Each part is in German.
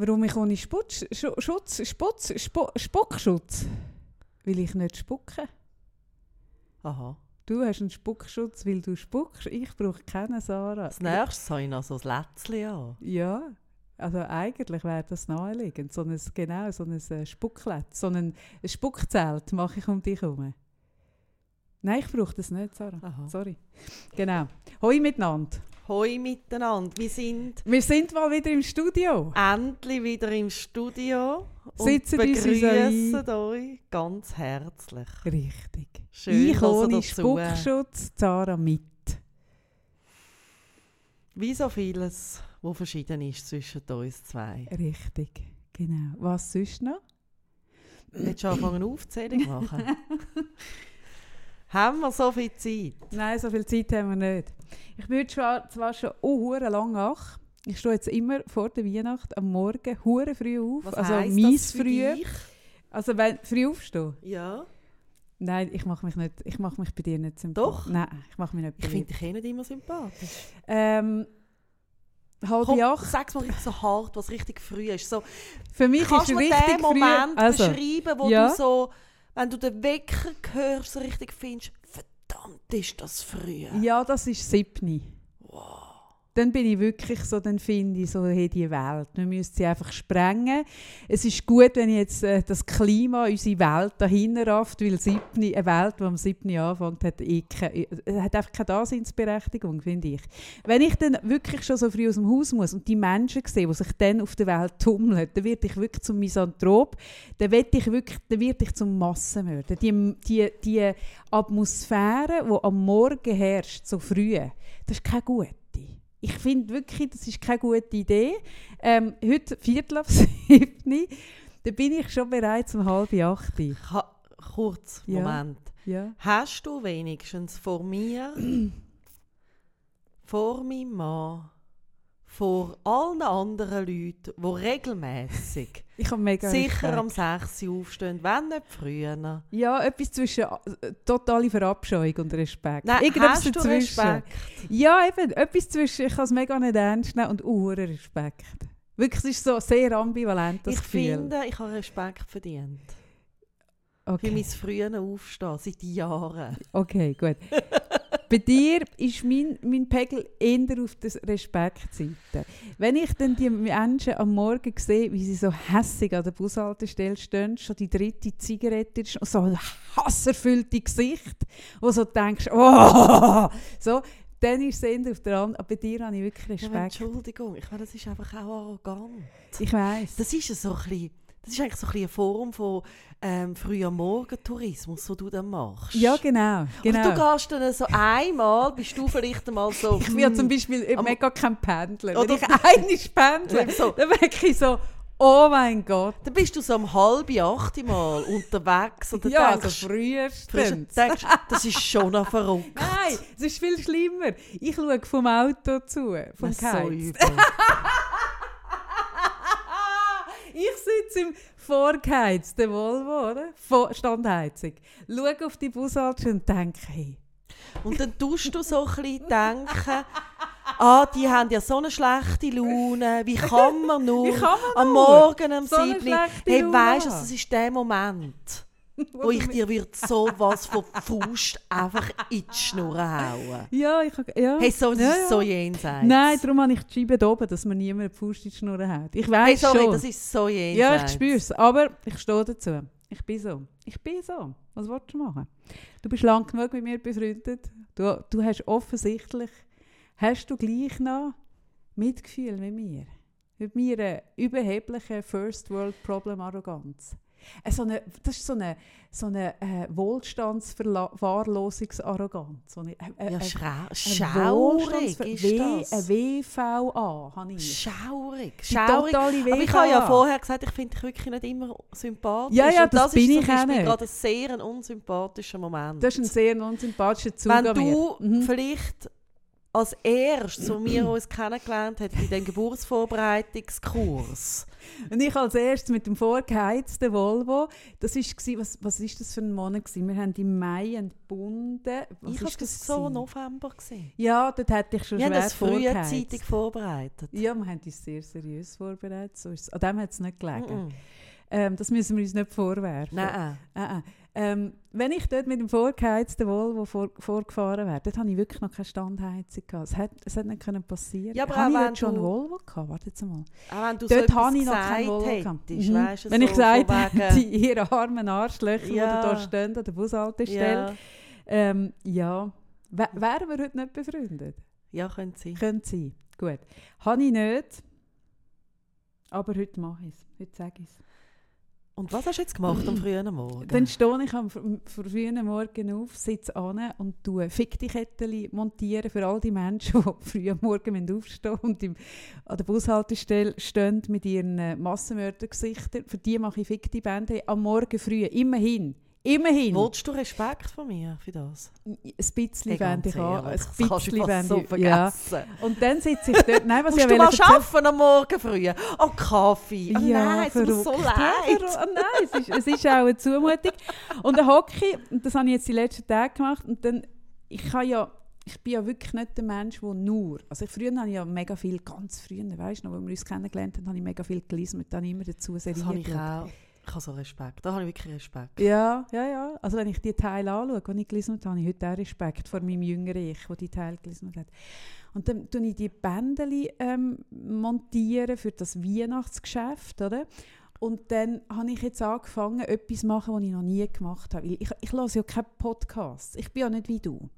Warum ich ohne Sputz, Schu- Schutz, Sputz, Spu, Spuckschutz? Weil ich nicht spucke. Aha. Du hast einen Spuckschutz, weil du spuckst. Ich brauche keinen, Sarah. Als nächstes habe ich noch so ein Lätzchen an. Ja, also eigentlich wäre das naheliegend. So ein, genau, so ein äh, Spucklet, so ein Spuckzelt mache ich um dich herum. Nein, ich brauche das nicht, Sarah. Aha. Sorry. Genau. Hoi miteinander. Hoi miteinander. Wir sind Wir sind mal wieder im Studio. endlich wieder im Studio und Sitzen begrüßen euch ganz herzlich. Richtig. Schön, ich ohne Spuckschutz, Sarah mit. Wie so vieles, wo verschieden ist zwischen uns zwei. Richtig. Genau. Was sonst noch? Willst du anfangen Aufzählung machen? Haben wir so viel Zeit? Nein, so viel Zeit haben wir nicht. Ich bin heute zwar, zwar schon oh, lang wach. Ich stehe jetzt immer vor der Weihnacht am Morgen hure früh auf. Was also heisst mies das für früh. dich? Also wenn früh aufstehen. Ja. Nein, ich mache mich nicht. Ich mache mich bei dir nicht sympathisch. Doch? Nein, ich mache mich nicht bei Ich finde dich eh nicht immer sympathisch. Ähm, halb Komm, acht. sag's mal so hart, was richtig früh ist. So, Für mich kannst ist du mir richtig den Moment früh. Also, beschreiben, wo ja. du so, wenn du den Wecker hörst, richtig findest, verdammt ist das früh. ja, das ist siebni. Dann bin ich wirklich so, dann finde ich so, hey, die Welt, wir müssen sie einfach sprengen. Es ist gut, wenn jetzt äh, das Klima, unsere Welt dahin rafft, weil siebni, eine Welt, die am 7. anfängt, hat, eh keine, äh, hat einfach keine Daseinsberechtigung, finde ich. Wenn ich dann wirklich schon so früh aus dem Haus muss und die Menschen sehe, die sich dann auf der Welt tummeln, dann werde ich wirklich zum Misanthrop, dann werde ich wirklich, dann werde ich zum Massenmörder. Die, die, die Atmosphäre, die am Morgen herrscht, so früh, das ist keine gute. Ich finde wirklich, das ist keine gute Idee. Ähm, heute Viertel ab sieben, da bin ich schon bereits um halb acht. Ha kurz, Ja. Moment. Ja. Hast du wenigstens vor mir, vor meinem Mann, vor allen anderen Leuten, die regelmäßig Ich sicher am 6 Uhr aufstehen, wenn nicht früher. Ja, etwas zwischen äh, totale Verabscheuung und Respekt. Nein, Irgendetwas hast dazwischen. Respekt? Ja, eben, etwas zwischen, ich kann es mega nicht ernst nehmen und uh, Respekt. Wirklich, es ist so sehr ambivalent, das Ich Gefühl. finde, ich habe Respekt verdient. Für okay. mein frühes Aufstehen, seit Jahren. okay, gut. Bei dir ist mein, mein Pegel eher auf der Respektseite. Wenn ich dann die Menschen am Morgen sehe, wie sie so hässig an der Bushaltestelle stehen, schon die dritte Zigarette so ein hasserfüllte Gesicht, wo so denkst, oh, so, dann ist es eher auf der anderen. Aber bei dir habe ich wirklich Ja, Respekt. Entschuldigung, ich meine, das ist einfach auch arrogant. ich weiß. Das ist ja so ein bisschen, das ist eigentlich so ein eine Form von ähm, früher Morgentourismus, den du dann machst. Ja, genau. genau. Und du gehst dann so einmal, bist du vielleicht einmal so... Ich bin hm, zum Beispiel am- mega kein Pendler. Wenn Oder- ich einmal pendle, so. dann merke ich so, oh mein Gott. Dann bist du so um halb acht Mal unterwegs und dann Ja, also denkst, frühestens. frisch- denkst das ist schon noch verrückt. Nein, es ist viel schlimmer. Ich schaue vom Auto zu, vom ist so. Ich sitze im vorgeheizten Volvo, oder? Vor Standheizung. Schaue auf die Bushaltestelle und denke, hey, Und dann tust du so ein bisschen denken, ah, die haben ja so eine schlechte Laune, wie kann man nur kann man am nur Morgen um so eine 7 schlechte hey, weisst du, das ist der Moment, wo ich dir würd so was von Faust einfach in die Schnur hauen. ja, ich habe... Ja. Hey, so, das Ja, ist so jenseits. Nein, darum habe ich die Scheibe oben, dass man niemand die Faust in die Schnur hat. Ich weiß hey, sorry, schon. das ist so jenseits. Ja, ich spüre es. Aber ich stehe dazu. Ich bin so. Ich bin so. Was willst du machen? Du bist lang genug mit mir befreundet. Du, du hast offensichtlich, hast du gleich noch Mitgefühl mit mir. Mit meiner überheblichen First World Problem Arroganz. Äh, So eine, das ist so eine, so eine äh, Wohlstandsverwahrlosungsarroganz. So eine, äh, äh, Ja, äh, schra schaurig ist das. Eine WVA habe ich. Schaurig. Schaurig. Aber ich habe ja vorher gesagt, ich finde dich wirklich nicht immer sympathisch. Ja, ja, das das bin ist ich auch nicht. gerade ein sehr unsympathischer Moment. Das ist ein sehr unsympathischer Zug Wenn du. Mhm. vielleicht als erstes, als wir uns kennengelernt haben, in dem Geburtsvorbereitungskurs. Und ich als erstes mit dem vorgeheizten Volvo, das war, was, was ist das für ein Monat? Gewesen? Wir haben im Mai entbunden. Was ich ist habe das so gewesen? November gesehen. Ja, dort hätte ich schon Wir haben schwer das vorgeheizt. frühzeitig vorbereitet. Ja, wir haben uns sehr seriös vorbereitet. So ist es. An dem hat es nicht gelegen. Mm-mm. Ähm, das müssen wir uns nicht vorwerfen. Nein. Äh, äh. Ähm, wenn ich dort mit dem vorgeheizten Volvo vor, vorgefahren wäre, dort hatte ich wirklich noch keine Standheizung. Gehabt. Es hat, es hat nicht können passieren Ja, aber Habe ich wenn dort schon du- Volvo gehabt? Warte jetzt mal. Auch wenn du Dort so habe ich noch keinen Volvo gesagt gehabt. Mhm. weisst du, Wenn ich so gesagt von hätte, ihre armen Arschlöcher, Ja. die da stehen an der Bushaltestelle. Ja, Ähm, ja. Wä- wären wir heute nicht befreundet? ja, könnte sein. Könnte sein. Gut. Habe ich nicht. Aber heute mache ich es. Heute sage ich es. Und was hast du jetzt gemacht am frühen Morgen? Dann stehe ich am fr- frühen Morgen auf, sitze an und tue Fickti-Kettchen montieren für all die Menschen, die früh am Morgen aufstehen und im, an der Bushaltestelle stehen mit ihren äh, Massenmördergesichtern. Für die mache ich Fickti-Bände am Morgen früh. Immerhin. Immerhin. Wolltest du Respekt von mir für das? ein bisschen Hey, wende ich an. Ein das kannst du bisschen fast so ich. Ja. vergessen. Und dann sitze ich dort. Nein, was Musst ich du ja mal arbeiten am Morgen früh? Oh, Kaffee. Oh, nein, es mir so. Ja, leid. Oh, nein, es ist, es ist auch eine Zumutung. Und dann hocke ich, und das habe ich jetzt die letzten Tage gemacht, und dann, ich kann ja, ich bin ja wirklich nicht der Mensch, der nur, also ich, früher habe ich ja mega viel, ganz früher, weißt du noch, als wir uns kennengelernt haben, habe ich mega viel gelesen und dann immer dazu Das seriert. habe ich auch. Ich habe so Respekt. Da habe ich wirklich Respekt. Ja, ja, ja. Also wenn ich die Teile anschaue, die ich gelesen habe, habe ich heute auch Respekt vor meinem jüngeren Ich, der die Teile gelesen hat. Und dann tue ich die Bändeli ähm, montieren für das Weihnachtsgeschäft, oder? Und dann habe ich jetzt angefangen, etwas zu machen, was ich noch nie gemacht habe. Ich, ich höre ja keinen Podcast. Ich bin ja nicht wie du.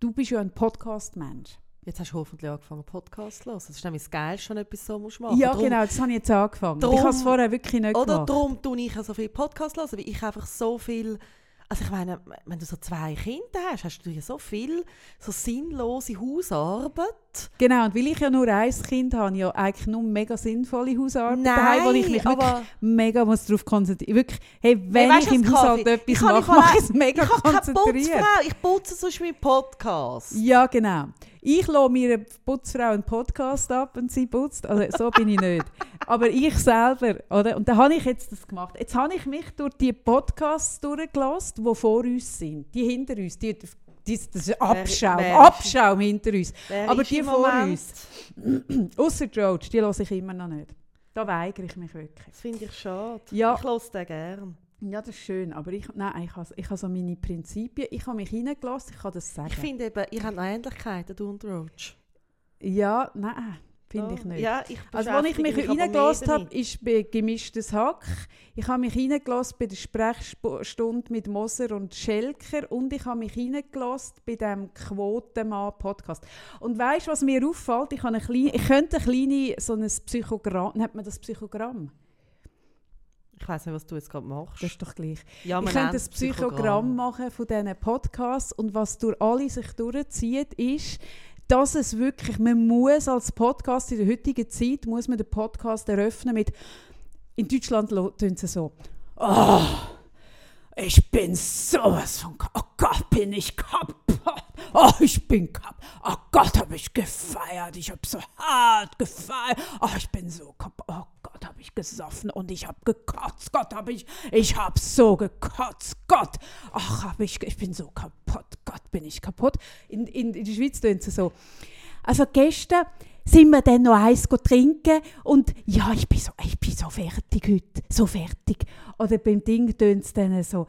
Du bist ja ein Podcast-Mensch. Jetzt hast du hoffentlich angefangen, Podcast zu hören. Das ist nämlich das Geilste, wenn du etwas so musst machen Ja, Drum- genau, das habe ich jetzt angefangen. Drum- ich habe es vorher wirklich nicht Oder gemacht. darum tue ich so viel Podcast hören, weil ich einfach so viel... Also ich meine, wenn du so zwei Kinder hast, hast du ja so viel so sinnlose Hausarbeit. Genau, und weil ich ja nur ein Kind habe, habe ich ja eigentlich nur mega sinnvolle Hausarbeit Nein, daheim, wo ich mich wirklich aber mega muss darauf konzentrieren Wirklich, hey, wenn weisst ich im Haushalt Kaffee? etwas Ich mache, mache ich es mega ich habe keine konzentriert. Putzfrau, ich putze sonst meinen Podcast. Ja, genau. Ich lasse mir eine Putzfrau einen Podcast ab und sie putzt. Also, so bin ich nicht. Aber ich selber, oder? Und da habe ich jetzt das gemacht. Jetzt habe ich mich durch die Podcasts durchgelassen, die vor uns sind. Die hinter uns. Die, die, das ist Abschaum. wer ist- Abschaum hinter uns. Wer Aber die vor uns. Ausser George, die höre ich immer noch nicht. Da weigere ich mich wirklich. Das finde ich schade. Ja. Ich höre den gerne. Ja, das ist schön, aber ich, nein, ich habe, ich habe so meine Prinzipien. Ich habe mich hineingelassen, ich kann das sagen. Ich finde eben, ihr habt Ähnlichkeiten, du und Roach. ja, nein, finde ich nicht. Ja, ich Also, als ich mich aber hineingelassen habe, ist bei gemischtes Hack. Ich habe mich hineingelassen bei der Sprechstunde mit Moser und Schelker und ich habe mich hineingelassen bei dem Quotenmann-Podcast. Und weißt du, was mir auffällt? Ich, habe eine kleine, ich könnte ein kleines so ein Psychogramm, nennt man das Psychogramm? Ich weiß nicht, was du jetzt gerade machst. Das ist doch gleich. ja, ich könnte ein Psychogramm machen von diesen Podcasts und was durch alle sich durchzieht, ist, dass es wirklich, man muss als Podcast in der heutigen Zeit, muss man den Podcast eröffnen mit, in Deutschland tun sie so, oh, ich bin sowas von, oh Gott, bin ich kaputt, oh, ich bin kaputt, oh Gott, habe ich gefeiert, ich habe so hart gefeiert, oh, ich bin so kaputt, oh Gott, habe ich gesoffen und ich habe gekotzt, Gott, habe ich, ich habe so gekotzt, Gott, ach, habe ich, ich bin so kaputt, Gott, bin ich kaputt. In, in, in der Schweiz tun sie so, also gestern sind wir dann noch eins trinken und ja, ich bin so, ich bin so fertig heute, so fertig. Oder beim Ding tönt es dann so,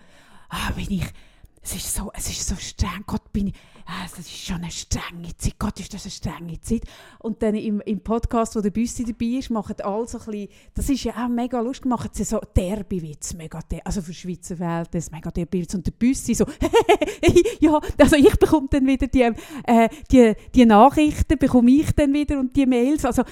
ah, bin ich, es ist so, es ist so streng, Gott bin ich, ah, es ist schon eine strenge Zeit, Gott ist das eine strenge Zeit. Und dann im, im Podcast, wo der Büssi dabei ist, machen alle so ein bisschen, das ist ja auch mega lustig, machen sie so Derby-Witz, mega der, also für Schweizer Verhältnisse, mega Derby-Witz. Und der Büssi so, ja, also ich bekomme dann wieder die, äh, die, die Nachrichten, bekomme ich dann wieder und die Mails, also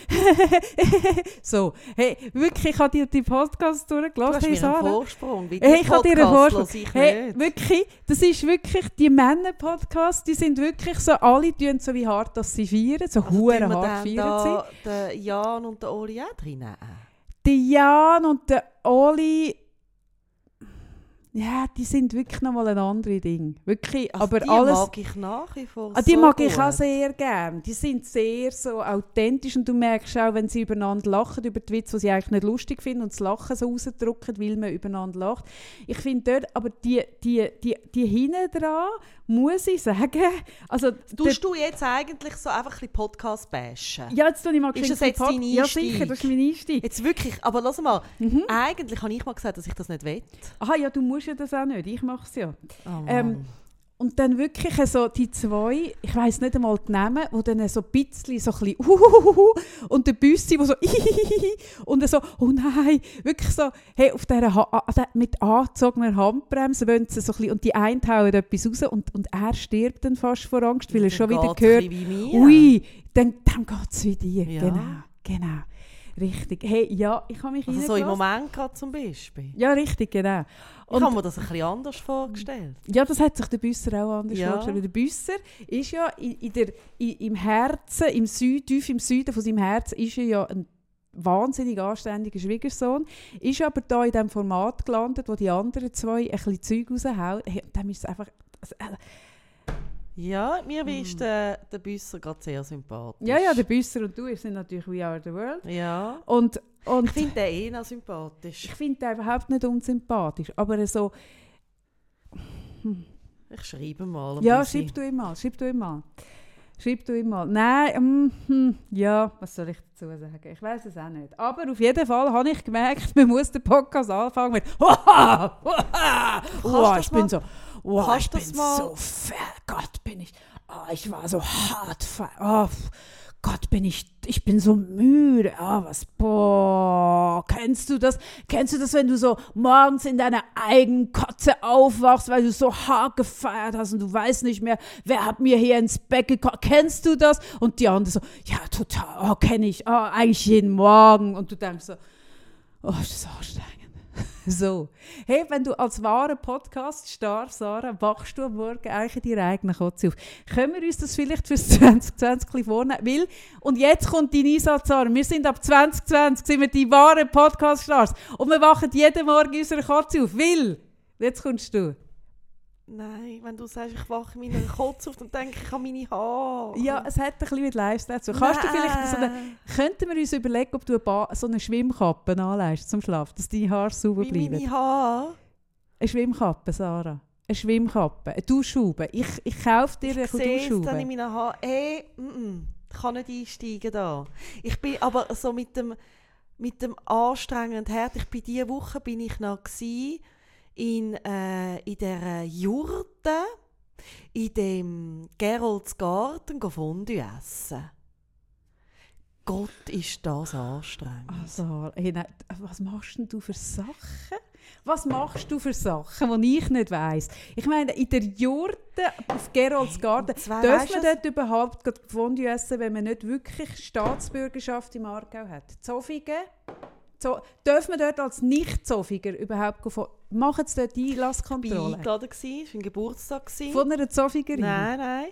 so, hey, wirklich, ich habe dir die Podcasts Du durchgelassen, hast hey, mir einen. Vorsprung. Hey, ich habe dir einen Podcast Vorsprung. Hey, wirklich, das ist wirklich, die Männer-Podcasts, die sind wirklich so, alle tun so wie hart, dass sie feiern, so Also hure hart feiern sie. den Jan und den Oli auch drin? Der Jan und der Oli, ja, die sind wirklich nochmal ein anderes Ding. Wirklich, Also aber die alles... mag ich nach wie vor Ah, die so mag ich gut. auch sehr gern. Die sind sehr so authentisch und du merkst auch, wenn sie übereinander lachen über die Witze, die sie eigentlich nicht lustig finden und das Lachen so rausdrücken, weil man übereinander lacht. Ich finde dort, aber die, die, die, die hinten dran, muss ich sagen, also Tust du jetzt eigentlich so einfach ein bisschen Podcast bashen? ja, jetzt tue ich mal Ist das jetzt dein Ja, sicher, das ist mein Einstieg. Jetzt wirklich, aber lass mal, Mhm. eigentlich habe ich mal gesagt, dass ich das nicht will. Aha, ja, du musst ja das auch nicht, ich mache es ja. Oh Ähm, Und dann wirklich so die zwei, ich weiß nicht einmal die Namen, wo dann so ein bisschen so ein bisschen Uhuhuhu und der Büssi, wo so Ihihihi und so, oh nein, wirklich so, hey, auf dieser ha mit angezogener Handbremse wollen sie so ein bisschen, und die einen hauen etwas raus und, und er stirbt dann fast vor Angst, weil er schon wieder hört, ui, dann, dann geht es wie dir. Ja. Genau, genau. Richtig. Hey, ja, ich habe mich Also so im. Moment gerade zum Beispiel. Ja, richtig, genau. Ich habe mir das ein bisschen anders vorgestellt. Ja, das hat sich der Büsser auch anders Ja. vorgestellt. Der Büsser ist ja in, in der, in, im Herzen, im Süd, tief im Süden von seinem Herzen, ist er ja ein wahnsinnig anständiger Schwiegersohn, ist aber da in dem Format gelandet, wo die anderen zwei ein bisschen Zeug raushauen. Hey, und dem ist es einfach... Also, Ja, mir ist der, der Büsser gerade sehr sympathisch. ja, ja, der Büsser und du, sind natürlich We Are The World. Ja. Und, und Ich finde den eh noch sympathisch. ich finde den überhaupt nicht unsympathisch, aber so... Ich schreibe mal Ja, bisschen. schreib du ihm mal, schreib du ihm mal. Schreib du ihm mal. Nein, hm, ja, was soll ich dazu sagen? Ich weiß es auch nicht. Aber auf jeden Fall habe ich gemerkt, man muss den Podcast anfangen mit «Haha! Haha! Oh, das ich bin so, oh, kannst ich bin mal- so fett, Gott bin ich, oh, ich war so hart, oh, Gott bin ich, ich bin so müde, ah, was, boah, kennst du das, kennst du das, wenn du so morgens in deiner eigenen Kotze aufwachst, weil du so hart gefeiert hast und du weißt nicht mehr, wer hat mir hier ins Bett gekommen, kennst du das? Und die andere so, ja, total, oh, kenne ich, oh, eigentlich jeden Morgen. Und du denkst so, oh, das ist anstrengend. So. Hey, wenn du als wahrer Podcast-Star, Sarah, wachst du am Morgen eigentlich in eigenen Kotze auf. Können wir uns das vielleicht fürs 2020 ein bisschen vornehmen? Weil, und jetzt kommt dein Einsatz, Sarah. Wir sind ab 2020 sind wir die wahren Podcast-Stars. Und wir wachen jeden Morgen in unserer Kotze auf. Weil, jetzt kommst du. Nein, wenn du sagst, ich wache in meinen Kotz auf, dann denke ich an meine Haare. Ja, es hat ein bisschen mit Lifestyle zu tun. Kannst du vielleicht so eine, könnten wir uns überlegen, ob du eine so eine Schwimmkappe anlegst zum Schlafen, dass deine Haare sauber Wie bleiben? meine Haare. Eine Schwimmkappe, Sarah. Eine Schwimmkappe. Eine Duschhaube. Ich, ich kaufe dir eine Ich sehe es dann in Duschhaube. meinen Haaren. Ey, mm -mm, ich kann nicht einsteigen da. Ich bin aber so mit dem, mit dem anstrengenden Herd. Ich bin diese Woche bin ich noch gsi in, äh, in der Jurte, in dem Gerolds Garten go Fondue essen. Gott, ist das anstrengend. Sarah, hey, nein, was machst denn du für Sachen? Was machst du für Sachen, die ich nicht weiss? Ich meine, in der Jurte auf Gerolds Garten, und zwar, darf weisst man du was? dort überhaupt Fondue essen, wenn man nicht wirklich Staatsbürgerschaft im Aargau hat? Zofingen? So, darf man dort als Nicht-Zofiger überhaupt go- machen sie dort Ich war Einlasskontrolle? eingeladen, es war ein Geburtstag. Von einer Zofigerin? Nein, nein.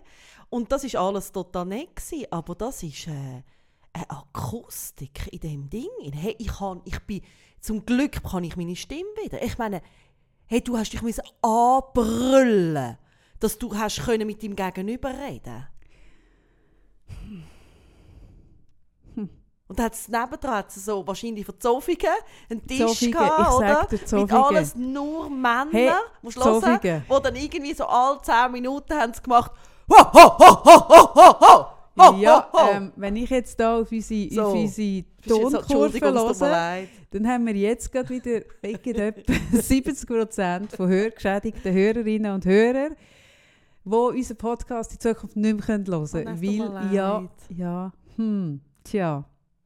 Und das ist alles total nett gewesen, aber das ist äh, eine Akustik in dem Ding. Hey, ich, kann, ich bin, zum Glück kann ich meine Stimme wieder. Ich meine, hey, du hast dich müssen anbrüllen, dass du hast können mit dem Gegenüber reden. Und hat es nebendran so wahrscheinlich von Zofigen einen Tisch Zofigen, gehabt, ich oder? sag dir, Mit alles nur Männer. Hey, musst du hören, Zofigen. wo dann irgendwie so alle 10 Minuten haben sie gemacht. Ho, ho, ho, ho, ho, ho, ho, ho, Ja, ho, ho. ähm, wenn ich jetzt hier auf unsere, So. auf unsere Tonkurve höre, dann haben wir jetzt gerade wieder etwa 70% von hörgeschädigten Hörerinnen und Hörern, die unseren Podcast in Zukunft nicht mehr hören können. Oh weil, ja, ja, hm, tja,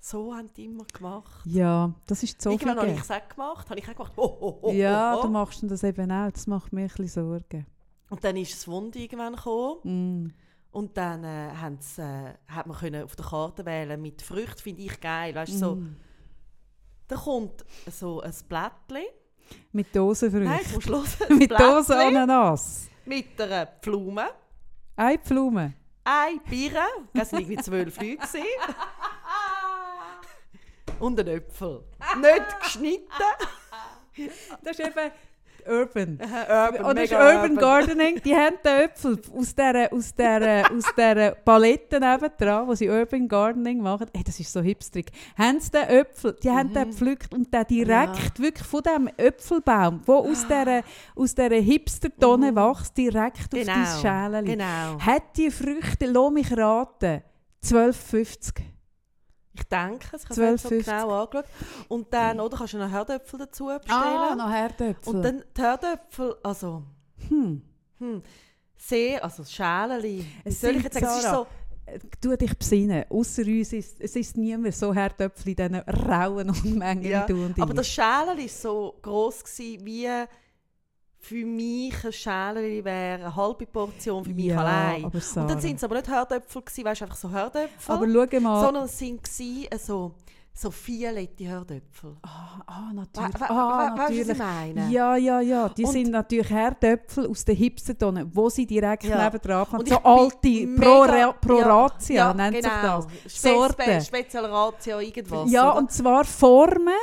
So haben die immer gemacht. ja, das ist so Irgendwann habe viel. ich es auch gemacht. Habe ich auch gemacht. Ho, ho, ho, Ja, du machst das eben auch, das macht mir ein bisschen Sorgen. Und dann ist das Wunder irgendwann gekommen. Mm. Und dann äh, äh, hat man können auf der Karte wählen mit Früchten, finde ich geil. Weißt, du, so, Mm. Da kommt so ein Blättchen. Mit Dosenfrüchten. Nein, Schluss ein Mit Dosenananas. mit einer Pflume. Eine Blume. Ein Birne, das waren irgendwie zwölf Leute. Und ein Äpfel. Nicht geschnitten. Das ist eben Urban. urban, Oder ist mega Urban Gardening, die haben den Äpfel aus dieser, aus dieser, aus dieser Palette nebendran, wo sie Urban Gardening machen. Hey, das ist so hipstrig. Haben sie den Äpfel, die haben den Mhm. gepflückt und den direkt wirklich von dem Äpfelbaum, der aus dieser, aus Hipster-Tonne Mhm. wächst, direkt Genau, auf dein Schälchen. Genau. Hat die Früchte, lass mich raten, 12,50. Ich denke, es habe es so 12,50. genau angeschaut. Und dann, oder, kannst du noch Herdöpfel dazu bestellen. Ah, noch Herdöpfel. und dann die Herdöpfel, also, hm. hm, sehr, also Schäleli. Es soll ich jetzt sagen, es ist Sarah, so, Tu dich besinnen. Ausser uns ist es ist niemand so Herdöpfel in diesen rauen Unmengen Ja, wie du und ich. aber das Schäleli war so gross, gewesen, wie für mich ein Schäleli wäre eine halbe Portion für mich ja, allein. Aber Und dann sind es aber nicht Herdöpfel, gewesen, weißt du, einfach so Herdöpfel, aber schau mal. sondern es waren gewesen, so, so violette Herdöpfel. ah, ah, natürlich. we ah, we weißt du, was ich natürlich. meine? Ja, ja, ja. Die Und- sind natürlich Herdöpfel aus den Hipstertonnen, wo sie direkt Ja. nebendran haben. Und So alte Pro, Pro ja, Ratia ja, nennt genau. sich das. Spe Spezial Ratio, irgendwas. Ja, oder? und zwar Formen,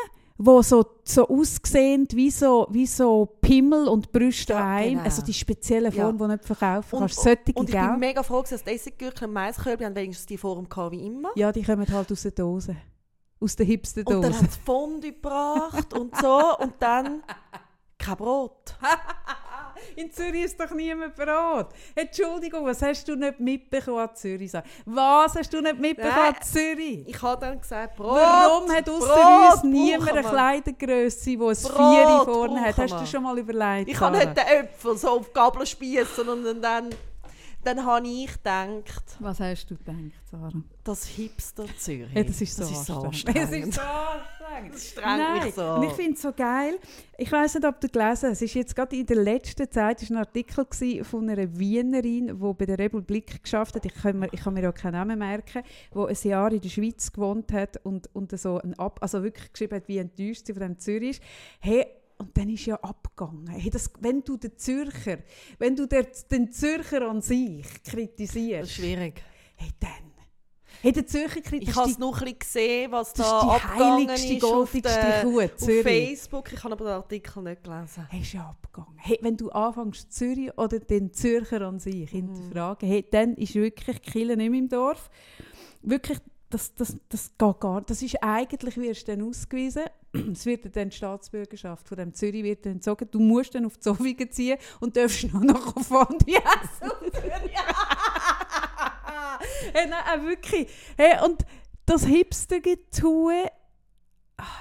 die so, so aussehen wie so, wie so Pimmel und Brüste Ja, genau. Also die speziellen Ja. Formen, die nicht verkaufen Und- kannst. Solche, Und ich bin gell? mega froh, dass die Essiggürkchen und Maiskörbe haben wenigstens die Form gehabt wie immer. Ja, die kommen halt aus der Dose. Aus der Und dann haben sie Fondue gebracht und so. Und dann kein Brot. In Zürich ist doch niemand Brot. Entschuldigung, was hast du nicht mitbekommen an Zürich? Was hast du nicht mitbekommen Nein. an Zürich? Ich habe dann gesagt, Brot. Warum hat Brot uns niemand eine. Kleidergrösse, die ein Vieri vorne hat? Hast du schon mal überlegt? Ich habe Sarah? nicht den Äpfel so auf Gabel spießen und dann, dann habe ich gedacht, Was hast du gedacht, Sarah? das Hipster Zürich. Ja, das ist so das ist so anstrengend. Es anstrengend. ist so anstrengend. Das strengt Nein, mich so und ich finde es so geil. Ich weiß nicht, ob du gelesen hast. Es ist jetzt gerade in der letzten Zeit ist ein Artikel von einer Wienerin, die bei der Republik geschafft hat. Ich kann mir, ich kann mir auch keinen Namen merken, die ein Jahr in der Schweiz gewohnt hat und, und so ein Ab, also wirklich geschrieben hat, wie enttäuscht sie von dem Zürich ist. Hey, und dann ist ja abgegangen. Hey, das, wenn du den Zürcher, wenn du der, den Zürcher an sich Das ist kritisierst, schwierig. hey, dann. Hey, der Zürcher Ich kritisierst habe es noch ein gesehen, was das da ist die abgegangen heiligste, ist auf, goldigste der, Kuh, auf Zürich. Facebook. Ich habe aber den Artikel nicht gelesen. Hey, ist ja abgegangen. Hey, wenn du anfängst, Zürich oder den Zürcher an sich Mhm. hinterfragen, hey, dann ist wirklich die Kirche nicht mehr im Dorf. Wirklich, das, das, das geht gar nicht. Das ist eigentlich, wirst du dann ausgewiesen, es wird dann die Staatsbürgerschaft von dem Zürich wird dann entzogen. Du musst dann auf die Zofingen ziehen und darfst noch auf Fondue essen. hey, nein, auch wirklich. Hey, und das Hipster-Getue,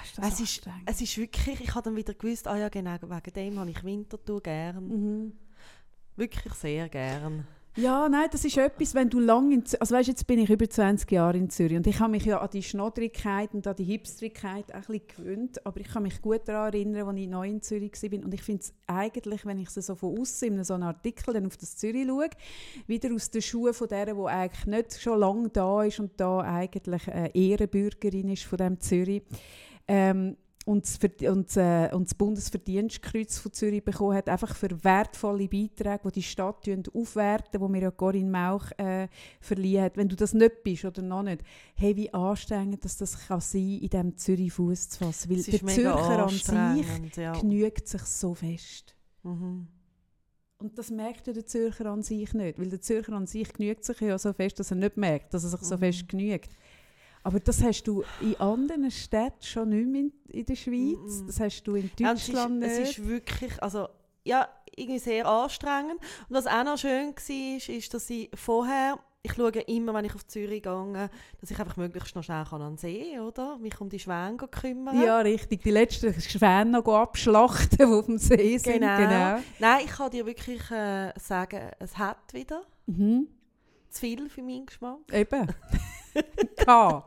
ist das Es ist, es ist wirklich, ich habe dann wieder gewusst, ah ja genau, wegen dem habe ich Winterthur gern. Mhm. Wirklich sehr gern. Ja, nein, das ist etwas, wenn du lange in Zürich, also weißt, jetzt bin ich über 20 Jahre in Zürich und ich habe mich ja an die Schnoddrigkeit und an die Hipsterigkeit ein bisschen gewöhnt, aber ich kann mich gut daran erinnern, als ich neu in Zürich war und ich finde es eigentlich, wenn ich so von außen in so einem Artikel dann auf das Zürich schaue, wieder aus den Schuhen von der, die eigentlich nicht schon lange da ist und da eigentlich eine Ehrenbürgerin ist von dem Zürich. Ähm, und das, und, äh, und das Bundesverdienstkreuz von Zürich bekommen hat, einfach für wertvolle Beiträge, die die Stadt aufwerten, wo mir ja Corinne Mauch äh, verliehen hat. Wenn du das nicht bist oder noch nicht, hey, wie anstrengend dass das kann sein, in diesem Zürich Fuß zu fassen. Weil der Zürcher an sich. Ja. genügt sich so fest. Mhm. Und das merkt ja der Zürcher an sich nicht, weil der Zürcher an sich genügt sich ja so fest, dass er nicht merkt, dass er sich so Mhm. fest genügt. Aber das hast du in anderen Städten schon nicht mehr in, in der Schweiz. Das hast du in Ja, und es, ist, Deutschland es nicht. ist wirklich, also ja, irgendwie sehr anstrengend. Und was auch noch schön war, ist, ist, dass ich vorher, ich schaue immer, wenn ich auf Zürich gehe, dass ich einfach möglichst noch schnell kann an den See, oder? Mich um die Schwäne kümmern. Ja, richtig. Die letzten Schwäne noch abschlachten, die auf dem See sind. Genau. Genau. Nein, ich kann dir wirklich äh, sagen, es hat wieder Mhm. zu viel für meinen Geschmack. Eben. K.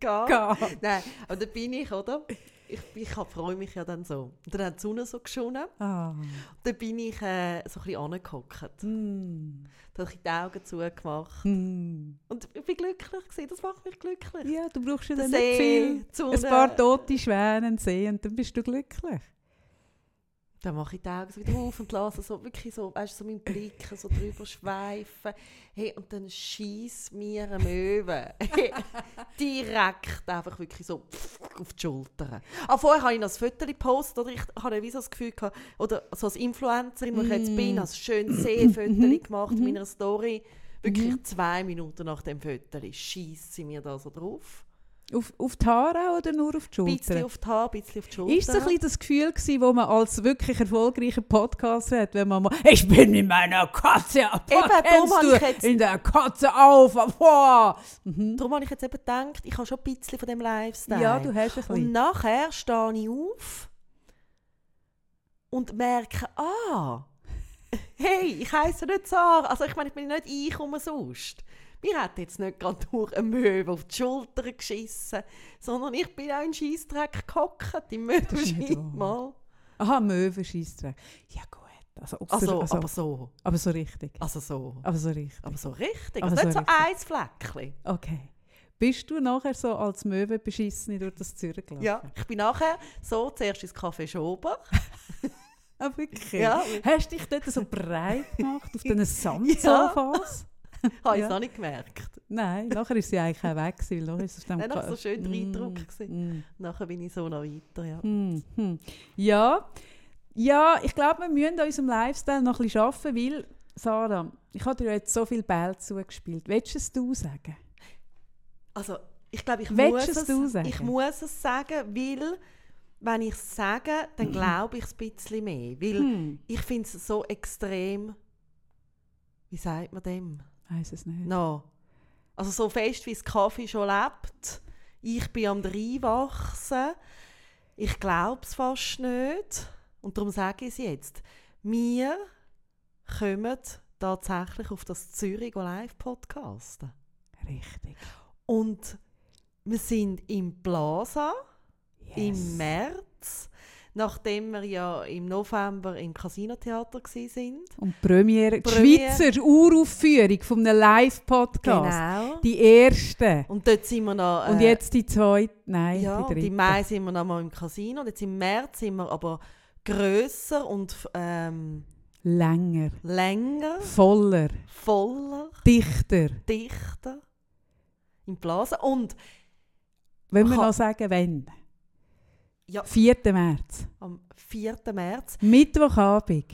Gar. K. Nein, aber da bin ich, oder? Ich, ich freue mich ja dann so. Und dann hat die Sonne so geschonen. Ah. Dann bin ich äh, so ein bisschen angehockt. Mm. Dann habe ich die Augen zugemacht. Mm. Und ich bin glücklich gewesen. Das macht mich glücklich. Ja, du brauchst ja dann nicht See, viel. die Ein Sonne. paar tote Schwäne, See und dann bist du glücklich. Dann mache ich die Augen wieder auf und lasse so wirklich so, weißt so meinen Blick so drüber schweifen. Hey, und dann schießt mir eine Möwe direkt einfach wirklich so auf die Schulter. Ah, vorher habe ich noch ein Foto gepostet, oder ich hatte wie so das Gefühl gehabt, oder so als Influencerin, wo ich jetzt bin, habe ein schönes Seefoto gemacht in meiner Story. Wirklich zwei Minuten nach dem Foto schießt sie mir da so drauf. Auf, auf die Haare oder nur auf die Ein bisschen Schulter? auf die Haare, ein bisschen auf die Schulter. Ist es ein bisschen das Gefühl gewesen, wo man als wirklich erfolgreicher Podcaster hat, wenn man mal «Ich bin in meiner Katze, Eben, kennst darum du, ich jetzt- in der Katze auf, vor!» mhm. Darum habe ich jetzt eben gedacht, ich habe schon ein bisschen von dem Lifestyle. Ja, du hast ein Und bisschen. nachher stehe ich auf und merke, ah, hey, ich heiße nicht Sarah. Also ich meine, ich bin nicht ich umsonst. Mir hat jetzt nicht gerade durch eine Möwe auf die Schulter geschissen, sondern ich bin auch in Scheissdreck gehockt, im Möwenschein mal. Aha, Möwenscheissdreck. Ja gut. Also, Also, also, aber so, aber so richtig. also so, Aber so richtig. aber so richtig. Aber Also so nicht so richtig. ein Fleckchen. Okay. Bist du nachher so als Möwe beschissen durch das Zürich gelaufen? Ja, ich bin nachher so zuerst ins Café Schober. Ah, wirklich? Ja. Hast du dich dort so breit gemacht auf diesen Sandsofas? Habe ich Ja. es noch nicht gemerkt. Nein, nachher ist sie eigentlich auch weg gewesen, weil ist Nein, nachher so schön der Mm, Eindruck mm, Nachher bin ich so noch weiter, ja. mm. Ja, ja, ich glaube, wir müssen an unserem Lifestyle noch ein bisschen arbeiten, weil, Sarah, ich habe dir jetzt so viel Ball zugespielt. Willst du es sagen? Also, ich glaube, ich Willst muss, es du sagen? ich muss es sagen, weil, wenn ich es sage, dann glaube ich es ein bisschen mehr. Weil Hm, ich finde es so extrem, wie sagt man dem? Weiss es nicht. No. Also so fest, wie das Kaffee schon lebt. Ich bin am Reinwachsen. Ich glaube es fast nicht. Und darum sage ich es jetzt. Wir kommen tatsächlich auf das Zürich Live podcasten. Richtig. Und wir sind im Plaza Yes. im März, nachdem wir ja im November im Casino-Theater waren. Und die Premiere, die Premiere. Schweizer Uraufführung von einem Live-Podcast. Genau. Die erste. Und dort sind wir noch... Und äh, jetzt die zweite, nein, Ja, die und dritte. im Mai sind wir noch mal im Casino. Und jetzt im März sind wir aber grösser und ähm, Länger, länger, voller, voller, dichter. dichter im Plaza. Und Wenn wir noch sagen, wenn. Ja, 4. März. am 4. März Mittwochabend.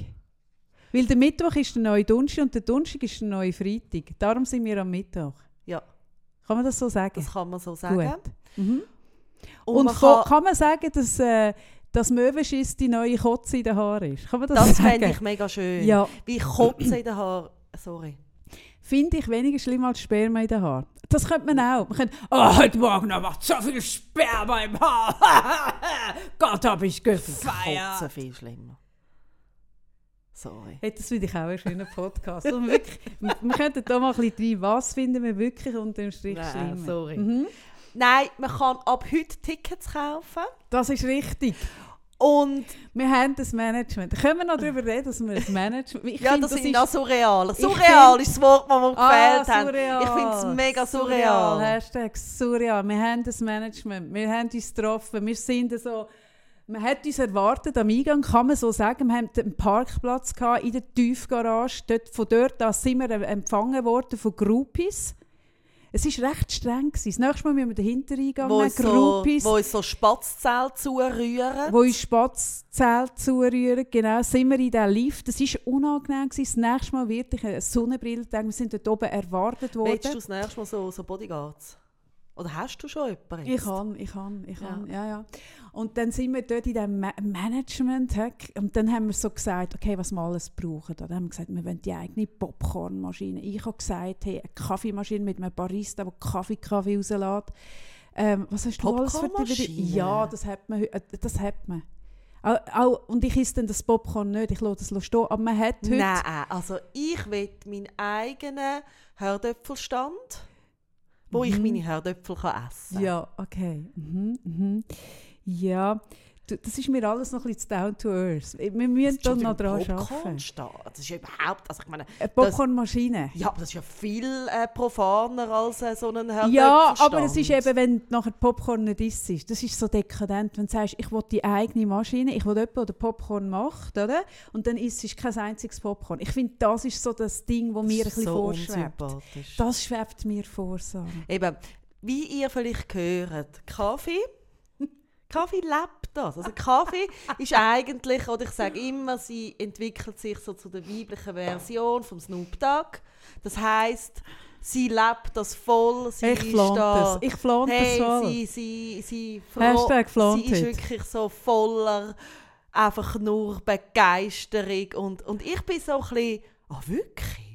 Weil der Mittwoch ist der neue Donnerstag und der Donnerstag ist der neue Freitag. Darum sind wir am Mittwoch. Ja. Kann man das so sagen? das kann man so sagen. Gut. Mhm. Und, Und, man kann, kann, man sagen, dass äh, das Möwenschiss die neue Kotze in den Haaren ist? Kann man das, das sagen? fände ich mega schön. Ja, Wie Kotze in den Haaren. Sorry. Finde ich weniger schlimm als Sperma in den Haaren. Das könnte man auch. Man könnte, oh, heute Morgen macht so viel Sperma im Haar. Gott, hab ich gefeiert. Kotze viel schlimmer. Sorry. Hey, das finde ich auch einen schönen Podcast. Und wirklich, wir könnten da mal ein bisschen rein. Was finden wir wirklich unter dem Strich Nein, schlimmer? sorry. Mhm. Nein, man kann ab heute Tickets kaufen. Das ist richtig. Und Wir haben das Management. Können wir noch darüber reden, dass wir das Management... Ich ja, finde, das, sind ist- noch surreal. Surreal find- ist das Wort, das wir Ah, gefällt haben. surreal. Ich finde es mega surreal. Hashtag surreal. Wir haben das Management. Wir haben uns getroffen. Wir sind so... Man hat uns erwartet am Eingang, kann man so sagen. Wir hatten einen Parkplatz gehabt in der Tiefgarage. Dort, von dort aus sind wir empfangen worden von Groupies. Es war recht streng. Gewesen. Das nächste Mal müssen wir den Hintereingang Wo uns, so, wo uns so Spatzzelt zurühren. wo uns Spatzzelt zurühren. Genau, sind wir in diesem Lift. Das war unangenehm. Gewesen. Das nächste Mal wird ich eine Sonnenbrille tragen. Wir sind dort oben erwartet worden. Willst du das nächste Mal so, so Bodyguards? Oder hast du schon jemanden? Ich kann, ich kann, ich Ja. kann, ja, ja. Und dann sind wir dort in diesem Ma Management und dann haben wir so gesagt, okay, was wir alles brauchen. Dann haben wir gesagt, wir wollen die eigene Popcornmaschine. Ich habe gesagt, hey, eine Kaffeemaschine mit einem Barista, der Kaffee, Kaffee rauslässt. Ähm, was hast du alles für die? Ja, das hat man. äh, Das hat man. Auch, auch, und ich esse dann das Popcorn nicht, ich lasse das stehen. Aber man hat heute... Nein, also ich will meinen eigenen Herdöpfelstand, wo ich Mhm. meine Herdöpfel kann essen kann. Ja, okay. Mhm, mhm. Ja, das ist mir alles noch ein bisschen down to earth. Wir müssen da noch dran arbeiten. Das ist ja überhaupt, also ich meine... Eine Popcornmaschine. Ja, aber das ist ja viel äh, profaner als äh, so ein Herr Ja, aber es ist eben, wenn nachher Popcorn nicht isst, das ist so dekadent, wenn du sagst, ich will die eigene Maschine, ich will jemanden, der Popcorn macht, oder? Und dann isst es kein einziges Popcorn. Ich finde, das ist so das Ding, das mir ein bisschen so vorschwebt. Das schwebt mir vor, so. Eben, wie ihr vielleicht hört, Kaffee Kaffee lebt das. Also Kaffee ist eigentlich, oder ich sage immer, sie entwickelt sich so zu der weiblichen Version vom Snoop Dogg. Das heißt, sie lebt das voll. Sie ich flaunt das. Ich flaunt hey, das voll. Sie, sie, sie, Hashtag sie ist wirklich so voller einfach nur Begeisterung und, und ich bin so ein bisschen, ah oh, wirklich?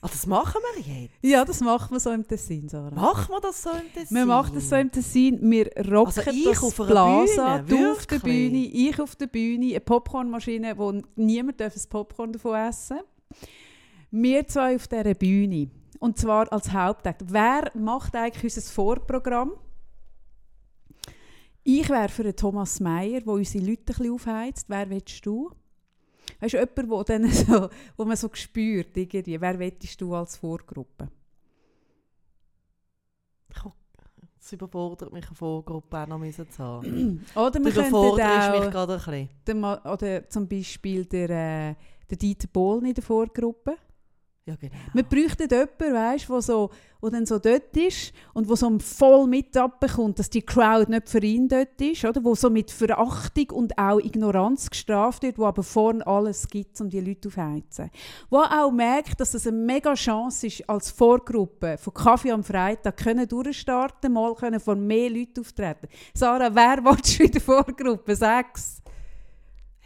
Ah, das machen wir jetzt? Ja, das machen wir so im Tessin, Sarah. Machen wir das so im Tessin? Wir machen das so im Tessin. Wir rocken also das auf Plaza, Bühne, du auf der Bühne, ich auf der Bühne, eine Popcornmaschine, wo niemand darf ein Popcorn davon essen Wir zwei auf dieser Bühne. Und zwar als Hauptakt. Wer macht eigentlich unser Vorprogramm? Ich wäre für Thomas Meyer, der unsere Leute ein bisschen aufheizt. Wer willst du? Weißt du, jemand, wo, dann so, wo man so spürt, irgendwie, wer wettest du als Vorgruppe? Es überfordert mich, eine Vorgruppe auch noch zu haben. oder wir könnten auch, mich gerade ein bisschen. oder zum Beispiel der, äh, der Dieter Bohlen in der Vorgruppe. Ja, genau. Wir bräuchten jemanden, weißt, der so, wo dann so dort ist und wo so voll mit abbekommt, dass die Crowd nicht für ihn dort ist, oder? wo so mit Verachtung und auch Ignoranz gestraft wird, wo aber vorne alles gibt, um die Leute aufzuheizen. Wo auch merkt, dass es das eine mega Chance ist, als Vorgruppe von Kaffee am Freitag können durchstarten, mal können vor mehr Leuten auftreten. Sarah, wer willst du in der Vorgruppe? Sechs.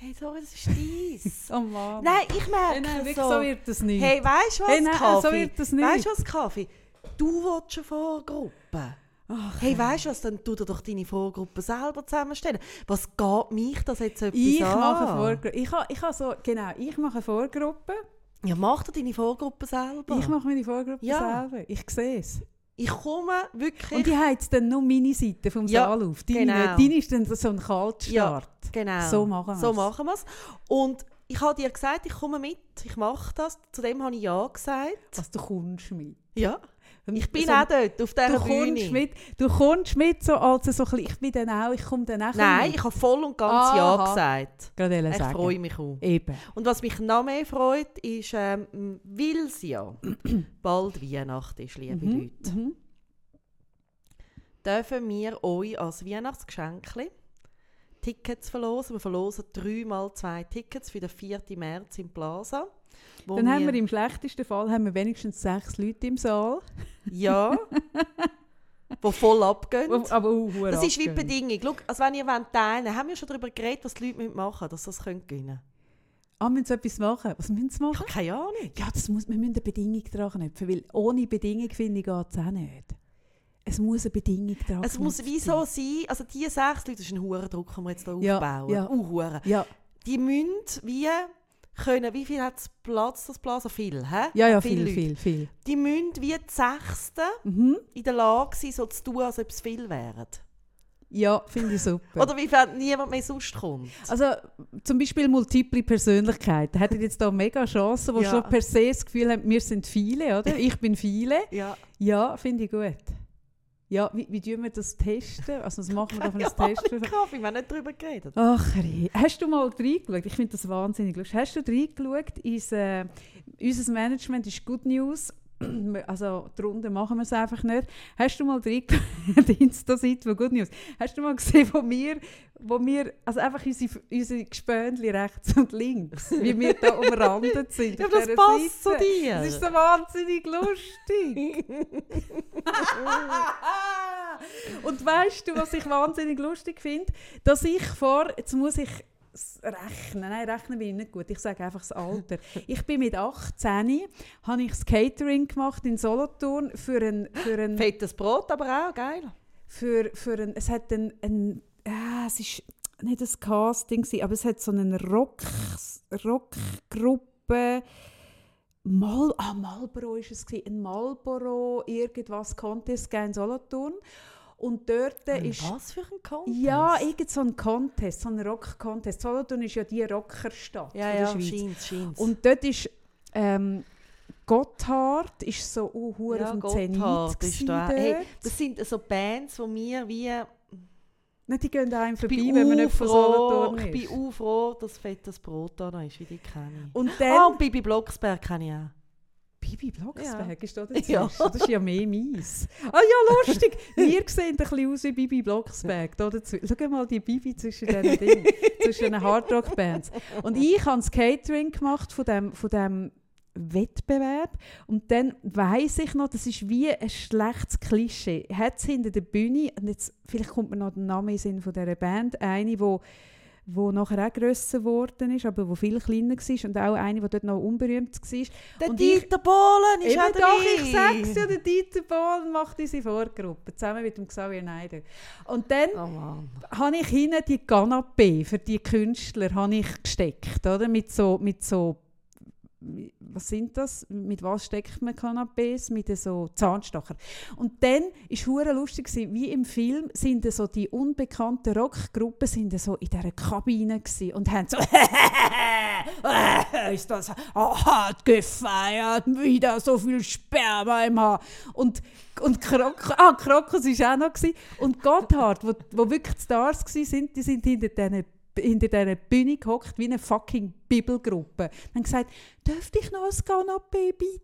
Hey, so, das ist dies. oh Mann. Nein, ich merke hey, nein, so. so wird das nicht. Hey, weißt du was, hey, nein, Kaffee? so wird das nicht. Weißt du was, Kaffee? Du willst eine Vorgruppe. Ach, hey, weißt du was, dann tu dir doch deine Vorgruppe selber zusammenstellen. Was geht mich das jetzt etwas ich an? Mache Vorgruppe. Ich, habe, ich so, genau, ich mache Vorgruppe. Ja, mach dir deine Vorgruppe selber. Ich mache meine Vorgruppe ja. selber. Ich sehe es. Ich komme wirklich... Und die heizt dann nur meine Seite vom ja, Saal auf. Deine, genau. deine ist dann so ein Kaltstart. Ja, genau. So machen wir es. So machen wir es. Und ich habe dir gesagt, ich komme mit, ich mache das. Zu dem habe ich Ja gesagt. Was, du kommst mit? Ja. Ich bin so, auch dort, auf dieser du Bühne. Kommst mit, du kommst mit, so als so ein ich bin dann auch, ich komme dann auch Nein, ich habe voll und ganz Aha. Ja gesagt. Gerade ich freue mich auch. Eben. Und was mich noch mehr freut, ist, ähm, weil es ja bald Weihnachten ist, liebe mhm. Leute. Mhm dürfen wir euch als Weihnachtsgeschenk Tickets verlosen. Wir verlosen dreimal zwei Tickets für den 4. März im Plaza. Dann haben wir im schlechtesten Fall haben wir wenigstens sechs Leute im Saal. Ja. die voll abgehen. Aber uh, Das ist wie die Bedingung. Schau, also wenn ihr teilen wollt, haben wir schon darüber geredet, was die Leute machen müssen, dass sie das gewinnen können. Ah, müssen sie etwas machen? Was müssen sie machen? Ich habe keine Ahnung. Ja, das muss, wir müssen eine Bedingung dran knüpfen, weil ohne Bedingung, finde ich, geht es auch nicht es muss eine Bedingung dran Es muss wieso sein, also diese sechs Leute, das ist ein hoher Druck, den wir jetzt hier ja, aufbauen. Ja. Uh, ja. Die müssen wie können, wie viel hat es Platz, das Plaza? Viel, hä? Ja, ja, viel, viel, viel, viel. Die müssen wie die Sechsten mhm. in der Lage sein, so zu tun, als ob es viel wären. Ja, finde ich super. Oder wie viel niemand mehr sonst kommt. Also zum Beispiel multiple Persönlichkeiten. Hätten jetzt da mega Chancen, die ja. schon per se das Gefühl haben, wir sind viele, oder? Ich bin viele. Ja, ja finde ich gut. Ja, wie, wie tun wir das testen? Also, was machen wir für ein Test? Ich habe nicht darüber geredet. Ach, hast du mal reingeschaut? Ich finde das wahnsinnig lustig. Hast du reingeschaut? Ins, äh, unser Management ist Good News. Also, darunter machen wir es einfach nicht. Hast du mal die Insta-Seite von Good News. Hast du mal gesehen, wo wir, wo wir also einfach unsere, unsere Gespönchen rechts und links, wie wir da umrandet sind. ja, das passt Seite. zu dir. Das ist so wahnsinnig lustig. Und weißt du, was ich wahnsinnig lustig finde? Dass ich vor, jetzt muss ich rechnen, nein, rechnen bin ich nicht gut, ich sage einfach das Alter. Ich bin mit 18, habe ich das Catering gemacht in Solothurn für ein... Für ein Fettes Brot aber auch, geil. Für, für ein, es hat ein, ein ja, es ist nicht das Casting, aber es hat so eine Rock, Rockgruppe, Mal, ah, Marlboro war es, ein Marlboro, irgendwas Contest in Solothurn. Und dort Ein ist... Was für ein Contest? Ja, irgend so ein Contest, so ein Rock-Contest. Solothurn ist ja die Rockerstadt ja, von der ja, Schweiz. scheint, scheint. Und dort ist ähm, Gotthard ist so uh, hure ja, auf dem Gotthard Zenit ist da. Hey, das sind so Bands, die mir wie... Nein, die gehen einem vorbei, wenn man nicht von Solothurn ich bin ist. auch froh, dass fettes Brot da noch ist, wie die kenne ich. Und dann... und Bibi Blocksberg kenne ich auch. Bibi Blocksberg ist da dazwischen. Ja. Das ist ja mehr meins. Ah ja, lustig. Wir sehen ein bisschen aus wie Bibi Blocksberg. Da. Schau mal die Bibi zwischen diesen Dingen, zwischen den Hardrock-Bands. Und ich habe das Catering gemacht von dem, von dem Wettbewerb. Und dann weiss ich noch, das ist wie ein schlechtes Klischee. Hat es hinter der Bühne, und jetzt, vielleicht kommt mir noch der Name in den Sinn von dieser Band, eine, wo wo nachher auch grösser geworden ist, aber wo viel kleiner war und auch eine, die dort noch unberühmt war. Der Und Dieter Bohlen ist auch doch, ich sag's ja, der Dieter Bohlen macht unsere Vorgruppe, zusammen mit dem Xavier Neider. Und dann Oh habe ich hinten die Canapé für die Künstler habe ich gesteckt, oder? Mit so, mit so was sind das? Mit was steckt man Canapés? Mit so Zahnstocher. Und dann ist hure lustig wie im Film sind so die unbekannten Rockgruppen sind so in dieser Kabine und haben so ist das hart gefeiert, wieder so viel Sperma im Haar. Und, und Krok ah, Krokus war auch noch. Gewesen. Und Gotthard, wo, wo wirklich Stars waren, die sind hinter diesen hinter dieser Bühne gehockt, wie eine fucking Bibelgruppe. Haben gesagt, dürfte ich noch ein Canapé bitte?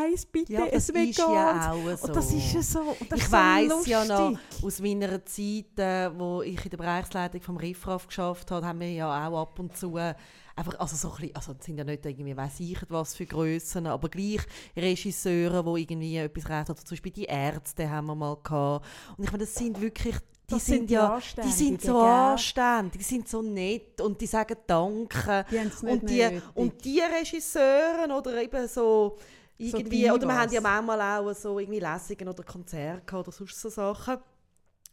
Eins bitte, Ja, das ein ist ja auch so. Und das ist ja so. Ich so weiss ja noch, aus meiner Zeit, äh, wo ich in der Bereichsleitung vom Riffraff geschafft habe, haben wir ja auch ab und zu äh, einfach, also so ein bisschen, also es sind ja nicht irgendwie, weiss ich was für Grössen, aber gleich Regisseure, die irgendwie etwas recht oder zum Beispiel die Ärzte haben wir mal gehabt. Und ich meine, das sind wirklich, die Das sind, ja, die sind so anständig, die sind so nett und die sagen Danke. Die Und die, nötig. und die Regisseure oder eben so irgendwie, oder wir haben ja manchmal auch so irgendwie Lesungen oder Konzerte oder sonst so Sachen,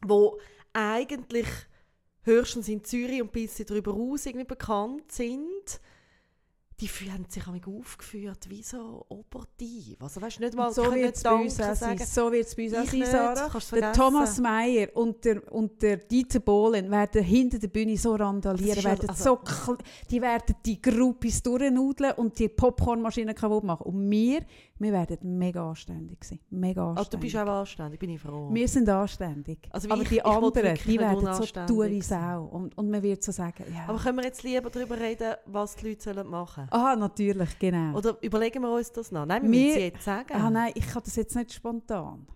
wo eigentlich höchstens in Zürich und ein bisschen darüber raus irgendwie bekannt sind, die haben sich aufgeführt wie so operativ. Also weißt nicht mal Und so wird es bei uns sagen. So wird's bei uns Ich sein, nicht, Sarah. du Der. Thomas Meyer und der, und der Dieter Bohlen werden hinter der Bühne so randalieren, werden also- so die werden die Gruppis durchnudeln und die Popcornmaschine kaputt machen. Und wir, wir werden mega anständig sein. Mega Also, du anständig. bist auch anständig, bin ich froh. wir sind anständig. Also aber ich- die ich anderen, die werden so tun wie. Sau. Und, und man wird so sagen, ja. Aber können wir jetzt lieber darüber reden, was die Leute machen sollen? Aha, natürlich, genau. Oder überlegen wir uns das noch? Nein, wir, Wir- müssen es jetzt sagen. Ah, nein, ich kann das jetzt nicht spontan.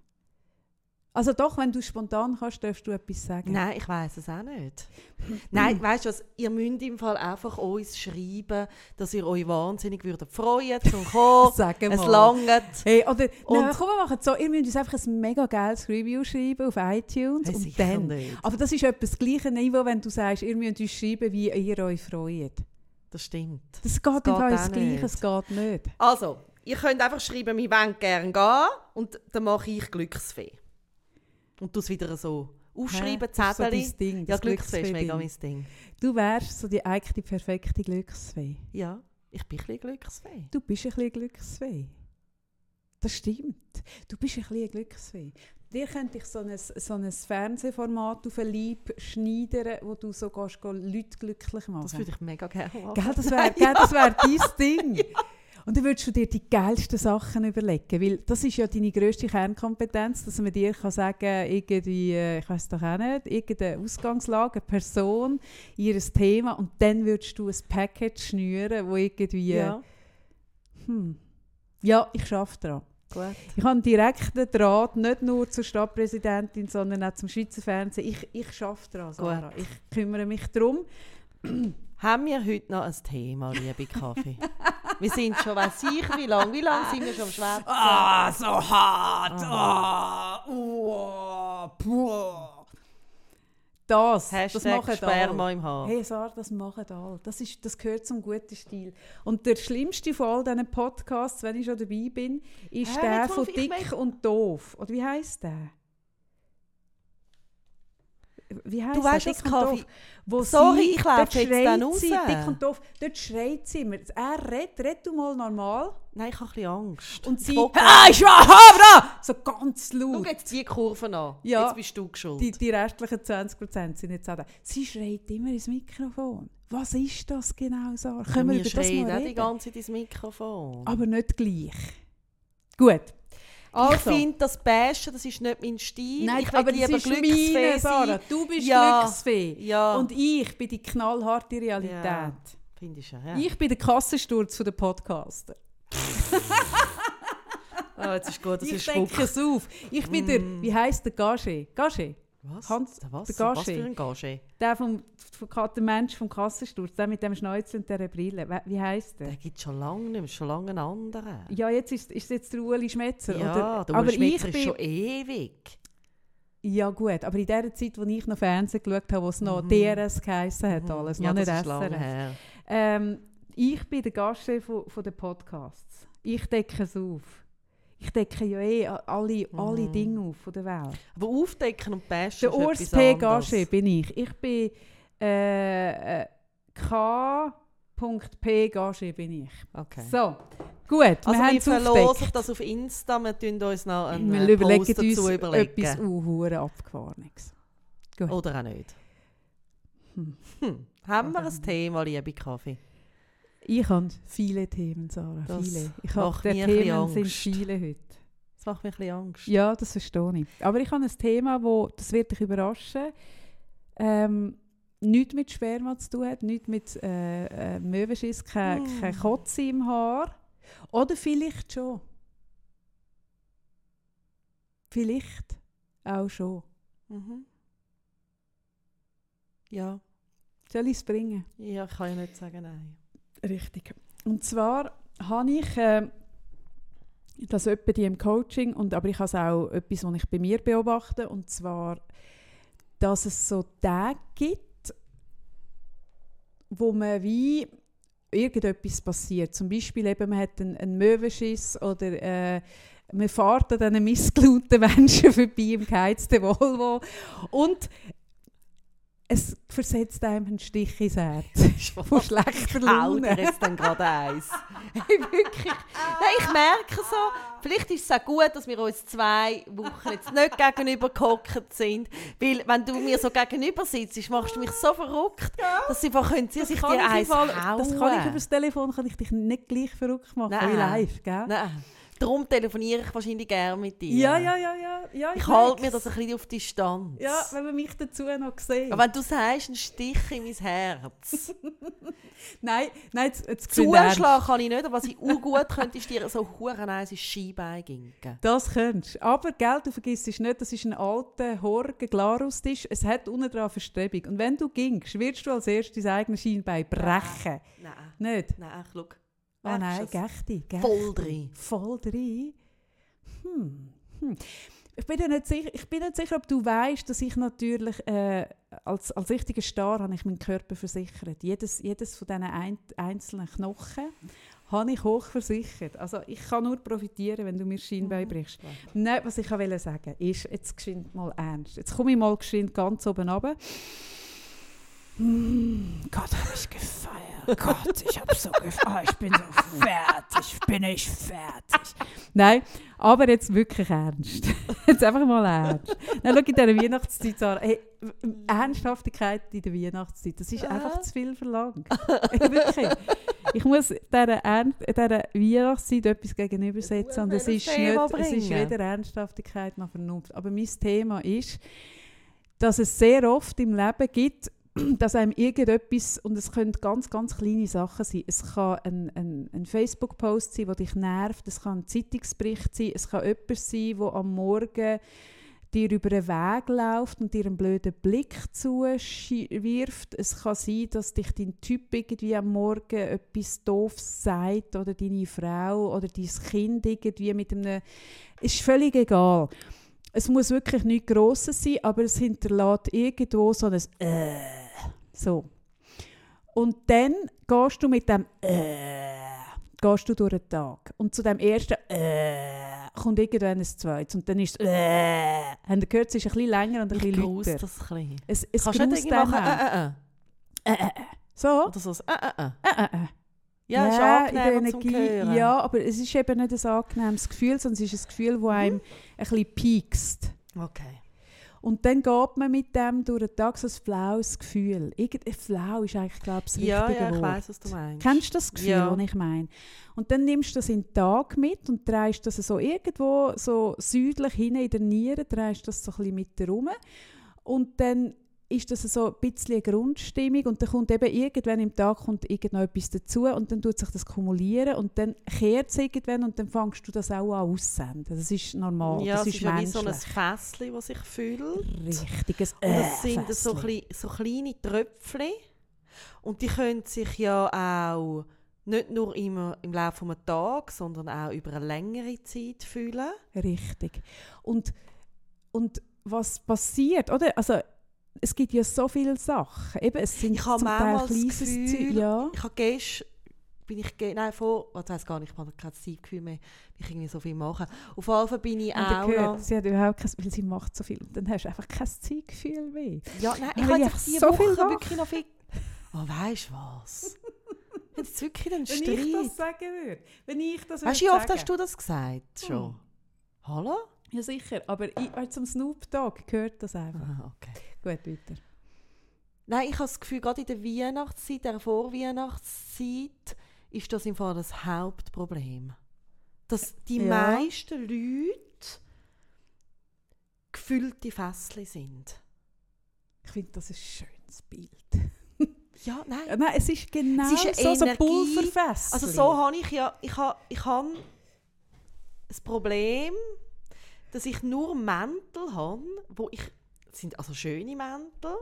Also doch, wenn du spontan kannst, darfst du etwas sagen. Nein, ich weiß es auch nicht. Nein, weißt du was? Ihr müsst im Fall einfach uns schreiben, dass ihr euch wahnsinnig würdet freuen zum kommen. Sag es mal. langt. Hey, oder, Und- nein, komm, wir machen es so. Ihr müsst uns einfach ein mega geiles Review schreiben auf iTunes. Hey, und dann. nicht. Aber das ist etwa das gleiche Niveau, wenn du sagst, ihr müsst uns schreiben, wie ihr euch freut. Das stimmt. Das geht, geht das Gleiche, nicht. es geht nicht. Also, ihr könnt einfach schreiben, wir wollen gerne gehen und dann mache ich Glücksfee. Und du es wieder so aufschreiben, Hä? Das ist so Zettel. dein Ding, ja, das Glücksfee ist mega mein Ding. Du wärst so die eigene perfekte Glücksfee. Ja, ich bin ein bisschen Glücksfee. Du bist ein bisschen Glücksfee. Das stimmt. Du bist ein bisschen Glücksfee. Dir könnte ich so ein, so ein Fernsehformat auf ein Leib schneidern, wo du so gehst, Leute glücklich machen. Das würde ich mega gerne machen. Gell, das wäre das wär dein Ding. Und dann würdest du dir die geilsten Sachen überlegen, weil das ist ja deine grösste Kernkompetenz, dass man dir kann sagen irgendwie, äh, ich weiß doch auch nicht, irgendeine Ausgangslage, eine Person, ihr Thema und dann würdest du ein Package schnüren, wo irgendwie, Ja, hm, ja, ich schaffe daran. gut. Ich habe einen direkten Draht, nicht nur zur Stadtpräsidentin, sondern auch zum Schweizer Fernsehen. Ich, ich schaffe daran, Sarah. Ich kümmere mich darum. Haben wir heute noch ein Thema, liebe Kaffee? wir sind schon, weiß ich, wie lange, wie lange sind wir schon am Schwätzen? Ah, so hart. Ah, uh, puh. Das, das Hashtag machen Sperma alle. im Haar. Hey Sarah, das machen alle. Das, ist, das gehört zum guten Stil. Und der schlimmste von all diesen Podcasts, wenn ich schon dabei bin, ist Hör der von auf, ich Dick mein- und Doof. Oder wie heisst der? Wie heißt Du weißt, der? was Dick und. Wo Sorry, sie, ich laufe jetzt schreit dann raus. sie, Dick und doof, dort schreit sie immer. Er redet, red du mal normal. Nein, ich habe ein bisschen Angst. Und sie, will- ah, ich war Havra! So ganz Schau laut. jetzt die Kurven an. Ja. Jetzt bist du schuld. Die, die restlichen 20% sind jetzt auch da. Sie schreit immer ins Mikrofon. Was ist das genau, Sarah? Können wir wir über das mal auch die reden? ganze Zeit ins Mikrofon. Aber nicht gleich. Gut. Ich Also, finde, das Bashen, das ist nicht mein Stil. nein, ich aber lieber Glücksfee. Sarah. Du bist Ja. Glücksfee. Ja, Und ich bin die knallharte Realität. Ja. finde ich ja. Ich bin der Kassensturz der Podcaster. Ah, jetzt ist gut, das ich ist denke es auf. Ich bin der, Mm. wie heisst der Gage? Gage? Was? Hans- Der was? der Was Gage. für ein Gage? Der, vom, der Mensch vom Kassensturz, der mit dem Schnäuzel und der Brille. Wie- heisst der? Den gibt schon lange nicht mehr, schon lange einen anderen. Ja, jetzt ist, ist jetzt der Ueli Schmetzer. Ja, oder? der Schmitzer ich ist bin, schon ewig. Ja gut, aber in der Zeit, wo ich noch Fernsehen geschaut habe, wo es noch Mhm. DRS geheissen hat, alles, ja, noch nicht SRF. Ähm, ich bin der Gastchef von, von den Podcasts. Ich decke es auf. Ich decke ja eh alle, alle Mhm. Dinge auf von der Welt. Aber aufdecken und bashen Der Urs P. Gage bin ich. Ich bin äh, äh, K.P. Gage bin ich. Okay. So, gut, Also wir wir verlosen das auf Insta, wir tun uns noch einen Wir äh, überlegen Post dazu uns überlegen. etwas uh, abgefahrenes. Gut. Oder auch nicht. Hm. Hm. Haben wir ein Thema, liebe Kaffee? Ich habe viele Themen, Sarah, Das viele. Ich habe, macht der mir Themen sind Angst. viele heute. Das macht mir ein bisschen Angst. Ja, das verstehe ich. Aber ich habe ein Thema, wo, das wird dich überraschen, ähm, nichts mit Sperma zu tun hat, nichts mit äh, äh, Möwenschiss, kein, Hm. kein Kotze im Haar. Oder vielleicht schon. Vielleicht auch schon. Mhm. Ja. Soll ich es bringen? ja, ich kann ja nicht sagen nein. Richtig. Und zwar habe ich äh, das etwa die im Coaching, und, aber ich habe auch etwas, was ich bei mir beobachte, und zwar, dass es so Tage gibt, wo man wie irgendetwas passiert. Zum Beispiel eben, man hat einen, einen Möwenschiss oder äh, man fährt an diesen missgelaunten Menschen vorbei im geheizten Volvo und es versetzt einem einen Stich ins Herz von schlechter Laune. jetzt dann gerade eins. Hey, Wirklich. Nein, ich merke so, vielleicht ist es auch gut, dass wir uns zwei Wochen jetzt nicht gegenüber gehockt sind. Weil, wenn du mir so gegenüber sitzt, machst du mich so verrückt, dass sie einfach können, sie sich dir ich eins Fall-. Das kann ich über das Telefon kann ich dich nicht gleich verrückt machen Nein. wie live, gell? Nein. Darum telefoniere ich wahrscheinlich gerne mit dir. Ja, ja, ja, ja. ja Ich halte merk's. mir das ein bisschen auf Distanz. Ja, wenn man mich dazu noch sieht. Aber wenn du sagst, ein Stich in mein Herz. nein, nein, jetzt, jetzt. Zuschlagen kann ich nicht, aber was ich gut könnte, ist dir so eins ins Skibein ginken. Das könntest du. Aber gell, du vergisst nicht, das ist ein alter, horger Glarus-Tisch. Es hat unten dran Verstrebung. Und wenn du gingst, wirst du als erstes dein eigenes Schienbein brechen. Nein, Nicht? nein, schau. Ah nein. Gächte. Voll drin. Voll drin. Hm. Hm. Ich bin, ja nicht sicher, ich bin nicht sicher, ob du weißt, dass ich natürlich äh, als, als richtiger Star habe ich meinen Körper versichert. Jedes, jedes von diesen ein, einzelnen Knochen habe ich hoch versichert. Also ich kann nur profitieren, wenn du mir Schienbein Mhm. brichst. Nein, was ich wollte sagen, ist, jetzt geschwind mal ernst. Jetzt komme ich mal geschwind ganz oben runter. Mm, Gott, habe ich gefeiert. Gott, ich habe so gefeiert. ich bin so fertig. Bin ich fertig. Nein, aber jetzt wirklich ernst. Jetzt einfach mal ernst. Nein, schau, in dieser Weihnachtszeit, Sarah, hey, Ernsthaftigkeit in der Weihnachtszeit, das ist Ja. einfach zu viel verlangt. wirklich. Ich muss dieser, Ern dieser Weihnachtszeit etwas gegenübersetzen und es ist, Thema nicht, es ist weder Ernsthaftigkeit noch Vernunft. Aber mein Thema ist, dass es sehr oft im Leben gibt, dass einem irgendetwas, und es können ganz, ganz kleine Sachen sein, es kann ein, ein, ein Facebook-Post sein, der dich nervt, es kann ein Zeitungsbericht sein, es kann jemand sein, der am Morgen dir über den Weg läuft und dir einen blöden Blick zuwirft. Es kann sein, dass dich dein Typ irgendwie am Morgen etwas Doofes sagt oder deine Frau oder dein Kind irgendwie mit einem... Es ist völlig egal. Es muss wirklich nichts Grosses sein, aber es hinterlässt irgendwo so ein äh, so. Und dann gehst du mit dem äh, gehst du durch den Tag. Und zu dem ersten äh, kommt irgendwann ein zweites und dann ist es äh. Habt ihr gehört, es ist ein bisschen länger und ein bisschen lauter. das ein. Es, es Kannst du nicht machen, äh, äh, äh. Äh, äh, äh. So? Oder so, ein äh, äh, äh. Äh, äh, äh. Ja, ist angenehm Energie. Ja, aber es ist eben nicht ein angenehmes Gefühl, sondern es ist ein Gefühl, das einem ein bisschen piekst. Okay. Und dann geht man mit dem durch den Tag so ein flaues Gefühl. Irgendein Flau ist eigentlich, glaube ich, das Ja, richtige ja, ich Wort. weiss, was du meinst. Kennst du das Gefühl, Ja. das ich meine? Und dann nimmst du das in den Tag mit und drehst das so irgendwo so südlich hin in der Niere, drehst das so ein bisschen mit dir rum. Und dann ist das so ein bisschen eine Grundstimmung und dann kommt eben irgendwann im Tag kommt irgendetwas dazu und dann tut sich das kumulieren und dann kehrt es irgendwann und dann fängst du das auch an aussenden. Das ist normal, ja, das es ist ist ja wie menschlich. so ein Fässchen, das sich füllt. Richtiges Und es äh, sind so, klein, so kleine Tröpfchen. Und die können sich ja auch nicht nur immer im Laufe eines Tages, sondern auch über eine längere Zeit fühlen. Richtig. Und, und was passiert, oder? Also, es gibt ja so viele Sachen. Eben, es sind Ich habe zum Teil kleines Gefühl. Ja. Ich habe gestern, bin ich, ge- nein, vor, oh, ich weiß gar nicht, ich habe kein Zeitgefühl mehr, ich irgendwie so viel mache. Auf jeden Fall bin ich Und auch hört, noch, sie hat überhaupt kein, weil sie macht so viel. Dann hast du einfach kein Zeitgefühl mehr. ja, nein, ich habe einfach diese so viel Woche wirklich noch viel, oh, weißt du was? Habe jetzt wirklich einen Wenn ich das Streit. sagen würde. Wenn ich das Weißt du, wie oft hast du das gesagt schon? Hm. Hallo? Ja, sicher. Aber ich, zum Snoop Dogg gehört das einfach. Ah, okay. Gut, weiter. Nein, ich habe das Gefühl, gerade in der Weihnachtszeit, der Vorweihnachtszeit, ist das im Fall das Hauptproblem. Dass die Ja. meisten Leute gefüllte Fässchen sind. Ich finde das ein schönes Bild. Ja, nein. Ja, nein, es ist genau Es ist so, eine so Energie. Pulverfest. Also so habe ich ja, ich habe, ich habe das Problem, dass ich nur Mäntel habe, wo ich, das sind also schöne Mäntel,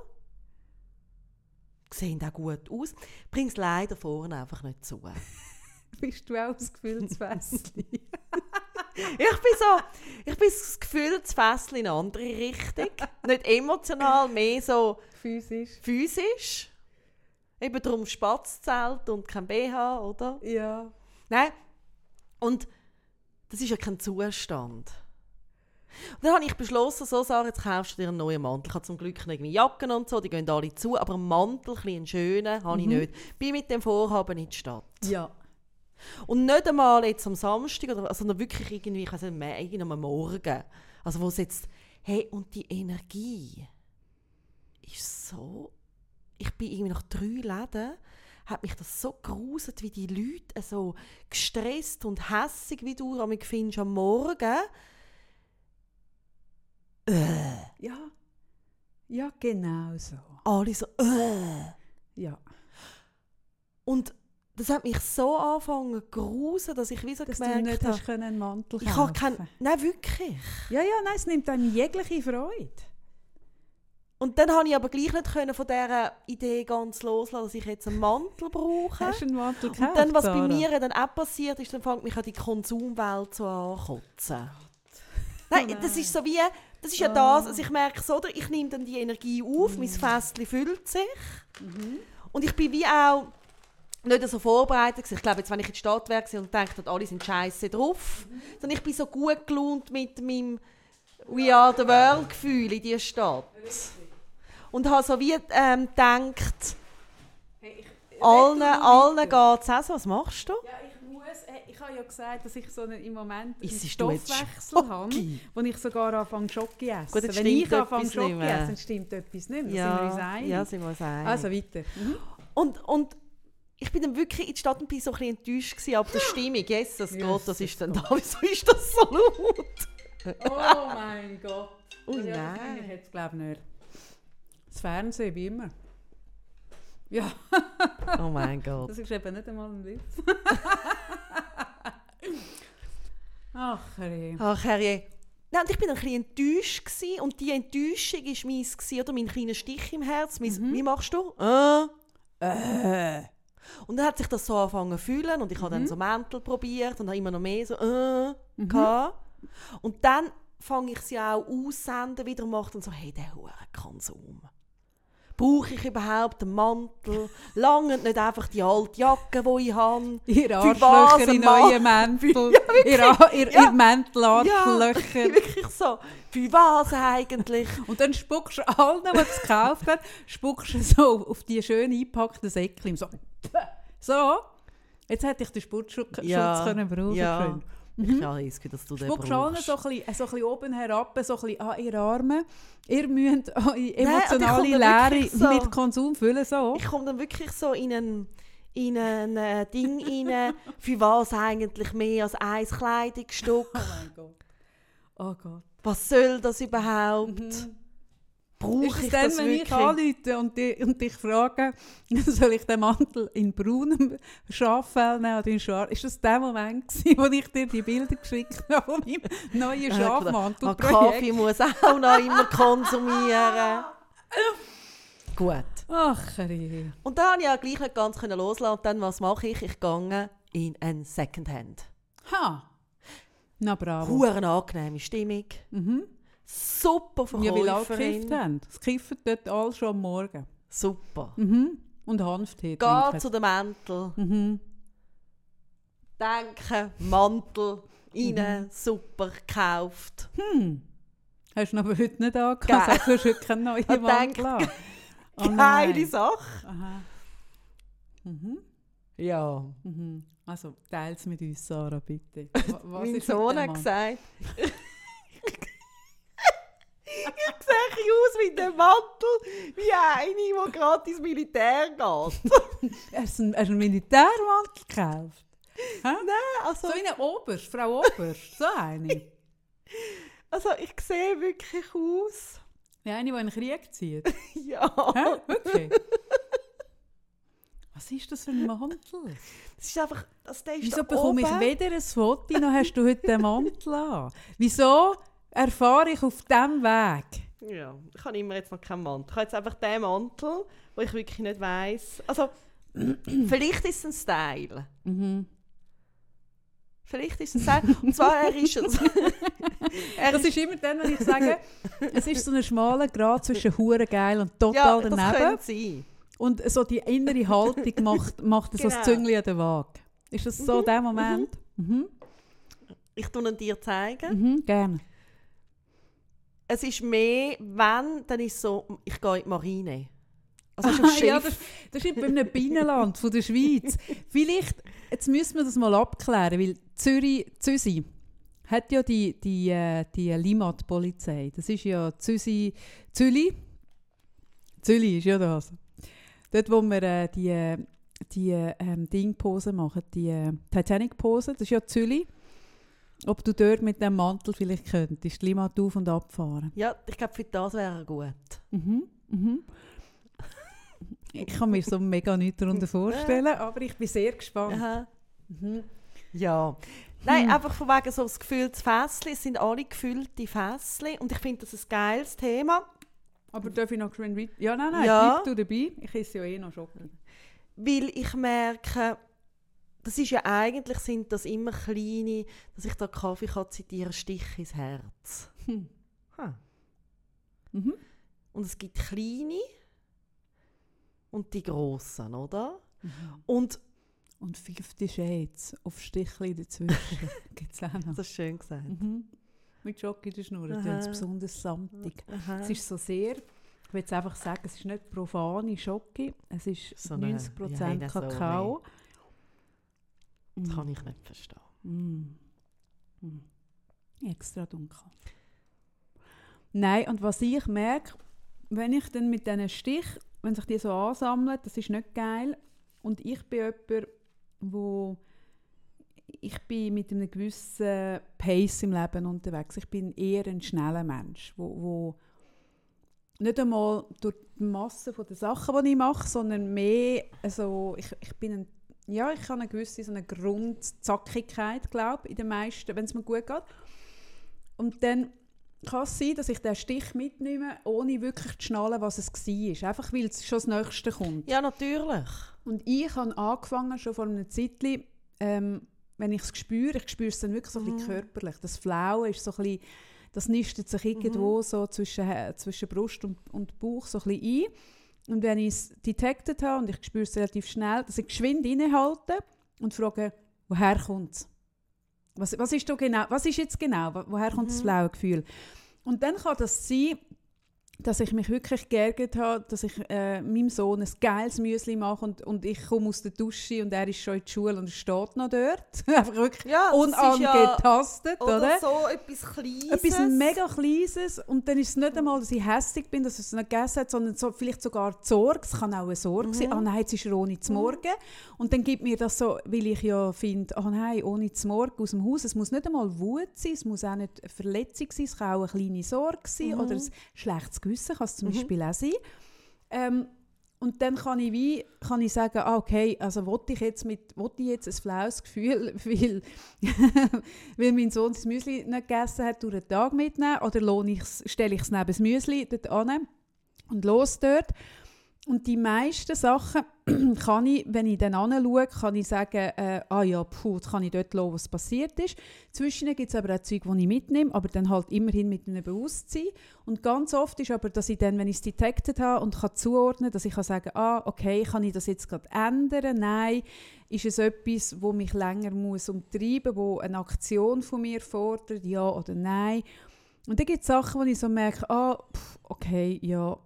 sehen auch gut aus, bringe es leider vorne einfach nicht zu. Bist du auch das Gefühlsfässchen? Ich bin so, ich bin das Gefühl, das Fässchen in eine andere Richtung. Nicht emotional, mehr so Physisch. physisch. Eben darum Spatzzelt und kein BH, oder? Ja. Nein. Und das ist ja kein Zustand. Und dann habe ich beschlossen, so Sarah, jetzt kaufst du dir einen neuen Mantel. Ich habe zum Glück irgendwie Jacken und so, die gehen alle zu, aber einen Mantel, einen schönen, habe ich Mhm. nicht. Bin mit dem Vorhaben in die Stadt. Ja. Und nicht einmal jetzt am Samstag, oder, sondern wirklich irgendwie, ich weiß nicht mehr, am Morgen. Also wo es jetzt, hey, und die Energie ist so, ich bin irgendwie nach drei Läden, hat mich das so gruselt, wie die Leute so gestresst und hässig, wie du findest am Morgen. Äh, Ja. Ja, genau so. alle so, äh. Ja. Und das hat mich so angefangen zu gruseln, dass ich wie so Dass du gemerkt nicht habe, einen Mantel ich habe kaufen. keinen, nein wirklich. Ja, ja, nein, es nimmt einem jegliche Freude. Und dann konnte ich aber gleich nicht können von dieser Idee ganz loslassen, dass ich jetzt einen Mantel brauche. Hast du einen Mantel gekauft, Und dann, was Sarah? bei mir dann auch passiert ist, dann fängt mich an die Konsumwelt so ankotzen. Nein, nein. das ist so wie, das ist ja das, also ich merke so, oder ich nehme dann die Energie auf, Mhm. mein Fässchen füllt sich. Und ich bin wie auch nicht so vorbereitet. Ich glaube, jetzt, wenn ich in die Stadt wäre und denke, alle sind scheiße drauf, sondern ich bin so gut gelaunt mit meinem We are the world Gefühl in dieser Stadt. Und habe so wie ähm, gedacht, allen, allen geht es auch so. Was machst du? Ja, ich muss, äh, ich habe ja gesagt, dass ich so einen, im Moment einen Stoffwechsel habe, wo ich sogar anfange Schoki zu essen. Gut, Wenn ich anfange mehr. essen, dann stimmt etwas nicht mehr. Da sind wir uns einig. ja, sind wir uns einig. Also weiter. Mhm. Und, und ich bin dann wirklich in die Stadt so ein bisschen enttäuscht gewesen, aber die Stimmung, Jesus Gott, das ist dann da, wieso ist das so laut? Oh mein Gott. Oh ja, das nein. ich jetzt glaube nicht. Das Fernsehen wie immer. Ja, Oh mein Gott. das ist eben nicht einmal ein Witz. Ach, herrje. Ach, Herrje. Nein, und ich bin ein bisschen enttäuscht gewesen, und die Enttäuschung war meins, gewesen, oder mein kleiner Stich im Herz. Mein, Mhm. Wie machst du? Äh. Äh. Und dann hat sich das so angefangen zu fühlen und ich habe Mhm. dann so Mäntel probiert und habe immer noch mehr so äh gehabt. Und dann fange ich sie auch aussenden wieder und mache dann so, hey, der hure Konsum. Brauche ich überhaupt einen Mantel? Lange nicht einfach die alte Jacke, die ich habe? Ihr Arschlöcher in ein Mann? neuen Mäntel. Ja, wirklich. ihr, ihr, Ja. ihr Mäntel Ja, wirklich so. Für was eigentlich? Und dann spuckst du allen, die es gekauft haben, spuckst du so auf die schön eingepackten Säckchen. So. so. Jetzt hätte ich den Sportschutz Ja, können brauchen ja. können. Ich weiß, dass du den brauchst. so ein, bisschen, so ein bisschen oben herab, so ein bisschen an ihr Arme. Ihr müsst eure emotionale komme Leere so- mit Konsum füllen. So. Ich komme dann wirklich so in ein, in ein äh, Ding rein, für was eigentlich mehr als ein Kleidungsstück? Oh mein Gott. Oh Gott. Was soll das überhaupt? Mhm. Brauche ich dann, das wenn ich wirklich? anrufe und, die, und dich frage, soll ich den Mantel in braunem Schaffell nehmen oder in schwarz? Ist das der Moment, gewesen, wo ich dir die Bilder geschickt habe von meinem neuen. Schafmantel? Kaffee muss auch noch immer konsumieren. Gut. Ach, Rie. Und dann konnte ich ja gleich nicht ganz loslassen. Und dann, was mache ich? Ich gehe in ein Secondhand. Ha. Na bravo. Huren angenehme Stimmung. Mhm. Super Ja, wie lange Verkäuferin. gekifft haben. Es kiffen dort alle schon am Morgen. Super. Mhm. Und Hanftee Geh zu dem Mäntel. Mhm. Denken, Mantel, rein, Mhm. super, gekauft. Hm. Hast du aber heute nicht angehabt? Du, hast heute keinen neuen Mantel an? Oh Geile. Sache. Aha. Mhm. Ja. Mhm. Also, teils mit uns, Sarah, bitte. Wa- Was mein Sohn hat gesagt, ich sehe aus wie der Mantel, wie eine, die gerade ins Militär geht. Hast du einen, Militärmantel gekauft? Hä? Also, So wie eine Oberst, Frau Oberst, so eine. also ich sehe wirklich aus. Ja, eine, die in den Krieg zieht. Ja. Hä? Wirklich? Was ist das für ein Mantel? Das ist einfach, das der ist Wieso bekomme ich oben. weder ein Foto, noch hast du heute den Mantel an? Wieso erfahre ich auf diesem Weg? Ja, ich habe immer jetzt noch keinen Mantel. Ich habe jetzt einfach den Mantel, wo ich wirklich nicht weiss. Also, vielleicht ist es ein Style. Mhm. Vielleicht ist es ein Style. Und zwar, er ist es. er Das ist immer dann, wenn ich sage, es ist so ein schmaler Grad zwischen hure geil und ja, total das daneben. sein. Und so die innere Haltung macht, macht so Genau. das Züngli an der Waage. Ist das so der Moment? Mhm. Ich tue ihn dir zeigen. Mhm. Gerne. Es ist mehr, wenn, dann ist es so, ich gehe in die Marine. Also Schiff. ja, das, das ist bei einem Binnenland von der Schweiz. Vielleicht, jetzt müssen wir das mal abklären, weil Zürich, Züsi hat ja die, die, äh, die Limat-Polizei. Das ist ja Züsi, Züli. Züli ist ja das. Dort, wo wir äh, die, äh, die ähm, Ding-Pose machen, die äh, Titanic-Pose, das ist ja Züli. Ob du dort mit dem Mantel vielleicht könntest, die Limat auf- und abfahren. ja, ich glaube, für das wäre gut. Mhm. Mhm. Ich kann mir so mega nichts darunter vorstellen, aber ich bin sehr gespannt. Mhm. Ja. Nein, einfach von wegen so das gefülltes Fässchen. Es sind alle gefüllte Fässchen. Und ich finde das ein geiles Thema. Aber darf ich noch weiter? Ja, nein, nein, Ja. bleib du dabei. Ich esse ja eh noch Schokolade. Weil ich merke, das ist ja eigentlich sind das immer kleine, dass ich da Kaffee kann zitieren, Stich ins Herz. Hm. Mhm. Und es gibt kleine und die grossen, oder? Mhm. Und Und 50 Shades auf Stichli dazwischen gibt es auch noch. das ist schön gesagt. Mhm. Mit Schoki in der Schnur, das ist besonders samtig. Aha. Es ist so sehr, ich will jetzt einfach sagen, es ist nicht profane Schoki, es ist So eine 90% Johanna Kakao. Das Mm. kann ich nicht verstehen. Mm. Mm. Extra dunkel. Nein, und was ich merke, wenn ich dann mit diesen Stich, wenn sich die so ansammeln, das ist nicht geil. Und ich bin jemand, wo ich bin mit einem gewissen Pace im Leben unterwegs. Ich bin eher ein schneller Mensch, wo, wo nicht einmal durch die Masse der Sachen, die ich mache, sondern mehr, also ich, ich bin ein ja, ich habe eine gewisse so eine Grundzackigkeit, glaube in den meisten, wenn es mir gut geht. Und dann kann es sein, dass ich den Stich mitnehme, ohne wirklich zu schnallen, was es war. Einfach weil es schon das Nächste kommt. Ja, natürlich. Und ich habe angefangen, schon vor einem Zeitchen, ähm, wenn ich es spüre, ich spüre es dann wirklich so ein bisschen körperlich. Das Flauen ist so ein bisschen, das nistet sich irgendwo so zwischen, äh, zwischen Brust und, und Bauch so ein bisschen ein. Und wenn ich es detected habe, und ich spüre es relativ schnell, dass ich geschwind innehalte und frage, woher kommt es? Was, was, ist da genau, was ist jetzt genau? Wo- Woher kommt das Mhm. blaue Gefühl? Und dann kann das sein, dass ich mich wirklich geärgert habe, dass ich äh, meinem Sohn ein geiles Müsli mache und, und ich komme aus der Dusche und er ist schon in der Schule und steht noch dort. Einfach wirklich Ja, ist ja, unangetastet, oder, oder? so etwas Kleines. Etwas mega Kleines und dann ist es nicht einmal, dass ich hässlich bin, dass er es nicht gegessen hat, sondern so, vielleicht sogar die Sorge. Es kann auch eine Sorge sein. Mhm. Ah nein, jetzt ist er ohne zum Morgen. Und dann gibt mir das so, weil ich ja finde, ah nein, ohne zum Morgen aus dem Haus. Es muss nicht einmal Wut sein, es muss auch nicht eine Verletzung sein, es kann auch eine kleine Sorge sein Mhm. oder ein schlechtes Gewissen kann es zum Mhm. Beispiel auch sein. Ähm, und dann kann ich, wie, kann ich sagen, ah, okay, also wollte ich jetzt, mit, wollte ich jetzt ein flaues Gefühl, weil, weil mein Sohn das Müsli nicht gegessen hat, durch den Tag mitnehmen oder lohne ich's, stelle ich es neben das Müsli dort an und los dort. Und die meisten Sachen kann ich, wenn ich dann anschaue, kann ich sagen, äh, ah ja, puh, kann ich dort lassen, was passiert ist. Zwischen gibt es aber auch Zeug, die ich mitnehme, aber dann halt immerhin mit einem Bewusstsein. Und ganz oft ist aber, dass ich dann, wenn ich es detected habe und kann zuordnen, dass ich kann sagen, ah, okay, kann ich das jetzt gerade ändern? Nein. Ist es etwas, wo mich länger muss umtreiben, wo eine Aktion von mir fordert? Ja oder nein? Und dann gibt es Sachen, wo ich so merke, ah, pff, okay, ja,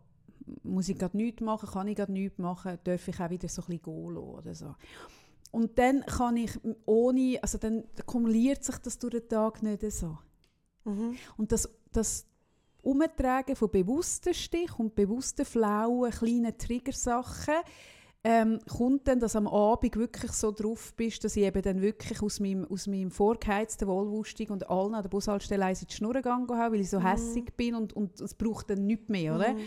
muss ich gerade nichts machen, kann ich gerade nichts machen, darf ich auch wieder so ein bisschen gehen oder so. Und dann kann ich ohne, also dann kumuliert sich das durch den Tag nicht so. Mhm. Und das, das Umtragen von bewussten Stich und bewussten flauen, kleinen Triggersachen ähm, kommt dann, dass am Abend wirklich so drauf bist, dass ich eben dann wirklich aus meinem, aus meinem vorgeheizten Wohlwustig und allen an der Bushaltestelle eins in die Schnur gegangen habe, weil ich so Mhm. hässig bin und, und es braucht dann nichts mehr, oder? Mhm.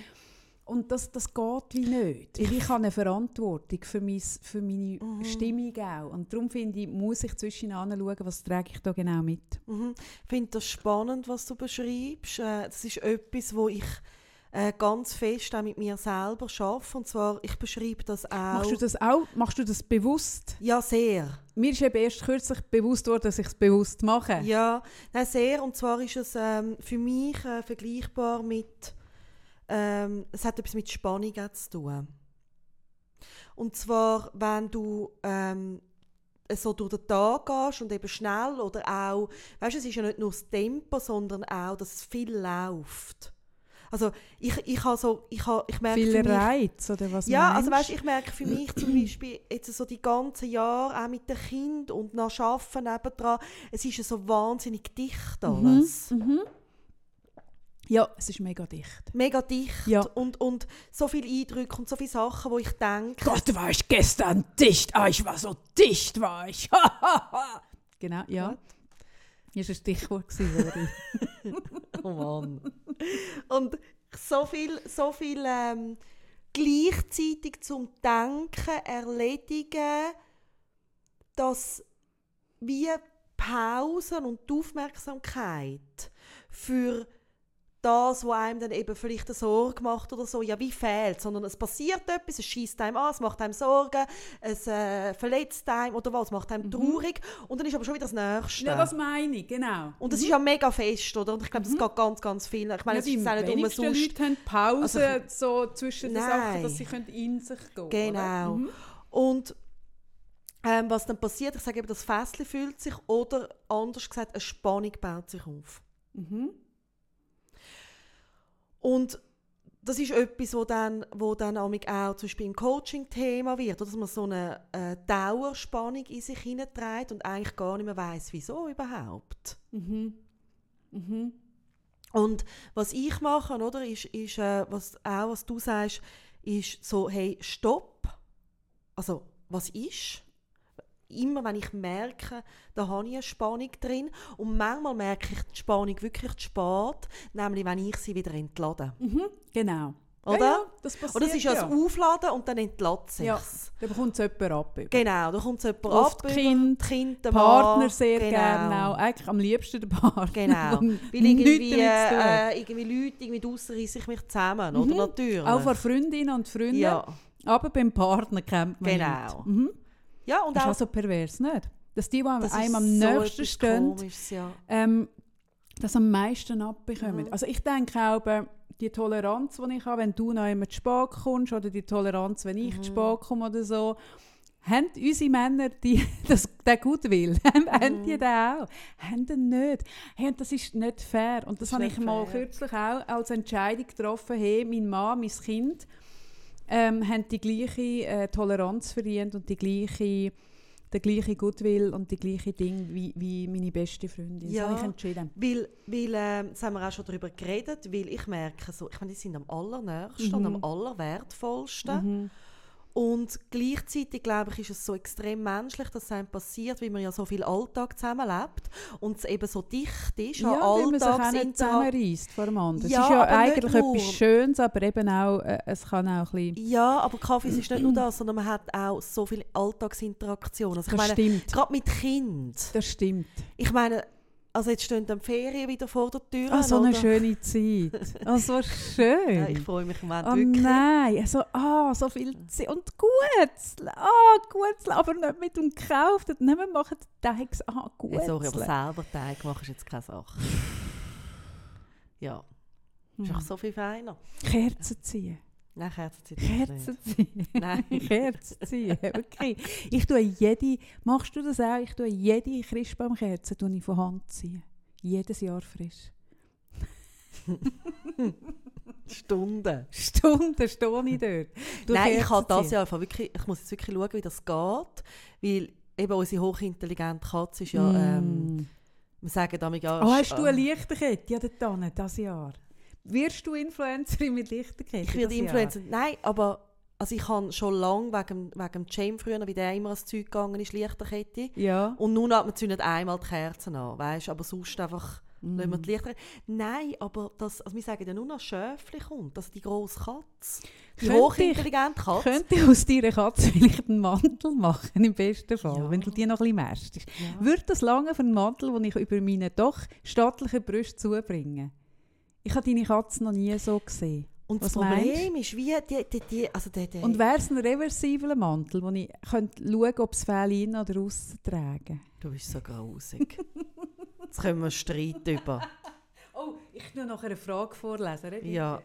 Und das, das geht wie nicht. Weil ich habe eine Verantwortung für, mein, für meine Mhm. Stimmung auch. Und darum finde ich, muss ich zwischen anschauen, was trage ich da genau mit. Mhm. Ich finde das spannend, was du beschreibst. Äh, Das ist etwas, wo ich äh, ganz fest auch mit mir selber schaffe. Und zwar, ich beschreibe das auch. Machst du das auch? Machst du das bewusst? Ja, sehr. Mir ist eben erst kürzlich bewusst worden, dass ich es bewusst mache. Ja, nein, sehr. Und zwar ist es ähm, für mich äh, vergleichbar mit, ähm, es hat etwas mit Spannung zu tun. Und zwar, wenn du ähm, so durch den Tag gehst und eben schnell oder auch, weißt du, es ist ja nicht nur das Tempo, sondern auch, dass es viel läuft. Also ich, ich, habe so, ich, habe, ich merke Viel für mich, Reiz, oder was ja, meinst also weißt, ich merke für mich zum Beispiel jetzt so die ganzen Jahre auch mit dem Kind und nach Arbeiten nebendran, es ist ja so wahnsinnig dicht alles. Mhm. Ja, es ist mega dicht. Mega dicht Ja. und, und so viele Eindrücke und so viele Sachen, wo ich denke, Gott, war ich gestern dicht. Ah, ich war so dicht, war ich. genau, ja. What? Das war ein Stichwort, gewesen, Lori. oh Mann. und so viel, so viel ähm, gleichzeitig zum Denken, Erledigen, dass wie Pausen und die Aufmerksamkeit für das, was einem dann eben vielleicht eine Sorge macht oder so, ja, wie fehlt, sondern es passiert etwas, es schießt einem an, es macht einem Sorgen, es äh, verletzt einem oder was, es macht einem traurig und dann ist aber schon wieder das Nächste. ja, das meine ich, genau. und das ist ja mega fest, oder? Und ich glaube, das geht ganz, ganz viel. Ich meine, ja, es die ist auch nicht umsonst. Leute haben Pause Also- so zwischen den Sachen, dass sie können in sich gehen Genau. Mhm. Und ähm, was dann passiert, ich sage eben, das Fässchen fühlt sich oder anders gesagt, eine Spannung baut sich auf. Mhm. Und das ist etwas, wo dann, wo dann auch zum Beispiel im Coaching Thema wird, dass man so eine äh, Dauerspannung in sich hineinträgt und eigentlich gar nicht mehr weiß, wieso überhaupt. Mhm. Mhm. Und was ich mache, oder, ist, ist äh, was, auch was du sagst, ist so, hey, stopp. Also, was ist? Immer wenn ich merke, da habe ich eine Spannung drin. Und manchmal merke ich die Spannung wirklich zu spät, nämlich wenn ich sie wieder entlade. Mhm. Genau. Oder? Ja, ja, das passiert Und das ist ja das Aufladen und dann entlädt es Ja. sich's. Da bekommt es jemand ab. Genau, da kommt es jemand Oft ab. Kind, Kind, der Partner Mann. sehr genau. gerne auch. Eigentlich am liebsten der Partner. Genau. Weil irgendwie, äh, irgendwie Leute irgendwie draussen reissen mich zusammen, oder? Mhm. Natürlich. Auch von Freundinnen und Freunden. Ja. Aber beim Partner kennt man Genau. nicht. Mhm. Ja, und Das ist auch auch so pervers, nicht? Dass die, die das einem am so nächsten stehen, ja. ähm, das am meisten abbekommen. Mhm. Also ich denke auch, die Toleranz, die ich habe, wenn du noch immer zu spät kommst oder die Toleranz, wenn ich Mhm. zu spät komme oder so, haben unsere Männer die, das, den Gutwill? haben, haben die Mhm. den auch? Haben den nicht? Hey, und das ist nicht fair. Und das, Das habe ich mal fair. kürzlich auch als Entscheidung getroffen. Hey, mein Mann, mein Kind ähm, haben die gleiche äh, Toleranz verdient und die gleiche, den gleichen Goodwill und die gleiche Ding wie, wie meine beste Freundin. Ja. Das habe ich entschieden. Weil, weil ähm, das haben wir auch schon darüber geredet, weil ich merke, so, ich meine, die sind am allernächsten Mhm. und am allerwertvollsten. Mhm. Und gleichzeitig, glaube ich, ist es so extrem menschlich, dass es einem passiert, weil man ja so viel Alltag zusammenlebt und es eben so dicht ist an Ja, weil man sich zusammenreisst vor dem anderen. Ja, es ist ja eigentlich etwas Schönes, aber eben auch, äh, es kann auch ein bisschen... Ja, aber Kaffee ist nicht nur das, sondern man hat auch so viele Alltagsinteraktionen. Also ich Das meine, stimmt, gerade mit Kind. das stimmt. Ich meine, also jetzt stehen dann die Ferien wieder vor der Tür. Ah, so eine oder? schöne Zeit. Ah, so schön. Ja, ich freue mich im Moment Oh wirklich. nein, also, ah, so viel Zeit. Und gut, ah, gut, aber nicht mit dem gekauft. Nicht mehr machen den Teig, ah, gut. Ja, sorry, aber selber Teig machen ist jetzt keine Sache. Ja, ist Hm. auch so viel feiner. Kerzen ziehen. Nein, Kerzenzeit ist es Kerzen ziehen. Nein. Kerzen ziehen, wirklich. Ich tue jede, machst du das auch? Ich tue jede Christbaumkerze tue ich von Hand ziehen. Jedes Jahr frisch. Stunden. Stunden stehe ich dort. Du Nein, ich Kerzen habe das ziehen. ja einfach wirklich, ich muss jetzt wirklich schauen, wie das geht, weil eben unsere hochintelligente Katze ist ja, ähm, Mm. wir sagen damit ja... Oh, hast du äh, eine Lichterkette ja, dort dieses Jahr? Wirst du Influencerin mit Lichterkette? Ich werde dieses Influencer. Nein, aber also ich habe schon lange wegen, wegen dem Jam früher, wie der immer ans Zeug gegangen ist, Lichterkette. Ja. Und nun hat man zündet einmal die Kerzen an, weißt aber sonst einfach Mm. lassen wir die Lichter. Nein, aber das, also wir sagen ja nur noch Schöfli kommt, also die grosse Katze. Die Könnte ich- hochintelligente Katze. Könnte ich aus deiner Katze vielleicht einen Mantel machen, im besten Fall, Ja. wenn du die noch ein bisschen mästest. Ja. Würde das lange für einen Mantel, den ich über meine doch stattlichen Brüste zubringe? Ich habe deine Katze noch nie so gesehen. Und das Was meinst Problem ist, wie die, die, die also der, der, Und wäre es ein reversibler Mantel, wo ich könnte schauen ob es Fell innen oder außen tragen Du bist so grausig. Jetzt können wir streiten über. Oh, ich nur noch eine Frage vorlesen. Ja.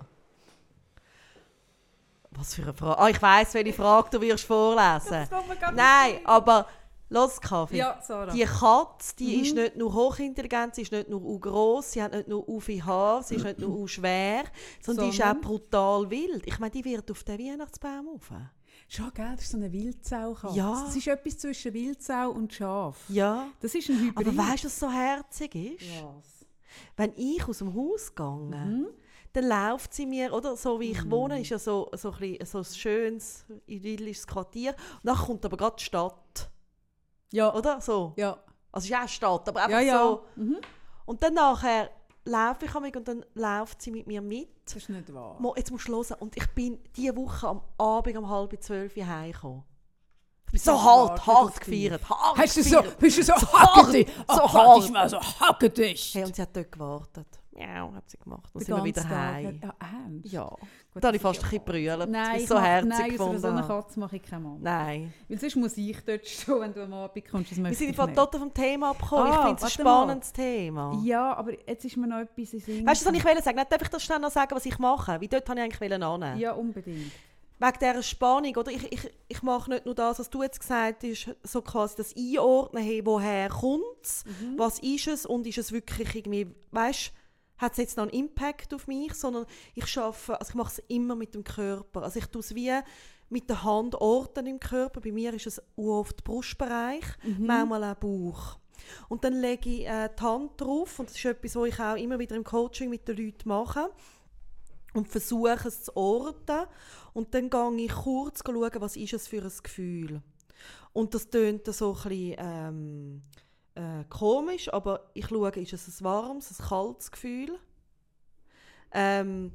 Was für eine Frage? Ah, ich weiss, welche Frage du wirst vorlesen. Nein, aber los, Kaffee. Ja, Sarah. Die Katze, die Mhm. ist nicht nur hochintelligent, sie ist nicht nur u gross, sie hat nicht nur u viel Haar, sie ist nicht nur schwer, sondern die ist auch Sondern? brutal wild. Ich meine, die wird auf den Weihnachtsbaum rauf. Schon, gell? Das ist so eine Wildsau. Ja. Das ist etwas zwischen Wildsau und Schaf. Ja. Das ist ein Hybrid. Aber weißt du, was so herzig ist? Was? Wenn ich aus dem Haus gehe, Mhm. dann läuft sie mir, oder so wie ich wohne, ist ja so, so, ein, bisschen, so ein schönes, idyllisches Quartier. Und dann kommt aber gerade die Stadt, Ja. oder? So. Ja. Also es ist eine Stadt, aber einfach Ja, ja. so. Mhm. Und dann nachher laufe ich amig und dann läuft sie mit mir mit. Das ist nicht wahr. Mo, jetzt musst du hören. Und ich bin diese Woche am Abend um halb zwölf Uhr heimgekommen. Ich bin so hart, hart dich. gefeiert. Hart Hast du so, bist du so, So hart, oh, so hart. ich mal so, hacke dich. Hey, und sie hat dort gewartet. Ja, hat sie gemacht. Dann sind wir wieder heim. Ja, ernst? Ja. Gut, Da habe ich fast ein bisschen brüllt, Nein, ich ich so herzig nein, gefunden so habe. Katze mache ich keinen Mann. Nein. Weil sonst muss ich dort stehen, wenn du am Abend kommst. Wir sind ich total vom Thema abgekommen. ich Ah, finde es ein warte mal. spannendes Thema. Ja, aber jetzt ist mir noch etwas in Sinn. Weißt du, was ich wollte sagen? Nicht, darf ich das schnell noch sagen, was ich mache? Wie dort wollte ich eigentlich annehmen. Ja, unbedingt. Wegen dieser Spannung, oder? Ich, ich, ich mache nicht nur das, was du jetzt gesagt hast, so quasi das Einordnen, hey, woher kommt es, Mhm. was ist es und ist es wirklich irgendwie, weißt hat es jetzt noch einen Impact auf mich, sondern ich schaffe, also ich mache es immer mit dem Körper. Also ich tue es wie mit der Hand orten im Körper. Bei mir ist es oft Brustbereich, Mhm. manchmal auch Bauch. Und dann lege ich äh, die Hand drauf und das ist etwas, was ich auch immer wieder im Coaching mit den Leuten mache und versuche es zu orten. Und dann gehe ich kurz schauen, was ist es für ein Gefühl. Und das tönt so ein bisschen ähm, äh, komisch, aber ich schaue, ist es ein warmes, ein kaltes Gefühl? Ähm,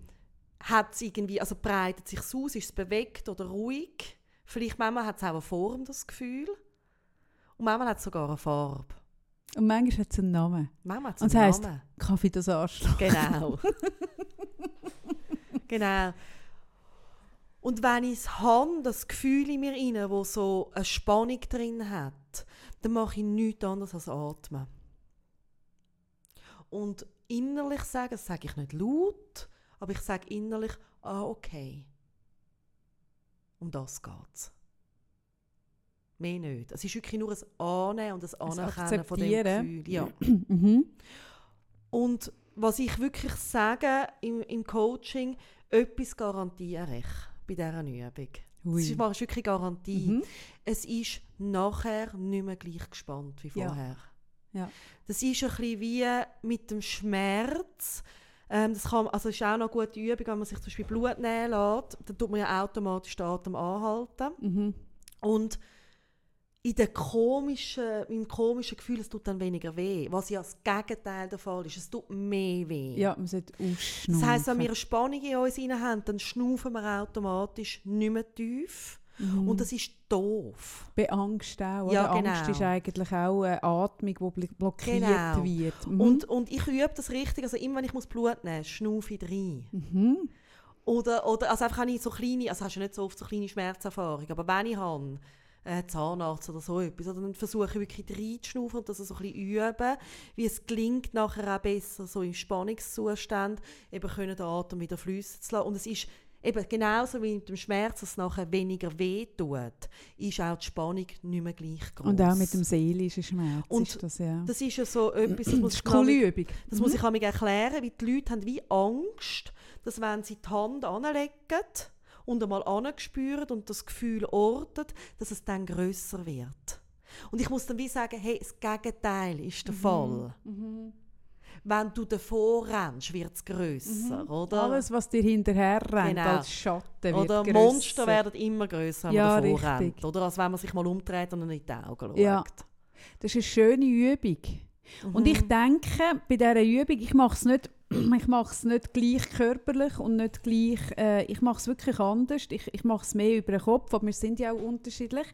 hat es irgendwie, also breitet sich aus, ist es bewegt oder ruhig? Vielleicht manchmal hat es auch eine Form, das Gefühl. Und manchmal hat es sogar eine Farbe. Und manchmal hat es einen Namen. Manchmal hat es einen es heisst- Namen. Kaffee das Arschloch. Genau. genau. Und wenn ich es habe, das Gefühl in mir rein, wo so eine Spannung drin hat, dann mache ich nichts anderes als atmen. Und innerlich sagen, das sage ich nicht laut, aber ich sage innerlich, ah, okay. Um das geht Mehr nicht. Es ist wirklich nur ein Annehmen und ein Anerkennen von dem Gefühl. Ja. mhm. Und was ich wirklich sage im, im Coaching, etwas garantiere ich bei dieser Übung. Ui. Das ist wirklich Garantie. Mhm. Es ist nachher nicht mehr gleich gespannt wie vorher. Ja. ja. Das ist ein bisschen wie mit dem Schmerz. Ähm, das kann, also ist auch noch eine gute Übung, wenn man sich zum Beispiel Blut nehmen lässt, dann tut man ja automatisch den Atem anhalten. Mhm. Und in der komischen, im komischen Gefühl, es tut dann weniger weh. Was ja das Gegenteil der Fall ist. Es tut mehr weh. Ja, man sollte ausschnaufen. Das heisst, wenn wir eine Spannung in uns haben, dann schnaufen wir automatisch nicht mehr tief. Mhm. Und das ist doof. Bei Angst auch. Ja, genau. Angst ist eigentlich auch eine Atmung, die blockiert genau. wird. Mhm. Und, und ich übe das richtig. Also immer, wenn ich Blut nehmen muss, schnaufe ich rein. Mhm. Oder, oder also einfach habe ich so kleine, also hast du nicht so oft so kleine Schmerzerfahrungen, aber wenn ich habe, äh, Zahnarzt oder so etwas. Oder dann versuche ich wirklich reinzuschnaufen und das so ein bisschen üben, wie es gelingt, nachher auch besser so im Spannungszustand eben können den Atem wieder fließen zu lassen. Und es ist eben genauso wie mit dem Schmerz, dass es nachher weniger weh tut, ist auch die Spannung nicht mehr gleich groß. Und auch mit dem seelischen Schmerz und ist das, ja. Das ist ja so etwas, das muss, das coole Übung. Das mhm. muss ich erklären, weil die Leute haben wie Angst, dass wenn sie die Hand anlegen, und einmal angespürt und das Gefühl ortet, dass es dann größer wird. Und ich muss dann wie sagen, hey, das Gegenteil ist der mhm. Fall. Mhm. Wenn du davor rennst, wird es grösser, mhm. oder? Alles, was dir hinterher rennt, genau. als Schatten wird Oder grösser. Monster werden immer grösser, wenn ja, man davor richtig. rennt. Oder als wenn man sich mal umdreht und in die Augen schaut. Ja. Das ist eine schöne Übung. Mhm. Und ich denke, bei dieser Übung, ich mache es nicht ich mache es nicht gleich körperlich und nicht gleich, äh, ich mache es wirklich anders. Ich, ich mache es mehr über den Kopf, aber wir sind ja auch unterschiedlich.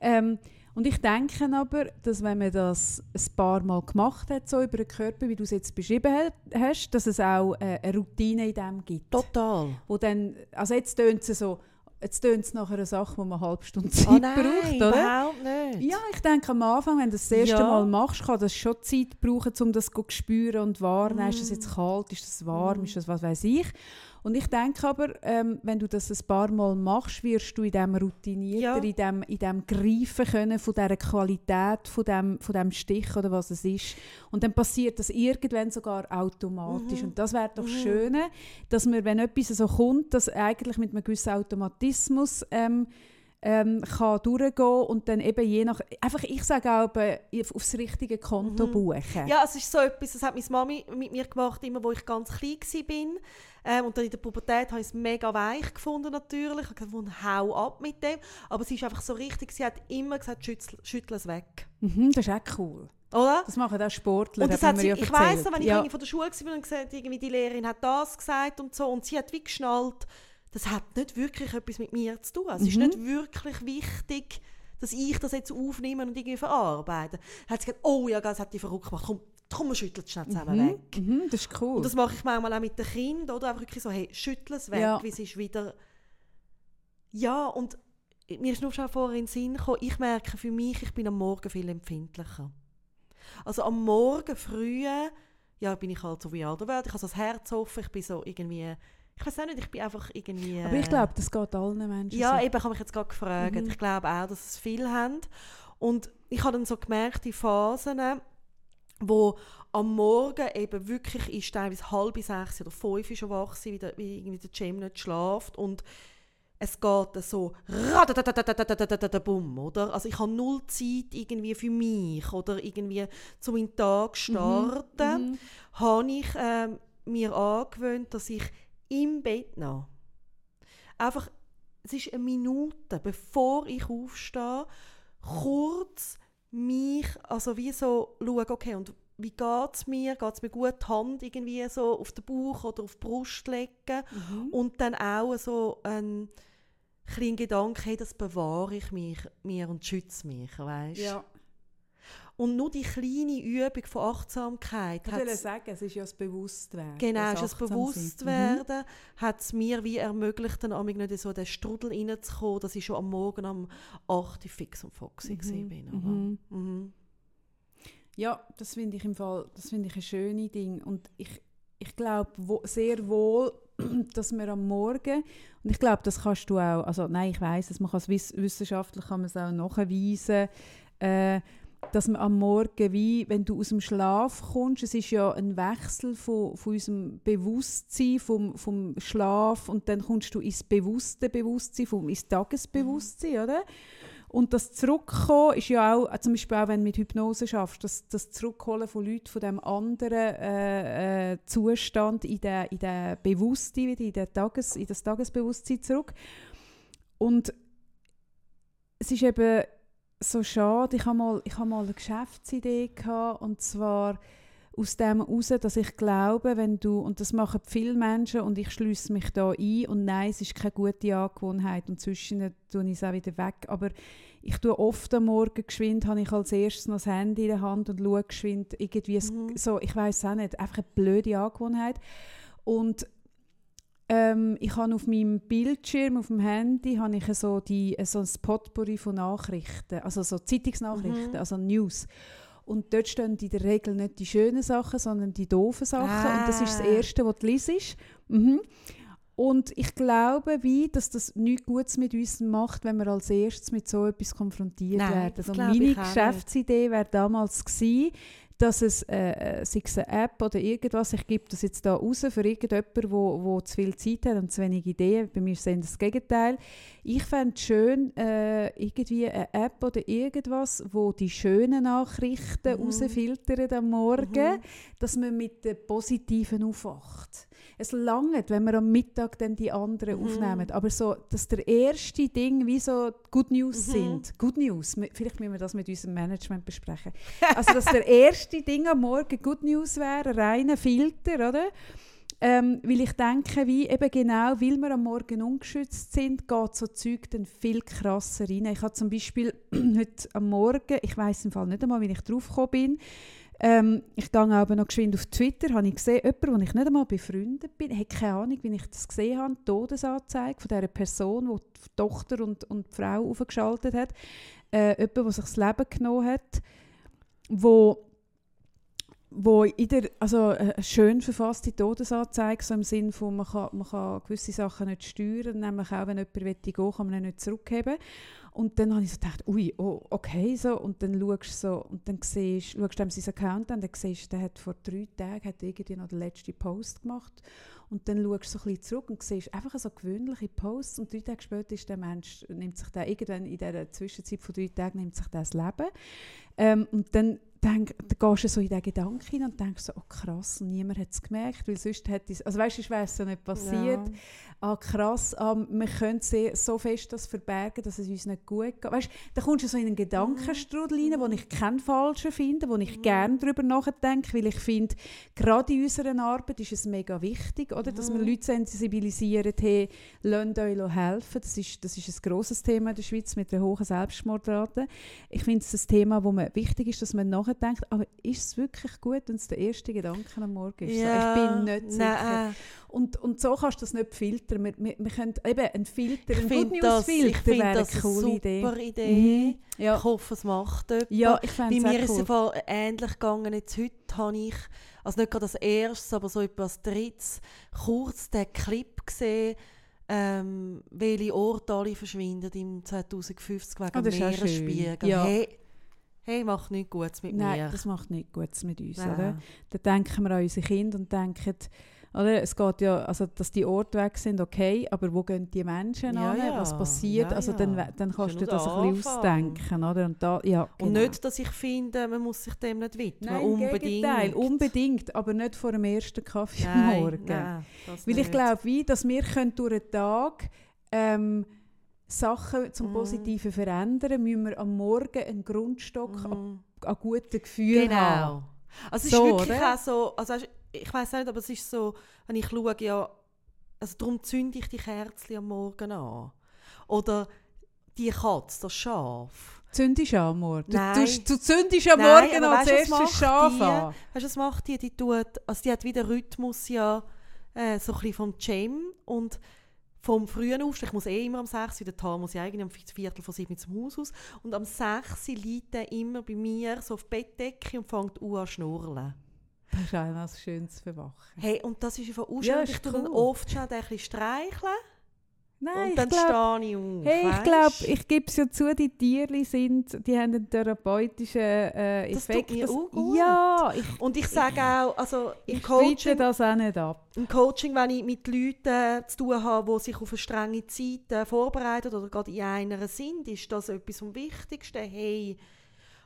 Ähm, und ich denke aber, dass wenn man das ein paar Mal gemacht hat, so über den Körper, wie du es jetzt beschrieben hast, dass es auch äh, eine Routine in dem gibt. Total. Wo dann, also jetzt tönt es so, Jetzt tönt es nach einer Sache, wo man eine halbe Stunde Zeit oh nein, braucht, oder? überhaupt nicht. Ja, ich denke am Anfang, wenn du das, das erste ja. Mal machst, kann das schon Zeit brauchen, um das zu spüren und wahrnehmen. Mm. Ist das jetzt kalt, ist das warm, mm. ist das was weiß ich. Und ich denke aber, ähm, wenn du das ein paar Mal machst, wirst du in dem routinierter, ja. in dem, in dem greifen können von dieser Qualität, von dem, von dem Stich oder was es ist. Und dann passiert das irgendwann sogar automatisch. Mhm. Und das wäre doch mhm. schön, dass man, wenn etwas so kommt, dass eigentlich mit einem gewissen Automatismus ähm, ähm, kann durchgehen und dann eben je nach, einfach ich sage auch, aufs richtige Konto mhm. buchen. Ja, es ist so etwas, das hat meine Mami mit mir gemacht, immer wo ich ganz klein war. Ähm, und dann in der Pubertät habe ich es mega weich gefunden natürlich. Ich habe gefunden, hau ab mit dem. Aber sie ist einfach so richtig, sie hat immer gesagt, schüttel, schüttel es weg. Mhm, das ist auch cool. Oder? Das machen auch Sportler. Und das hat sie, ja ich weiss, wenn ich ja. von der Schule war und gesagt irgendwie die Lehrerin hat das gesagt und so und sie hat wie geschnallt, das hat nicht wirklich etwas mit mir zu tun. Es mhm. ist nicht wirklich wichtig, dass ich das jetzt aufnehme und irgendwie verarbeite. Dann hat sie gesagt, oh ja, das hat die verrückt gemacht, komm, komm, wir schütteln es schnell zusammen mhm. weg. Mhm, das ist cool. Und das mache ich manchmal auch mit den Kindern, oder? Einfach wirklich so, hey, schüttel es weg, ja. wie es ist wieder... Ja, und mir ist nur schon vorher in den Sinn gekommen, ich merke für mich, ich bin am Morgen viel empfindlicher. Also am Morgen früh, ja, bin ich halt so wie alle Welt, ich habe so das Herz offen, ich bin so irgendwie ich weiß auch nicht, ich bin einfach irgendwie... Aber ich glaube, das geht allen Menschen Ja, so. eben, ich habe mich jetzt gerade gefragt. Mhm. Ich glaube auch, dass es viele haben. Und ich habe dann so gemerkt, die Phasen, wo am Morgen eben wirklich ist, teilweise halb sechs oder fünf schon wach sind, wie, wie irgendwie der Jam nicht schläft und es geht so bumm, oder? Also ich habe null Zeit irgendwie für mich oder irgendwie zu meinem Tag starten. Mhm. Habe ich ähm, mir angewöhnt, dass ich im Bett noch. Einfach, es ist eine Minute, bevor ich aufstehe, kurz mich, also wie so schauen, okay, und wie geht es mir? Geht es mir gut, die Hand irgendwie so auf den Bauch oder auf die Brust legen mhm. und dann auch so ein kleinen Gedanke, hey, das bewahre ich mich, mir und schütze mich, weißt? Ja. Und nur die kleine Übung von Achtsamkeit. Ich will sagen, es ist ja das Bewusstwerden. Genau, das, das Bewusstwerden mhm. hat es mir wie ermöglicht, dann nicht in so den Strudel reinzukommen, dass ich schon am Morgen um 8 Uhr fix und foxy mhm. bin. Mhm. Mhm. Ja, das finde ich im Fall, das finde ich ein schönes Ding. Und ich, ich glaube wo, sehr wohl, dass man am Morgen, und ich glaube, das kannst du auch, also nein, ich weiß es, man kann es wiss, wissenschaftlich kann man es auch nachweisen, äh, dass man am Morgen wie, wenn du aus dem Schlaf kommst, es ist ja ein Wechsel von, von unserem Bewusstsein, vom, vom Schlaf und dann kommst du ins bewusste Bewusstsein, vom, ins Tagesbewusstsein, mhm. oder? Und das Zurückkommen ist ja auch, zum Beispiel auch wenn du mit Hypnose schaffst, das, das Zurückholen von Leuten von dem anderen äh, äh, Zustand in den, in den Bewusstsein, in, den Tages, in das Tagesbewusstsein zurück. Und es ist eben so schade, ich habe mal, ich mal eine Geschäftsidee gehabt, und zwar aus dem heraus, dass ich glaube, wenn du, und das machen viele Menschen und ich schließe mich da ein und nein, es ist keine gute Angewohnheit und zwischen tue ich es auch wieder weg, aber ich tue oft am Morgen geschwind, habe ich als erstes noch das Handy in der Hand und schaue geschwind irgendwie mhm. so, ich weiß auch nicht, einfach eine blöde Angewohnheit. Und ähm, ich habe auf meinem Bildschirm, auf dem Handy, habe ich so, die, so ein Potpourri von Nachrichten, also so Zeitungsnachrichten, mhm. also News. Und dort stehen in der Regel nicht die schönen Sachen, sondern die doofen Sachen. Ah. Und das ist das ah. Erste, was du liest. Mhm. Und ich glaube, wie, dass das nichts Gutes mit uns macht, wenn wir als erstes mit so etwas konfrontiert Nein, werden. Also meine Geschäftsidee wäre damals gewesen, dass es, äh, äh, sei es eine App oder irgendwas, ich gebe das jetzt da raus für irgendjemanden, wo, wo zu viel Zeit hat und zu wenig Ideen. Bei mir es das Gegenteil. Ich fände es schön, äh, irgendwie eine App oder irgendwas, wo die schönen Nachrichten mhm. rausfiltert am Morgen, mhm. dass man mit den positiven aufwacht es langt, wenn wir am Mittag dann die anderen mhm. aufnehmen. Aber so, dass der erste Ding wie so Good News mhm. sind. Good News. Vielleicht müssen wir das mit unserem Management besprechen. also, dass der erste Ding am Morgen Good News wäre, ein reiner Filter, oder? Ähm, weil ich denke, wie eben genau, weil wir am Morgen ungeschützt sind, geht so Zeug dann viel krasser rein. Ich habe zum Beispiel heute am Morgen, ich weiß im Fall nicht einmal, wie ich drauf gekommen bin, ähm, ich gehe aber noch geschwind auf Twitter, habe ich gesehen, jemand, den ich nicht einmal befreundet bin, hat keine Ahnung, wie ich das gesehen habe, die Todesanzeige von dieser Person, die die Tochter und, und die Frau aufgeschaltet hat, äh, jemand, der sich das Leben genommen hat, wo wo in der, also eine schön verfasste Todesanzeige, so im Sinne von, man kann, man kann gewisse Sachen nicht steuern, nämlich auch wenn jemand gehen will, kann man ihn nicht zurückheben. Und dann habe ich so gedacht, ui, oh, okay, so. Und dann schaust du so, und dann siehst, du seinen Account an, dann siehst du, der hat vor drei Tagen hat irgendwie noch den letzten Post gemacht. Und dann schaust du so ein bisschen zurück und siehst einfach so gewöhnliche Posts. Und drei Tage später ist der Mensch, nimmt sich der irgendwann in dieser Zwischenzeit von drei Tagen, nimmt sich das Leben. Ähm, und dann denk, dann gehst du so in diesen Gedanken hin und denkst so, oh krass, niemand hat es gemerkt, weil sonst hätte es, also weißt du, wäre es so nicht passiert. Ja. Ah krass, ah, wir können so fest das verbergen, dass es uns nicht gut geht. Weißt du, da kommst du so in einen Gedankenstrudel rein, wo ich keinen falschen finde, wo ich mhm. gerne darüber nachdenke, weil ich finde, gerade in unserer Arbeit ist es mega wichtig, oder, dass wir mhm. Leute sensibilisieren, hey, lasst euch helfen. Das ist, das ist ein grosses Thema in der Schweiz mit der hohen Selbstmordrate. Ich finde es ein Thema, wo man wichtig ist, dass man nachher nachdenkt, aber ist es wirklich gut, wenn es der erste Gedanke am Morgen ist? Ja, so, ich bin nicht sicher. Und, und so kannst du das nicht filtern. Wir, wir, wir können eben einen Filter, einen Good News Filter wäre eine coole Idee. super Idee. Mhm. Ja. Ich hoffe, es macht jemand. Ja, ich Bei mir ist es ähnlich gegangen. Jetzt heute habe ich, also nicht gerade das erste, aber so etwas drittes, kurz den Clip gesehen, ähm, welche Orte alle verschwinden im 2050 wegen oh, Meeresspiegel. Ja. Hey, hey, mach nichts Gutes mit Nein, mir. Nein, das macht nichts Gutes mit uns. Oder? Da denken wir an unsere Kinder und denken, oder? Es geht ja, also, dass die Orte weg sind, okay, aber wo gehen die Menschen ja, an? Ja. Was passiert? Ja, also dann, dann kannst du das ein bisschen ausdenken. Oder? Und, da, ja, genau. und nicht, dass ich finde, man muss sich dem nicht widmen. Nein, unbedingt. Gegenteil, unbedingt, aber nicht vor dem ersten Kaffee nein, am Morgen. Nein, Weil ich glaube, wie, dass wir können durch den Tag ähm, Sachen zum mm. Positiven verändern, müssen wir am Morgen einen Grundstock mm. an, an guten Gefühlen genau. haben. Also es so, ist wirklich oder? auch so, also ich weiß nicht, aber es ist so, wenn ich schaue, ja, also darum zünde ich die Kerzen am Morgen an. Oder die Katze, das Schaf. Zündest du am Morgen? Nein. Du, du, du zündest am Nein, Morgen als erstes Schaf die, an. Weißt du, was macht die? Die, tut, also die hat wieder Rhythmus ja äh, so ein bisschen vom Gym und vom frühen Aufstehen, ich muss eh immer am 6 Uhr, der Tag muss ich eigentlich um Viertel vor 7 zum Haus aus, und am 6 Uhr liegt er immer bei mir so auf die Bettdecke und fängt an zu schnurren. Das ist auch schönes Verwachen. Hey, und das ist einfach auch schön. ich cool. oft schnell ein bisschen streicheln Nein, und dann ich glaub, stehe ich auf. Hey, ich glaube, ich gebe es ja zu, die Tierli sind, die haben einen therapeutischen äh, Das tut Effekt. mir auch gut. Ja, ich, Und ich sage auch, also im ich Coaching, das auch nicht ab. im Coaching, wenn ich mit Leuten äh, zu tun habe, die sich auf eine strenge Zeit äh, vorbereiten oder gerade in einer sind, ist das etwas vom Wichtigsten. Hey,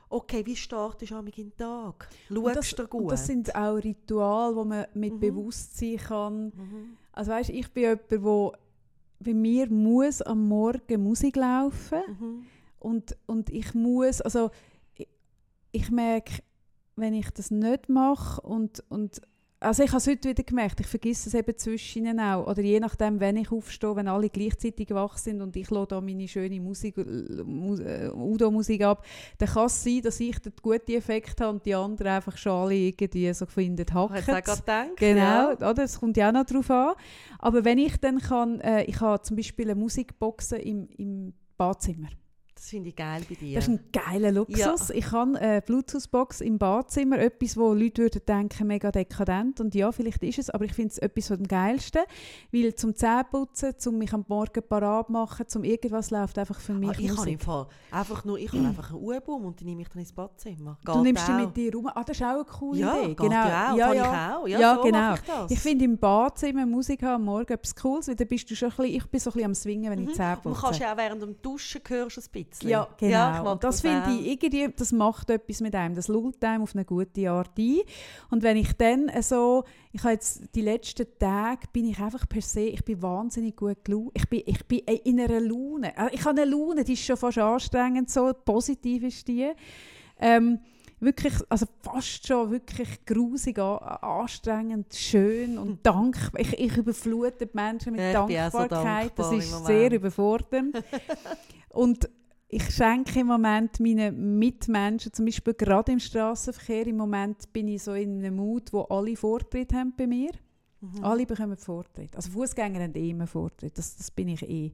okay, wie startest du am Tag? Und Schaust das, du und gut? das sind auch Rituale, die man mit Mhm. Bewusstsein kann. mhm. Also weißt, ich bin jemand, wo bei mir muss am Morgen Musik laufen Mhm. und, und ich muss, also ich, ich merke, wenn ich das nicht mache und, und also ich habe es heute wieder gemerkt, ich vergesse es eben zwischen ihnen auch. Oder je nachdem, wenn ich aufstehe, wenn alle gleichzeitig wach sind und ich da meine schöne Musik, äh, äh, Udo-Musik ab, dann kann es sein, dass ich den guten Effekt habe und die anderen einfach schon alle irgendwie so finden, Ich habe jetzt auch hacken. gedacht. Genau, Ja. oder? das kommt ja auch noch drauf an. Aber wenn ich dann kann, äh, ich habe zum Beispiel eine Musikbox im, im Badzimmer. Das finde ich geil bei dir. Das ist ein geiler Luxus. Ich habe eine Bluetooth-Box im Badzimmer, etwas, wo Leute würden denken, mega dekadent. Und ja, vielleicht ist es, aber ich finde es etwas vom Geilsten. Weil zum Zähneputzen, zum mich am Morgen parat machen, zum irgendwas läuft einfach für mich Ah, ich habe im Musik. Fall einfach nur, ich habe einfach einen Uhrbaum und die nehme ich dann ins Badzimmer. Du Geht nimmst die mit dir rum. Ah, das ist auch eine coole ja, Idee. genau. ja. Ja, ja. ich auch. Ja, Ja, so genau. ich. Ich finde im Badzimmer Musik haben am Morgen etwas Cooles, weil dann bist du schon ein bisschen, ich bin so ein bisschen am Swingen, wenn ich Mhm. die Zähne Und putze. kannst ja auch während dem Duschen hörst du ein bisschen. Ja, genau. Ja, ich das finde ich irgendwie, das macht etwas mit einem. Das lullt einem auf eine gute Art ein. Und wenn ich dann so, ich habe jetzt die letzten Tage, bin ich einfach per se, ich bin wahnsinnig gut gelaunt. Ich bin, ich bin in einer Laune. Äh, Ich habe eine Laune, die ist schon fast anstrengend, so positiv ist die. Ähm, wirklich, also fast schon wirklich grusig, an- anstrengend, schön und dankbar. Ich, ich überflute die Menschen mit ich auch so Dankbarkeit. das dankbar ist sehr überfordernd. und ich schenke im Moment meinen Mitmenschen, zum Beispiel gerade im Straßenverkehr, im Moment bin ich so in einem Mut, wo alle Vortritt haben bei mir. Mhm. Alle bekommen Vortritt. Also Fußgänger haben eh immer Vortritt. Das, das bin ich eh.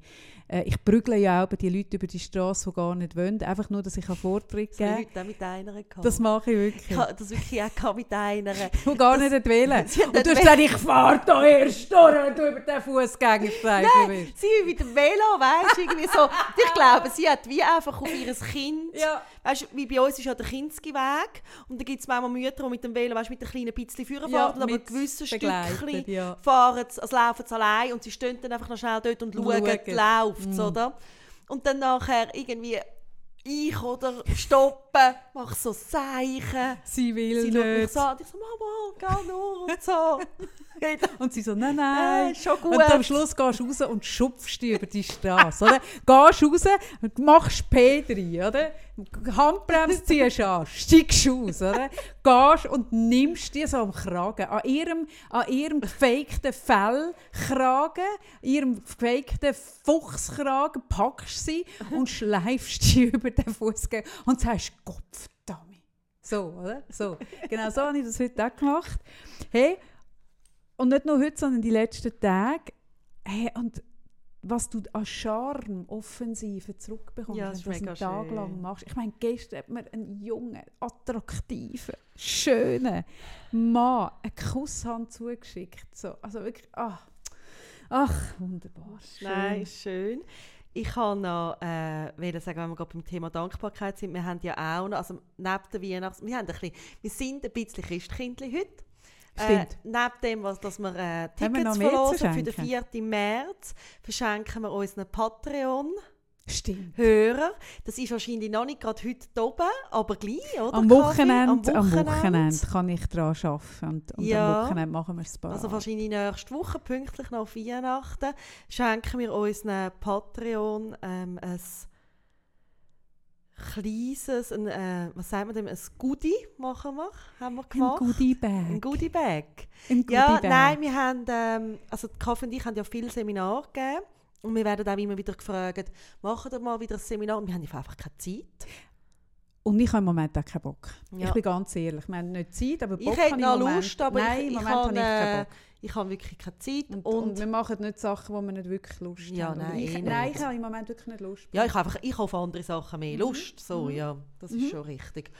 Äh, ich prügle ja auch die Leute über die Straße, die gar nicht wollen. Einfach nur, dass ich einen Vortritt Das geben ich heute auch mit einer gehabt. Das mache ich ich wirklich. habe das wirklich auch mit einer. Die gar nicht wählen. Und du hast gesagt, ich fahre da erst durch, wenn du über den Fußgängerstreifen bist. Sie wie mit dem Velo, weißt du, irgendwie so. Ich glaube, sie hat wie einfach auf ihr Kind, Ja. weißt du, wie bei uns ist ja der Kinski-Weg und da gibt es manchmal Mütter, die mit dem Velo, weißt mit einem kleinen bisschen Führer Ja, fahren, aber gewissen begleitet, Stückchen ja. fahren sie, also laufen sie allein und sie stehen dann einfach noch schnell dort und schauen, schauen. läuft es, Mm. oder? Und dann nachher irgendwie ich oder stoppen, mache so Zeichen. Sie will Sie schaut mich nicht. so an ich so, Mama, geh nur und so. Und sie so, nein, Nein, nein. ist schon gut. Und am Schluss gehst du raus und schupfst die über die Straße, oder? Gehst raus und machst P rein, oder? Handbremse ziehst an, steigst aus, oder? Gehst und nimmst die so am Kragen, an ihrem, an ihrem gefakten Fellkragen, ihrem gefakten Fuchskragen, packst sie und schleifst sie über den Fußgänger und sagst, Gott verdammt. So, oder? So. Genau so habe ich das heute auch gemacht. Hey, und nicht nur heute, sondern die letzten Tage. Hey, und was du an Charme, Offensive zurückbekommst, Ja, wenn das du ist das einen Tag schön. lang machst. Ich meine, gestern hat mir einen jungen, attraktiven, schönen Mann eine Kusshand zugeschickt. So, also wirklich, ach, ach wunderbar. Schön. Nein, schön. Ich kann noch äh, sagen, wenn wir gerade beim Thema Dankbarkeit sind, wir haben ja auch noch, also neben der Weihnachts... Wir, haben ein bisschen, wir sind ein bisschen Christkindli heute. Äh, Stimmt. neben dem, was, dass wir äh, wir Tickets zu verlosen für den schenken? 4. März, verschenken wir unseren Patreon-Hörer. Stimmt. Das ist wahrscheinlich noch nicht gerade heute oben, aber gleich, oder? Am Kaffee? Wochenende, am Wochenende kann ich daran arbeiten. Und, und Ja. am Wochenende machen wir es parat. Also wahrscheinlich nächste Woche, pünktlich nach Weihnachten, schenken wir unseren Patreon ähm, ein kleines, ein, äh, was sagen wir dem, ein Goodie machen wir, haben wir Ein gemacht. Goodie Bag. Ein Goodie Bag. Ein Goodie Ja, Bag. nein, wir haben, ähm, also Kaffee und ich haben ja viele Seminare gegeben und wir werden auch immer wieder gefragt, machen wir mal wieder ein Seminar und wir haben einfach keine Zeit. Und ich habe im Moment auch keinen Bock. Ja. Ich bin ganz ehrlich. Wir haben nicht Zeit, aber Bock Ich habe noch im Moment. Lust, aber Nein, ich, im ich, Moment habe, habe ich keinen äh, Bock. Ich habe wirklich keine Zeit. Und, Und, und wir machen nicht Sachen, wo wir nicht wirklich Lust Ja, haben. Nein, ich, eh nein, ich habe im Moment wirklich nicht Lust. Ja, ich habe einfach ich habe auf andere Sachen mehr Mhm. Lust. So, Mhm. ja, das Mhm. ist schon richtig.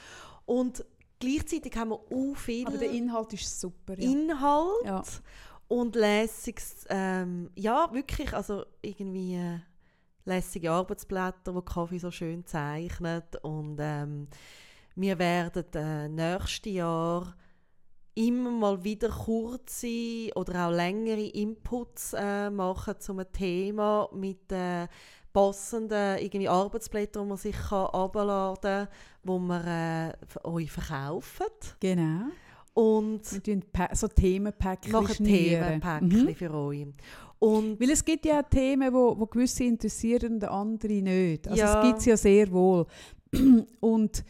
Und gleichzeitig haben wir auch viel Aber der Inhalt ist super. Ja. Inhalt Ja. und lässiges, ähm, ja wirklich, also irgendwie äh, lässige Arbeitsblätter, wo Kaffee so schön zeichnet und ähm, wir werden äh, nächstes Jahr immer mal wieder kurze oder auch längere Inputs äh, machen zu einem Thema mit äh, passenden irgendwie Arbeitsblättern, die man sich kann herunterladen kann, wo wir äh, euch verkaufen. Genau. Und Pa- so Themenpäckchen machen schnüren. Themenpäckchen Mhm. für euch. Und Weil es gibt ja Themen, wo, wo gewisse interessieren und andere nicht. Also Ja. es gibt es ja sehr wohl. Und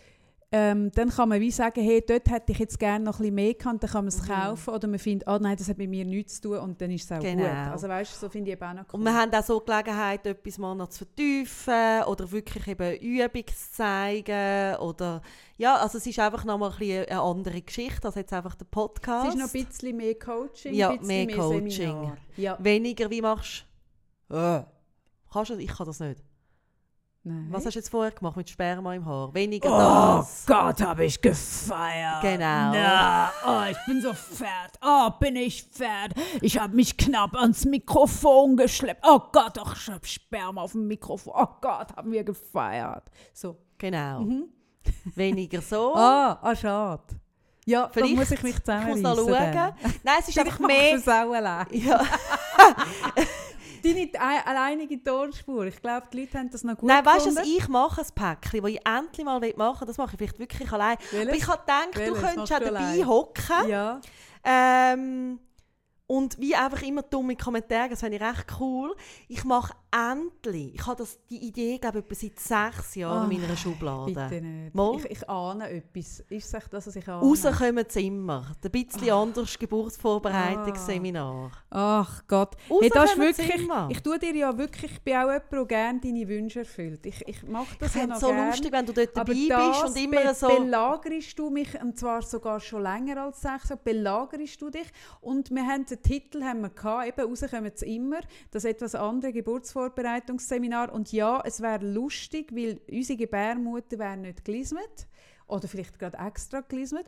ähm, dann kann man wie sagen, hey, dort hätte ich jetzt gerne noch ein bisschen mehr gehabt, dann kann man es Mhm. kaufen. Oder man findet, ah nein, das hat mit mir nichts zu tun und dann ist es auch Genau. gut. Also weißt du, so finde ich eben auch noch cool. Und wir haben auch so Gelegenheit, etwas mal noch zu vertiefen oder wirklich eben Übung zu zeigen. Oder, ja, also es ist einfach nochmal ein bisschen eine andere Geschichte als jetzt einfach der Podcast. es ist noch ein bisschen mehr Coaching, Ja, mehr mehr, Coaching. Seminar. Ja. Weniger, wie machst du? Äh. Kannst du das? Ich kann das nicht. Nein. Was hast du jetzt vorher gemacht mit Sperma im Haar? Weniger Oh das. Gott, habe ich gefeiert. Genau. Na, oh, ich bin so fett. Oh, bin ich fett. Ich habe mich knapp ans Mikrofon geschleppt. Oh Gott, doch, ich habe Sperma auf dem Mikrofon. Oh Gott, haben wir gefeiert. So. Genau. Mhm. Weniger so. Ah, ah schade. Ja, Vielleicht muss ich mich ich muss zusammenreissen. noch schauen. dann. Nein, es ist einfach machst du mehr. es auch allein. Ja. Deine ei- alleinige Tonspur. Ich glaube, die Leute haben das noch gut Nein, weißt du, ich mache, ein Päckchen, das ich endlich mal machen will, das mache ich vielleicht wirklich allein. Welches? Aber ich habe gedacht, du könntest auch dabei hocken Ja. ähm, und wie einfach immer dumme Kommentare, das finde ich recht cool. Ich mache endlich, ich habe das, die Idee, glaube ich, seit sechs Jahren Oh in meiner nein, Schublade. Bitte nicht. Mal. Ich, ich ahne etwas. Ist es das, was ich ahne? Rauskommen sie immer. Ein bisschen Ah. anderes Geburtsvorbereitungsseminar. Ach Gott. Hey, das ist wirklich, ich tue dir ja wirklich, ich bin auch jemand, der gerne deine Wünsche erfüllt. Ich, ich mache das Ich ja noch so gern. lustig, wenn du dort dabei bist und immer so... belagerst du mich, und zwar sogar schon länger als sechs Jahre, belagerst du dich. Und wir haben den Titel haben wir gehabt, eben rauskommen sie immer, das etwas andere Geburtsvorbereitungsseminar. Und ja, es wäre lustig, weil unsere Gebärmutter wäre nicht gelismet oder vielleicht gerade extra gelismet.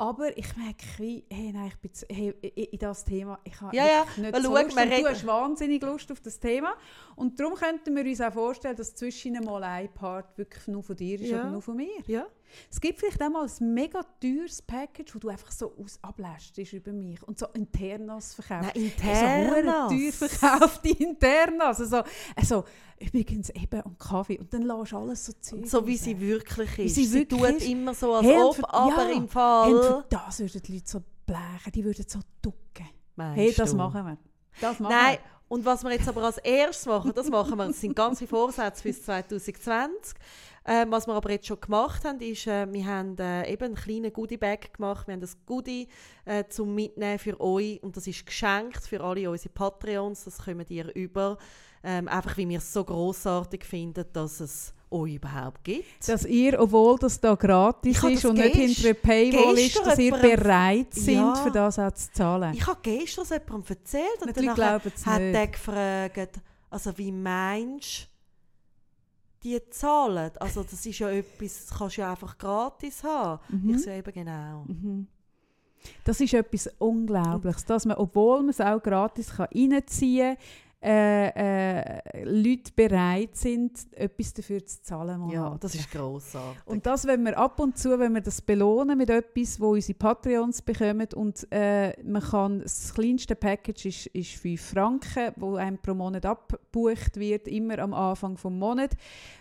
Aber ich merke, wie, hey, nein, ich bin zu, hey, in das Thema, ich habe Ja, ja, nicht weil so schau, Lust. du hast wahnsinnig Lust auf das Thema. Und darum könnten wir uns auch vorstellen, dass zwischen mal ein Part wirklich nur von dir ist Ja. oder nur von mir. Ja. Es gibt vielleicht auch mal ein mega teures Package, wo du einfach so aus ablässt über mich und so Internas verkaufst. Nein, So hure Internas. teuer verkaufte Internas. Also, also, übrigens eben und Kaffee. Und dann lässt alles so Zeug So wie sie wirklich Wie ist. sie Sie, wirklich tut ist. immer so, als Hey, ob, für- aber ja, im Fall... das würden die Leute so blechen, die würden so ducken. Meinst Hey, das du? machen wir. Das machen Nein, und was wir jetzt aber als erstes machen, das machen wir, das sind ganz viele Vorsätze bis 2020. Ähm, was wir aber jetzt schon gemacht haben, ist, äh, wir haben äh, eben einen kleinen Goodie-Bag gemacht. Wir haben das Goodie äh, zum Mitnehmen für euch und das ist geschenkt für alle unsere Patreons. Das kommen ihr über. Ähm, einfach, weil wir es so grossartig finden, dass es euch überhaupt gibt. Dass ihr, obwohl das da gratis ist und nicht hinter einer Paywall ist, dass ihr bereit sind, Ja. für das auch zu zahlen. Ich habe gestern es jemandem erzählt und glauben es hat nicht. gefragt, also wie meinst du, die zahlen? Also das ist ja etwas, das kannst du ja einfach gratis haben. Mhm. Ich sage eben genau. Mhm. Das ist etwas Unglaubliches, dass man, obwohl man es auch gratis kann reinziehen kann, äh, äh, Leute bereit sind, etwas dafür zu zahlen. Ja, monatlich. das ist grossartig. Und das, wenn wir ab und zu, wenn wir das belohnen mit etwas, wo unsere Patreons bekommen und äh, man kann, das kleinste Package ist, ist 5 Franken, wo einem pro Monat abgebucht wird, immer am Anfang des Monats.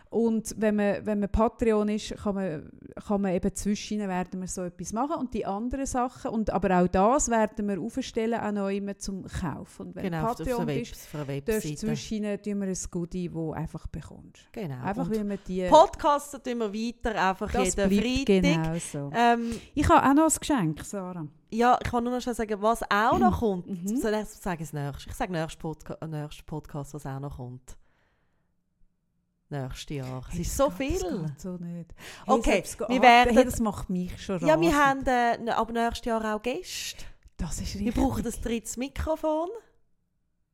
Und wenn man, wenn man Patreon ist, kann man, kann man eben zwischen werden wir so etwas machen. Und die anderen Sachen, und, aber auch das werden wir aufstellen, auch noch immer zum Kaufen. Und wenn genau, Patreon bist, darfst zwischen tun wir ein Goodie, das einfach bekommst. Genau. Einfach, Und weil wir die... Podcasten tun wir weiter, einfach das jeden Freitag. genau so. Ähm, Ich habe auch noch ein Geschenk, Sarah. ja, ich kann nur noch schnell sagen, was auch noch kommt. Mhm. Soll ich sagen das nächste? Ich sage nächstes Podca äh, nächstes Podcast, was auch noch kommt. Nächstes Jahr. Es Hey, ist so geht- das viel. geht so nicht. Okay, selbst wir werden- hey, das macht mich schon Ja, wir rasend. haben äh, ab nächstes Jahr auch Gäste. Das ist Wir richtig. brauchen ein drittes Mikrofon.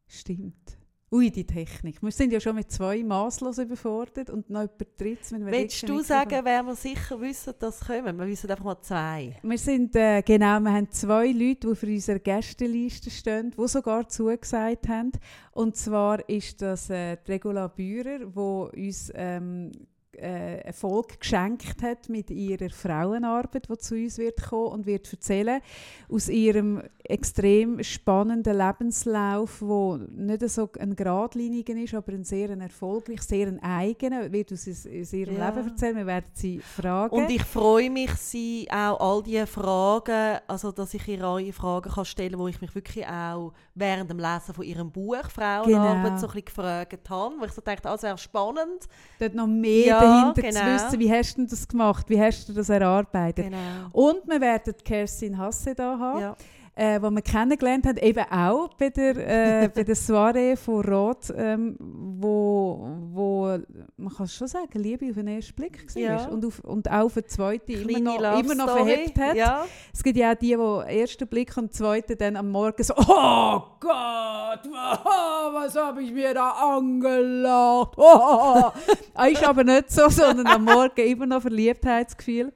Stimmt. Ui, die Technik. Wir sind ja schon mit zwei maßlos überfordert und noch über drittes. Willst du sagen, wer wir sicher wissen, dass kommen? Wir wissen einfach mal zwei. Wir sind, äh, genau, wir haben zwei Leute, die für unsere Gästeliste stehen, die sogar zugesagt haben. Und zwar ist das äh, Regula Bührer, die uns ähm, äh, Erfolg geschenkt hat mit ihrer Frauenarbeit, die zu uns wird kommen und wird erzählen aus ihrem extrem spannenden Lebenslauf, wo nicht so ein geradliniger ist, aber ein sehr erfolgreich, sehr ein eigener, wird aus, aus ihrem ja. Leben erzählen. Wir werden sie fragen. Und ich freue mich, sie auch all diese Fragen, also dass ich ihr alle Fragen kann stellen, wo ich mich wirklich auch während dem Lesen von ihrem Buch Frauenarbeit genau. so ein bisschen gefragt habe, wo ich so dachte, ah, wäre spannend. Dort noch mehr ja, dahinter genau. zu wissen, wie hast du das gemacht, wie hast du das erarbeitet. Genau. Und wir werden Kerstin Hasse da haben. Ja äh, die wir kennengelernt haben, eben auch bei der, äh, bei der Soiree von Rot, ähm, wo, wo, man kann schon sagen, Liebe auf den ersten Blick war ja. und, auf, und auch für den zweiten immer noch, immer noch verhebt hat. Ja. Es gibt ja auch die, die ersten Blick und zweiten dann am Morgen so, oh Gott, was habe ich mir da angelacht. Oh. ist aber nicht so, sondern am Morgen immer noch Verliebtheitsgefühl.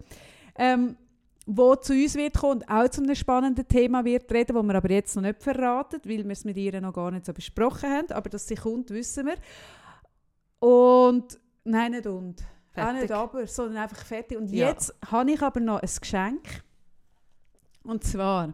Ähm, wo zu uns wird kommen und auch zu einem spannenden Thema wird reden, das wir aber jetzt noch nicht verraten, weil wir es mit ihr noch gar nicht so besprochen haben. Aber dass sie kommt, wissen wir. Und nein, nicht und. Fertig. Auch nicht aber, sondern einfach fertig. Und ja. jetzt habe ich aber noch ein Geschenk. Und zwar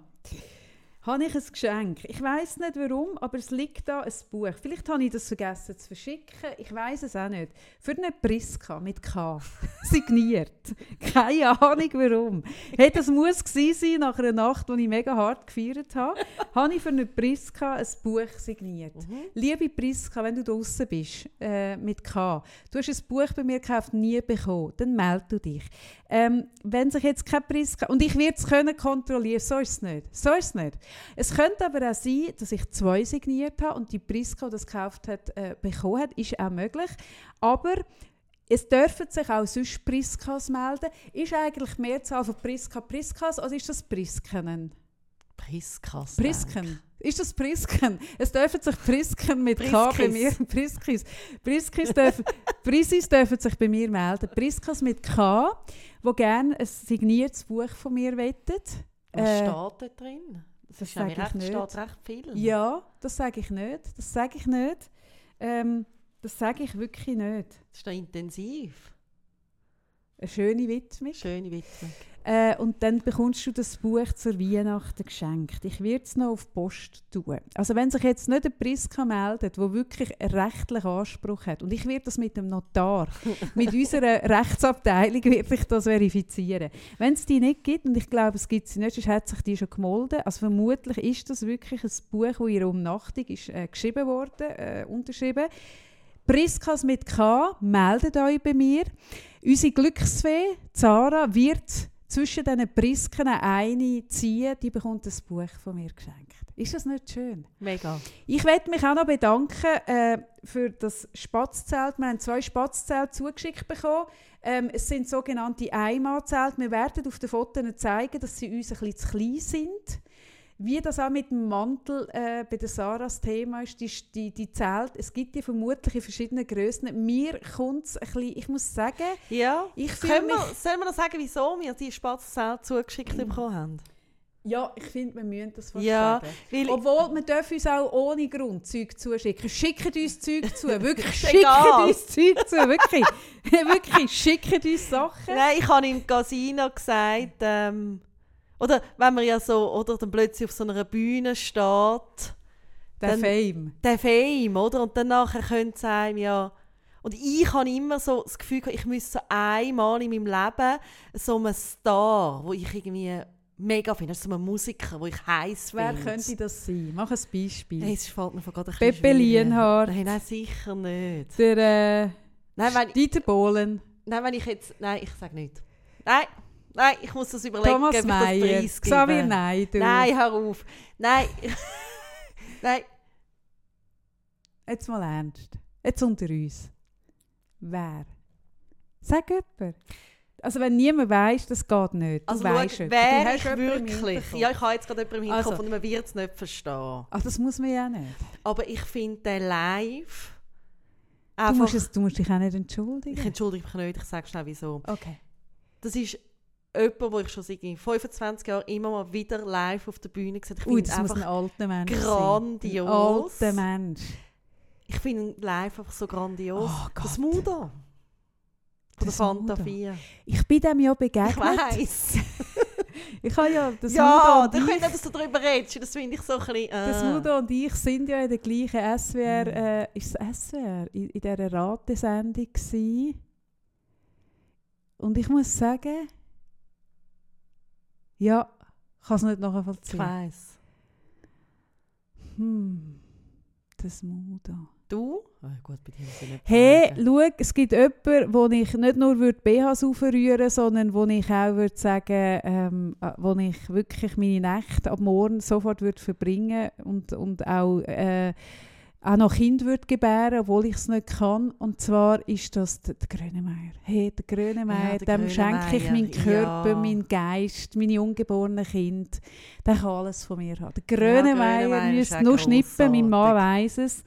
habe ich ein Geschenk. Ich weiß nicht warum, aber es liegt da ein Buch. Vielleicht habe ich das vergessen zu verschicken. Ich weiß es auch nicht. Für eine Priska mit K. Signiert. Keine Ahnung warum. Hey, das muss gewesen sein nach einer Nacht, die ich mega hart gefeiert habe. habe ich für eine Priska ein Buch signiert. Mhm. Liebe Priska, wenn du draußen bist äh, mit K, du hast ein Buch bei mir gekauft, nie bekommen, dann melde du dich. Ähm, wenn sich jetzt kein Priska und ich werde es können kontrollieren, so ist es nicht. So ist es nicht. Es könnte aber auch sein, dass ich zwei signiert habe und die Priska, die das gekauft hat, äh, bekommen hat. Ist auch möglich. Aber es dürfen sich auch sonst Priskas melden. Ist eigentlich die Mehrzahl von Priska Priskas oder ist das Priskenen? Priskas. Prisken. Ist das Prisken? Es dürfen sich Prisken mit K bei mir. Priskis. Priskis dürfen, Prisis dürfen sich bei mir melden. Priskas mit K, wo gerne ein signiertes Buch von mir wettet. Was äh, steht da drin? Das, sage ich recht, nicht. steht recht viel. Ja, das sage ich nicht. Das sage ich nicht. Ähm, das sage ich wirklich nicht. Das ist da intensiv. Eine schöne Widmung. Schöne Widmung. Äh, und dann bekommst du das Buch zur Weihnachten geschenkt. Ich werde es noch auf die Post tun. Also wenn sich jetzt nicht ein Priska meldet, der wirklich rechtlichen Anspruch hat, und ich werde das mit dem Notar, mit unserer Rechtsabteilung werde ich das verifizieren. Wenn es die nicht gibt, und ich glaube, es gibt sie nicht, sonst hat sich die schon gemolden, also vermutlich ist das wirklich ein Buch, das ihre Umnachtung ist äh, geschrieben worden, äh, unterschrieben. Priskas mit K, meldet euch bei mir. Unsere Glücksfee, Zara, wird zwischen diesen Prisken eine ziehen, die bekommt ein Buch von mir geschenkt. Ist das nicht schön? Mega. Ich möchte mich auch noch bedanken äh, für das Spatzzelt. Wir haben zwei Spatzzelte zugeschickt bekommen. Ähm, es sind sogenannte Einmalzelte. Wir werden auf den Fotos zeigen, dass sie uns ein bisschen zu klein sind. Wie das auch mit dem Mantel äh, bei der Sarahs Thema ist, die, die, die Zelte, es gibt die vermutlich in verschiedenen Größen. Mir kommt es ein bisschen, ich muss sagen, ja. ich Können wir, Sollen wir noch sagen, wieso wir die Spatzzelte zugeschickt mhm. bekommen haben? Ja, ich finde, wir müssen das fast ja, sagen. Obwohl, wir dürfen uns auch ohne Grund Zeug zuschicken. Schickt uns Zeug zu. Wirklich, schickt uns Zeug zu. Wirklich. wirklich, schickt uns Sachen. Nein, ich habe im Casino gesagt, ähm, oder wenn man ja so, oder dann plötzlich auf so einer Bühne steht. Der dann, Fame. Der Fame, oder? Und dann nachher könnte es einem ja... Und ich habe immer so das Gefühl, ich müsste so einmal in meinem Leben so einen Star, wo ich irgendwie mega finde, so einen Musiker, wo ich heiß finde. Wer könnte das sein? Mach ein Beispiel. Hey, es fällt mir gerade ein Pepe Lienhardt. Nein, nein, sicher nicht. Der äh, nein, wenn, Dieter Bohlen. Nein, wenn ich jetzt... Nein, ich sage nicht. Nein, Nein, ich muss das überlegen, Thomas ob ich das Xavier Nein, Nein, hör auf. Nein. Nein. Jetzt mal ernst. Jetzt unter uns. Wer? Sag jemand. Also wenn niemand weiß, das geht nicht. Du Also weißt schau, hast ich wirklich... Ja, ich habe jetzt gerade jemanden im Hinterkopf Also. und man wird es nicht verstehen. Ah, das muss man ja nicht. Aber ich finde den live... Du musst, es, du musst dich auch nicht entschuldigen. ich entschuldige mich nicht, ich sage schnell wieso. okay. Das ist jemand, wo ich schon seit 25 Jahren immer mal wieder live auf der Bühne gesehen habe. Ich Ui, finde das muss ein einfach... alter Mensch sein. grandios. Ein alter Mensch. Ich finde live einfach so grandios. Oh Gott. das Mudo. Von der Das Fanta Mudo. 4. Ich bin dem ja Ich begegnet. weiss. Ich habe ja das ja, Mudo da und ich, ihr, dass du darüber redest. Das finde ich so ein bisschen... das äh. Mudo und ich sind ja in der gleichen SWR, Mhm. äh, ist es SWR, in, in dieser Ratesendung gsi. Und ich muss sagen, ja, ich kann es nicht Ich nachvollziehen. weiss. Hm, das Mudo. Du? Ah, gut, bei dir ich nicht Hey, schau, es gibt jemanden, wo ich nicht nur würde BHs aufrühren sondern wo ich auch würde sagen, ähm, äh, wo ich wirklich meine Nächte ab morgen sofort würde verbringen und, und auch, äh, auch noch Kind würde gebären, obwohl ich es nicht kann. Und zwar ist das der, Grönemeyer. Hey, der Grönemeyer, Ja, der dem schenke ich meinen Grönemeyer, Körper, ja. meinen Geist, meine ungeborenen Kinder. Der kann alles von mir haben. Der Ja, Grönemeyer Grönemeyer ist müsste nur schnippen, mein Mann weiss es.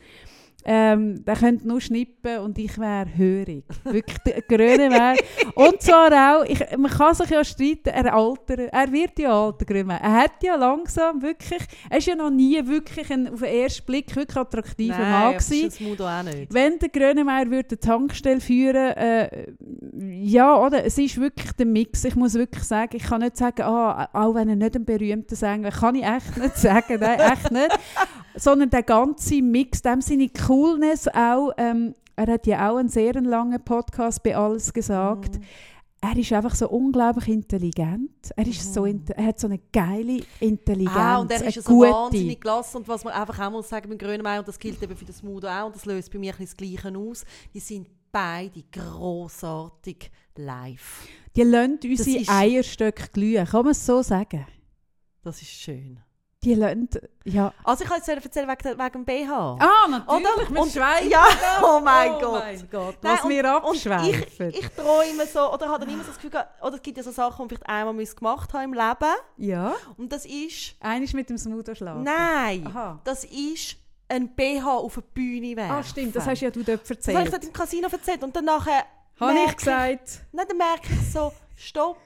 Ähm, der könnte nur schnippen und ich wäre hörig. Wirklich, der Grönemeyer. und zwar auch, ich, man kann sich ja streiten, er altert, er wird ja alt, der Grönemeyer. Er hat ja langsam wirklich, er ist ja noch nie wirklich ein, auf den ersten Blick wirklich attraktiver Nein, Mann gewesen. ist das Mudo auch nicht. Wenn der Grönemeyer würde eine Tankstelle führen äh, ja, oder? Es ist wirklich der Mix. Ich muss wirklich sagen, ich kann nicht sagen, ah, auch wenn er nicht ein berühmter Sänger kann ich echt nicht sagen, nein, echt nicht. Sondern der ganze Mix, dem seine Coolness auch, ähm, er hat ja auch einen sehr langen Podcast bei «Alles gesagt». Mhm. Er ist einfach so unglaublich intelligent. Er, ist so Mhm. inte- er hat so eine geile Intelligenz, Ah, und er ist so gute. wahnsinnig gelassen. Und was man einfach auch muss sagen beim Grönemeyer, und das gilt eben für das Mudo auch, und das löst bei mir ein das Gleiche aus, die sind beide grossartig live. Die lassen unsere Eierstöcke glühen, kann man es so sagen? Das ist schön. Die lassen, ja. Also ich kann jetzt erzählen wegen, wegen dem BH. Ah, natürlich, Oder? Und- schweifen. Ja, oh mein oh Gott. mein Gott, Nein, was wir abschweifen. ich, ich träume so, oder habe dann immer so das Gefühl, oder es gibt ja so Sachen, die man vielleicht einmal gemacht haben im Leben. ja, Und das ist, eines mit dem Smoother schlafen. nein, Aha. das ist ein BH auf eine Bühne werfen. Ah, stimmt, das hast ja du dort Das habe ich erzählt. dort im Casino erzählt. Und dann nachher Habe ich gesagt. Nein, dann merke ich so, stopp.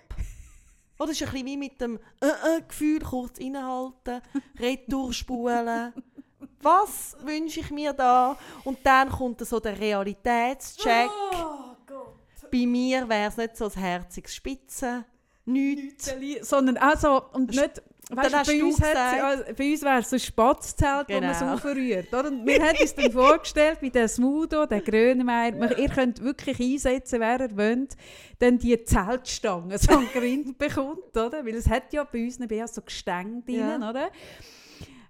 Oder es ist ein bisschen wie mit dem äh, äh, Gefühl, kurz innehalten, retour. Was wünsche ich mir da? Und dann kommt so der Realitätscheck. Oh Gott. Bei mir wäre es nicht so ein herziges Spitzen. Nichts. Sondern also, und nicht... Weißt, hast bei, uns also, bei uns wäre es so ein Spatzzelt, wo man es Genau. aufrührt. Oder? Und wir haben uns dann vorgestellt, mit dem Smudo, dem Grönemeyer, ihr könnt wirklich einsetzen, wer ihr wollt, dann die Zeltstange so ein Grind bekommt, oder? Weil es hat ja bei uns BH so Gestänge drin, Ja. oder?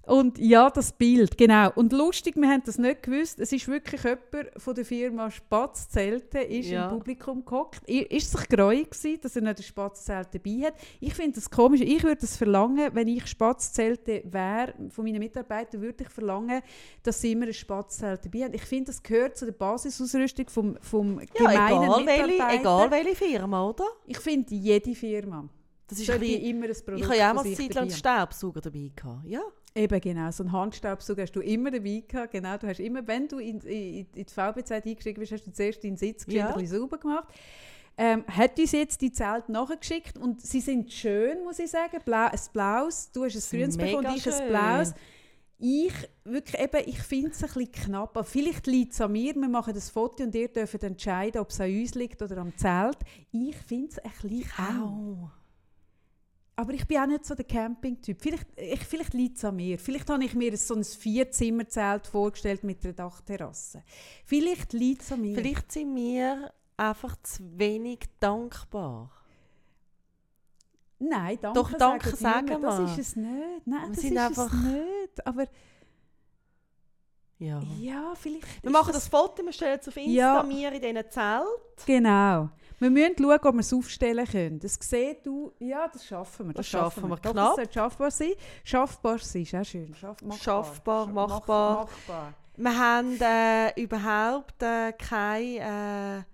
Und ja, das Bild, genau. Und lustig, wir haben das nicht gewusst, es ist wirklich jemand von der Firma Spatzzelte ist Ja. im Publikum gehockt. Ist sich gereut gewesen, dass er nicht ein Spatzzelt dabei hat. Ich finde das komisch. Ich würde das verlangen, wenn ich Spatzzelte wäre, von meinen Mitarbeitern, würde ich verlangen, dass sie immer ein Spatzzelt dabei haben. Ich finde, das gehört zu der Basisausrüstung vom, vom Ja, gemeinen egal welche, egal welche Firma, oder? Ich finde, jede Firma Das ist ein bisschen, immer ein Produkt ich habe ja auch mal eine Zeit lang. Staubsauger dabei gehabt. Ja. Eben genau, so einen Handstaubsauger hast du immer dabei gehabt. Genau, du hast immer, wenn du in, in, in die VB-Zeit eingestiegen bist, hast du zuerst deinen Sitz Ja. sauber gemacht. Ähm, hat uns jetzt die Zelte nachgeschickt und sie sind schön, muss ich sagen. Blau, ein blaues, du hast ein grünes bekommen ich ein blaues. Ich, wirklich eben, ich finde es ein bisschen knapp. Aber vielleicht liegt es an mir, wir machen das Foto und ihr dürft entscheiden, ob es an uns liegt oder am Zelt. Ich finde es ein bisschen eng. Aber ich bin auch nicht so der Camping-Typ. Vielleicht, ich, vielleicht liegt es an mir. Vielleicht habe ich mir so ein Vierzimmerzelt vorgestellt mit einer Dachterrasse. Vielleicht liegt es an mir. Vielleicht sind wir einfach zu wenig dankbar. Nein, danke, Doch, danke sagen sagen Das wir. ist es nicht. Nein, Wir das sind ist einfach- es nicht. Aber Ja. ja, vielleicht Wir machen das Foto, wir stellen es auf Insta, Ja. mir in diesen Zelt. Genau. Wir müssen schauen, ob wir es aufstellen können. Das siehst du, ja, das schaffen wir. Das schaffen wir Doch, knapp. Das sollte schaffbar sein. Schaffbar sein, ist auch schön. Schaff, machbar. Schaffbar, Scha- machbar. machbar. Wir haben äh, überhaupt äh, keine... Äh,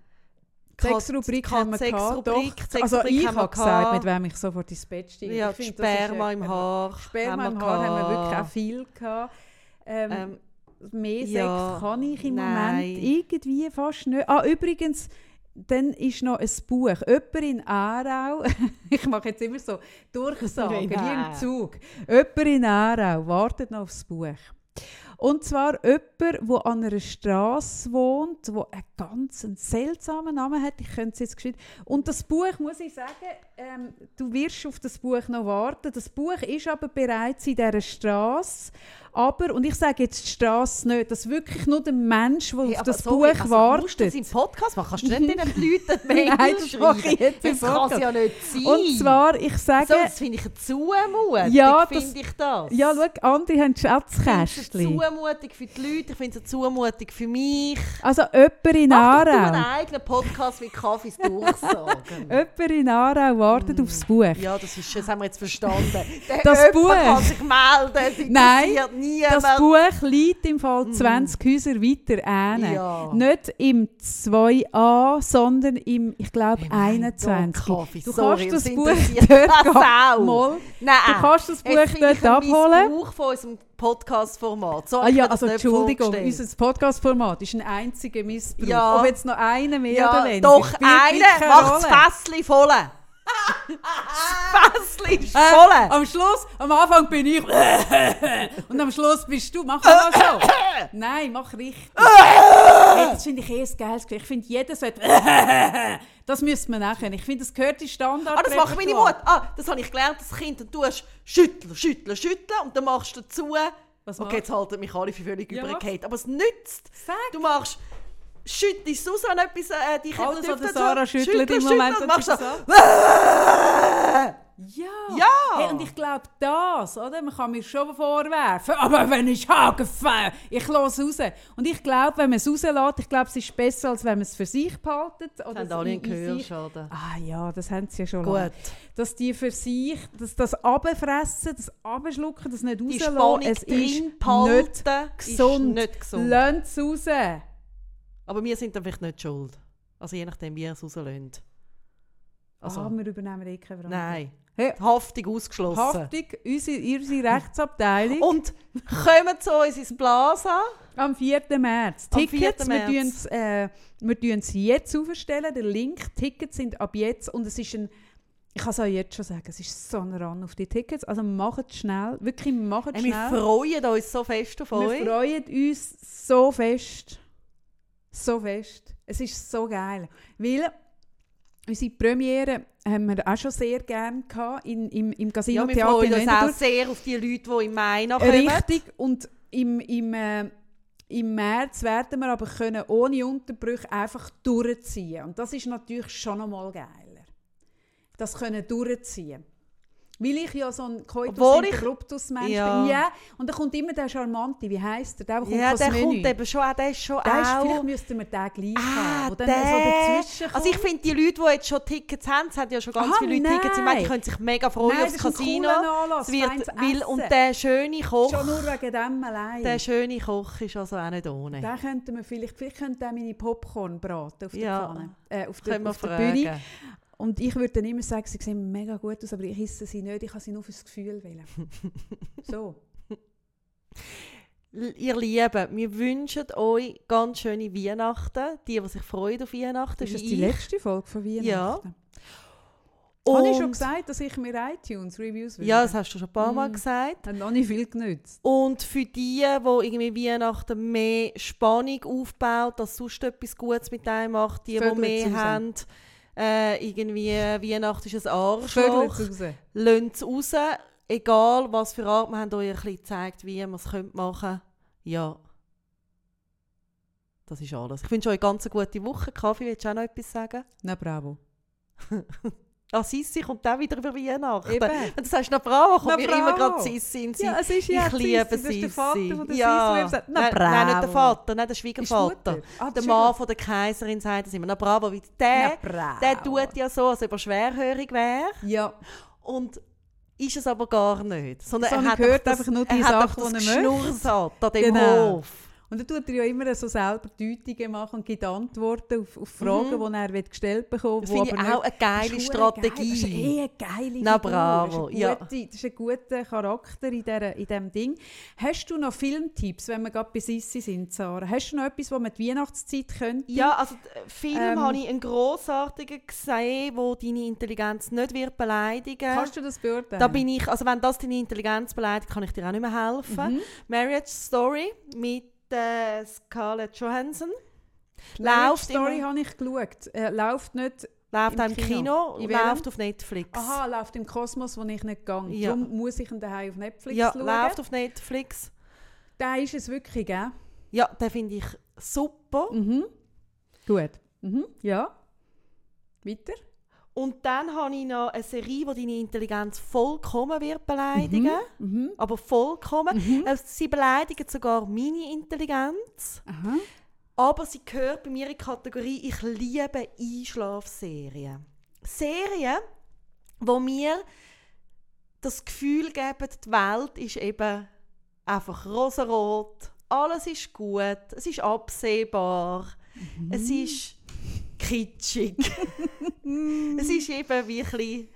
Sechs Rubrik haben wir gehabt, doch. Also ich wir habe gesagt, mit wem ich sofort ins Bett steige. Ja, das ist, Sperma im Haar. Sperma im wir Haar haben wir wirklich auch viel gehabt. Ähm, Ähm, mehr ja, Sex kann ich im nein. Moment irgendwie fast nicht. Ah, übrigens, dann ist noch ein Buch. Jemand in Aarau, ich mache jetzt immer so Durchsagen, wie im. Zug. Jemand in Aarau wartet noch aufs Buch. Und zwar jemand, der an einer Straße wohnt, wo einen ganz seltsamen Namen hat. Ich könnte es jetzt geschwind. Und das Buch, muss ich sagen, ähm, du wirst auf das Buch noch warten. Das Buch ist aber bereits in dieser Straße. Aber, und ich sage jetzt die Straße nicht, dass wirklich nur der Mensch, der Hey, auf das sorry, Buch also wartet. Musst du das im Podcast machen? Kannst du nicht den Leuten Mail Nein, das mache ich jetzt Das kann es ja nicht sein. Und zwar, ich sage, so, das finde ich eine Zumutung. Ja, das- finde ich das. ja, schau, andere haben ich finde es eine. Zumutung für die Leute, ich finde es eine Zumutung für mich. Also jemand in Mach doch du einen Aarau. eigenen Podcast wie Kaffees durchsagen. Jemand in Aarau wartet aufs Buch. ja, das, ist, das haben wir jetzt verstanden. Der Das Buch. kann sich melden, es Nein, interessiert niemand. Das Buch liegt im Fall 20 Häuser weiter hin. Ja. Nicht im 2a, sondern im, ich glaube, Mein 21. Gott, Kaffee, du sorry, kannst das Buch dort. Mal. Nein, Du kannst das Buch Jetzt dort ein abholen. Missbrauch von unserem Podcast-Format. So Ah ja, also Entschuldigung, unser Podcast-Format ist ein einziger Missbrauch. Ja. Ob jetzt noch einer mehr ja, oder weniger. doch, einer keine macht das. Fässchen voll. Das Fässchen ist Äh, voll. am Schluss, am Anfang bin ich und am Schluss bist du. Mach mal so. Nein, mach richtig. hey, das finde ich eh geiles Gefühl. Ich finde, jeder sollte Das müsste man auch können. Ich finde, das gehört in Standard. Ah, das macht meine Mutter. Ah, das habe ich gelernt, das Kind. Du tust schütteln, schütteln, schütteln und dann machst du dazu... Was okay, jetzt halten mich alle für völlig Ja, übergeht. Aber es nützt. Sag. Du machst... Schüttelst es raus, wenn etwas äh, dich Alles, was so. Sarah schüttelt im Moment, das machst du Ja. Ja. Hey, und ich glaube, das, oder? Man kann mir schon vorwerfen, aber wenn ich Hagenfeuer, ich lasse raus. Und ich glaube, wenn man es rauslässt, ich glaube, es ist besser, als wenn man es für sich behaltet. Oder haben es alle in- einen Gehörschaden. Ah ja, das haben sie ja schon Gut. lange. Dass die für sich, dass das Abfressen, das Abschlucken, das nicht rauslassen, es ist nicht gesund. ist nicht gesund. Lasst es raus. Aber wir sind dann vielleicht nicht schuld. Also je nachdem, wie ihr es rauslösen. Also, ah, wir übernehmen eh keine nein. Hey, Haftung ausgeschlossen. Haftung, unsere, unsere Rechtsabteilung. Und kommen zu uns ins Plaza. Am 4. März. Am Tickets, 4. wir März. äh, wir tun sie jetzt aufstellen. Der Link, Tickets sind ab jetzt und es ist ein, ich kann es euch jetzt schon sagen, es ist so ein Run auf die Tickets. Also macht schnell, wirklich macht Hey, wir schnell. freuen uns so fest auf Wir euch. freuen uns so fest. So fest. Es ist so geil. Weil unsere Premiere haben wir auch schon sehr gerne gehabt in, im, im Casino Ja, wir Theater freuen in uns Winterthur. auch sehr auf die Leute, die im Mai nachkommen. Richtig. Und im, im, äh, im März werden wir aber können ohne Unterbrüche einfach durchziehen. Und das ist natürlich schon noch mal geiler. Das können durchziehen. Weil ich ja so ein Coitus Obwohl ich- interruptus-Mensch Ja. bin. Ja. Und dann kommt immer der Charmante, wie heisst der? Der, der kommt Ja, der Menü. kommt eben schon, auch, der ist schon Der ist, auch... vielleicht müssten wir den gleich Ah, haben, dann der. so Also ich finde, die Leute, die jetzt schon Tickets haben, es hat ja schon ganz Aha, viele Leute Tickets, ich meine, die nein. können sich mega freuen Nein, aufs Casino. Anlass, wird, weil, und der schöne Koch, Schon nur wegen dem allein. der schöne Koch ist also auch nicht ohne. Den könnten wir vielleicht, vielleicht könnte er meine Popcorn braten auf der Ja. Pfanne, äh, auf der, auf der. Bühne. Und ich würde dann immer sagen, sie sehen mega gut aus, aber ich esse sie nicht, ich kann sie nur fürs Gefühl wählen. so. Ihr Lieben, wir wünschen euch ganz schöne Weihnachten. Die, die sich freuen auf Weihnachten. Ist das die ich. letzte Folge von Weihnachten? Ja. Habe ich schon Und- gesagt, dass ich mir iTunes-Reviews will? Ja, das hast du schon ein paar Mal Mm. gesagt. Hat noch nicht viel genützt. Und für die, die irgendwie Weihnachten mehr Spannung aufbaut, dass sonst etwas Gutes mit einem macht, die, die Vögelt's mehr raus. haben, äh, irgendwie Weihnachten ist ein Arschloch, lasst es raus. Egal, was für Art, wir haben euch ein bisschen gezeigt, wie man es machen könnte. Ja. Das ist alles. Ich wünsche euch eine ganz gute Woche. Kaffee, willst du auch noch etwas sagen? Na bravo. Ah, Sissi kommt auch wieder über Weihnachten. Eben. Wenn du sagst, na bravo, kommt Na mir immer bravo. gerade Sissi in. Ja, es ist ja ich liebe Sissi. Das ist der Vater von der ja. Sissi, na nein, nein, nicht der bravo. Vater, nein, der Schwiegervater. Ah, Der das Mann von der Kaiserin sagt das immer. Na bravo, Na der, bravo. der tut ja so, als ob er schwerhörig wäre. Ja, Und ist es aber gar nicht. Sondern Sondern er hat hört doch das, einfach nur die er hat Sachen, die das er möchte. An dem Genau. Hof. Und dann tut er ja immer so selber Deutungen machen und gibt Antworten auf, auf Fragen, Mhm. die er gestellt bekommen Das will. finde ich auch eine geile Das Strategie. Das ist eh eine geile Na, Figur. bravo, Das ist, ja. ein gute, das ist ein guter Charakter in, dieser, in diesem Ding. Hast du noch Filmtipps, wenn wir gerade bei Sissi sind, Sarah? Hast du noch etwas, was man die Weihnachtszeit könnte? Ja, also den Film Ähm. habe ich einen grossartigen gesehen, wo deine Intelligenz nicht wird beleidigen. Kannst du das beurteilen? da bin ich, also wenn das deine Intelligenz beleidigt, kann ich dir auch nicht mehr helfen. Mhm. Marriage Story mit äh, Scarlett Johansson läuft Story habe ich geschaut. Äh, läuft nicht... läuft Im Kino. Kino, läuft auf Netflix. Aha, läuft im Kosmos, wo ich nicht gehe. Ja. Darum muss ich ihn daheim auf Netflix ja, schauen. läuft auf Netflix. Da ist es wirklich, gell? Ja, den finde ich super. Mhm. Gut. Mhm. Ja. Weiter? Und dann habe ich noch eine Serie, die deine Intelligenz vollkommen wird beleidigen. Mhm. Aber vollkommen. Mhm. Also, sie beleidigen sogar meine Intelligenz. Aha. Aber sie gehört bei mir in die Kategorie, ich liebe Einschlafserien. Serien, wo mir das Gefühl geben, die Welt ist eben einfach rosarot, alles ist gut, es ist absehbar, Mhm. es ist kitschig. es ist eben wie ein bisschen,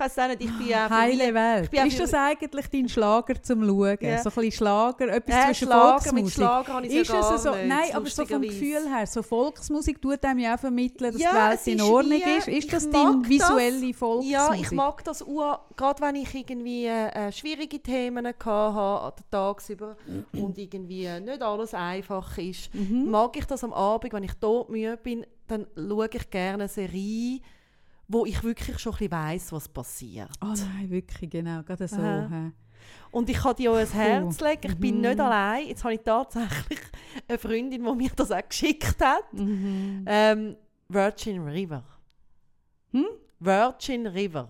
ich weiß auch nicht, ich bin ja Heile Welt. ich bin auch Ist das eigentlich dein Schlager zum Schauen? Ja. So ein bisschen Schlager, etwas äh, zwischen Schlager, mit Volksmusik? Schlager habe ich Ist ja es so? nicht, Nein, aber so vom. Gefühl her, so Volksmusik tut einem ja auch vermitteln, dass Ja, die Welt in Ordnung wie- ist. Ist das das. visuelle Volksmusik? Ja, ich mag das ur, gerade wenn ich irgendwie äh, schwierige Themen hatte tagsüber und irgendwie nicht alles einfach ist, Mhm. mag ich das am Abend, wenn ich todmüde bin, dann schaue ich gerne eine Serie, wo ich wirklich schon ein bisschen weiss, was passiert. Oh nein, wirklich, genau. Gerade so. Aha. Und ich kann dir auch ans Herz legen, ich bin Mhm. nicht allein. Jetzt habe ich tatsächlich eine Freundin, die mir das auch geschickt hat. Mhm. Ähm, Virgin River. Hm? Virgin River.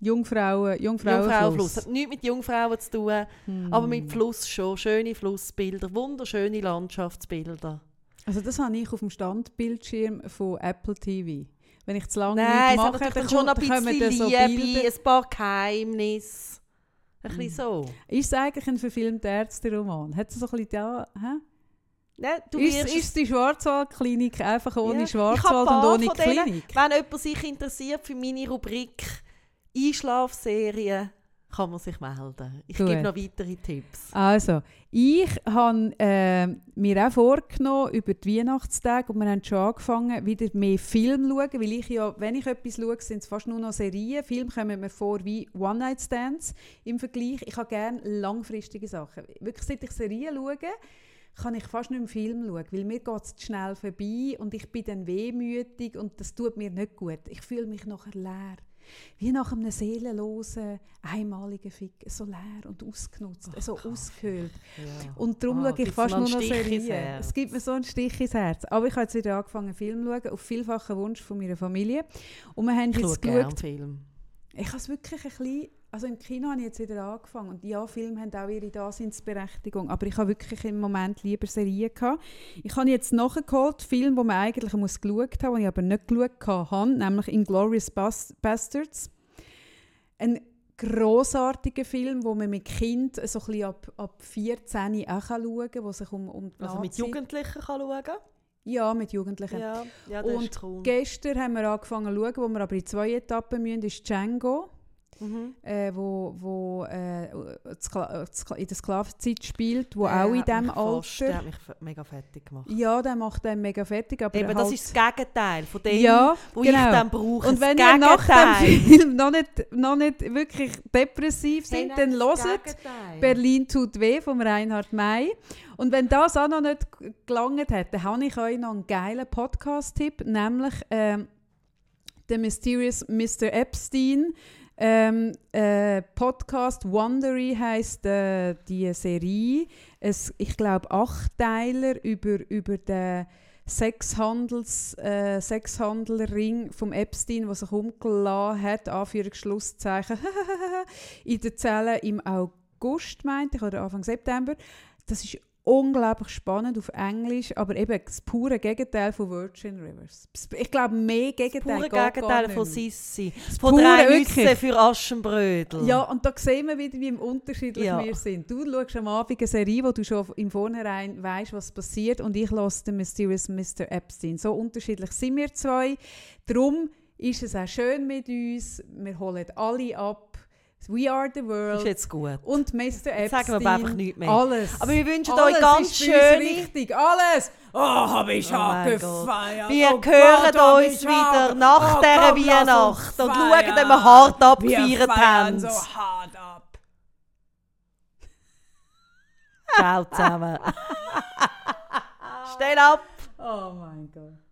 Jungfrauen, Jungfrauenfluss. Jungfrauenfluss. Hat nichts mit Jungfrauen zu tun, Hm. aber mit Fluss schon. Schöne Flussbilder, wunderschöne Landschaftsbilder. Also das habe ich auf dem Standbildschirm von Apple TV. Wenn ich zu lange Nein, nichts mache, dann, schon ein bisschen dann so Liebe, Bilder. ein paar Geheimnisse. Ein bisschen so. Ist es eigentlich ein verfilmter Ärzteroman? Hat es so ein bisschen da... Hä? Nein, du ist, wirst ist die Schwarzwaldklinik einfach ohne Ja. Schwarzwald und ohne denen. Klinik? Wenn jemand sich interessiert für meine Rubrik Einschlafserien, kann man sich melden. Ich Gut. gebe noch weitere Tipps. Also, ich habe äh, mir auch vorgenommen über die Weihnachtstage und wir haben schon angefangen, wieder mehr Film zu schauen, weil ich ja, wenn ich etwas schaue, sind es fast nur noch Serien. Filme kommen mir vor wie One-Night-Stands im Vergleich. Ich habe gerne langfristige Sachen. Wirklich, seit ich Serien schaue, kann ich fast nicht mehr Film schauen, weil mir geht es schnell vorbei und ich bin dann wehmütig und das tut mir nicht gut. Ich fühle mich nachher leer. Wie nach einem seelenlosen, einmaligen Fick. So leer und ausgenutzt, so ausgehöhlt. Ja. Und darum Ah, schaue ich fast nur noch Serien. Es gibt mir so einen Stich ins Herz. Aber ich habe jetzt wieder angefangen, Film zu schauen, auf vielfachen Wunsch von meiner Familie. Und wir haben Ich jetzt geschaut, Film. ich habe es wirklich ein bisschen, also im Kino habe ich jetzt wieder angefangen und ja, Filme haben auch ihre Daseinsberechtigung, aber ich habe wirklich im Moment lieber Serien gehabt. Ich habe jetzt nachgeholt, Film, wo man eigentlich muss geschaut haben, den ich aber nicht geschaut habe, nämlich Inglourious Bas Bastards. Ein grossartiger Film, wo man mit Kind so ein bisschen ab, ab 14 auch schauen kann, wo sich um, um die Also mit Nazi- Jugendlichen kann schauen Ja, mit Jugendlichen. Ja, ja Und cool. Gestern haben wir angefangen zu schauen, wo wir aber in zwei Etappen müssen, ist Django Mhm. äh, wo, wo äh, äh, in der Sklavenzeit spielt, wo Der auch in diesem mich fast- Der Alter... hat mich mega fertig gemacht. Ja, Ja, der macht einen mega fertig, aber Eben, er das halt, ist das Gegenteil von dem, ja, wo genau. ich dann brauche. Und wenn ihr nach dem. Film noch nicht, noch nicht wirklich depressiv sind, dann das hört. «Berlin tut weh» von Reinhard May. Und wenn das auch noch nicht gelangt hat, dann habe ich euch noch einen geilen Podcast-Tipp, nämlich ähm, «The Mysterious Mr. Epstein». Ähm, äh, Podcast Wondery heißt äh, die Serie. Es, ich glaube, Achtteiler über, über den Sexhandels, äh, Sexhandlerring vom Epstein, der sich umgelassen hat, Anführungsschlusszeichen, in der Zelle im August, meinte ich, oder Anfang September. Das ist unglaublich spannend auf Englisch, aber eben das pure Gegenteil von Virgin Rivers. Ich glaube, mehr Gegenteil Pure geht gar Gegenteil von. Sissi. Das Von pure, drei. Nüsse für Aschenbrödel. Ja, und da sehen wir wieder, wie unterschiedlich Ja. wir sind. Du schaust am Abend eine Serie, wo du schon im Vornherein weißt, was passiert, und ich lasse den Mysterious Mr. Epstein. So unterschiedlich sind wir zwei. Darum ist es auch schön mit uns. Wir holen alle ab. We are the Ist world. jetzt gut. Und Mr. Epstein. sagen wir aber einfach nichts mehr. Alles. Aber wir wünschen Alles euch ganz ist schöne- Richtig, alles. Oh, habe ich Oh mein abgefeiert. Wir oh hören Gott, uns wieder nach oh dieser Gott, Weihnacht und schauen, ob wir hart abgefeiert haben. so hart ab. Ciao zusammen. Stell ab. Oh mein Gott.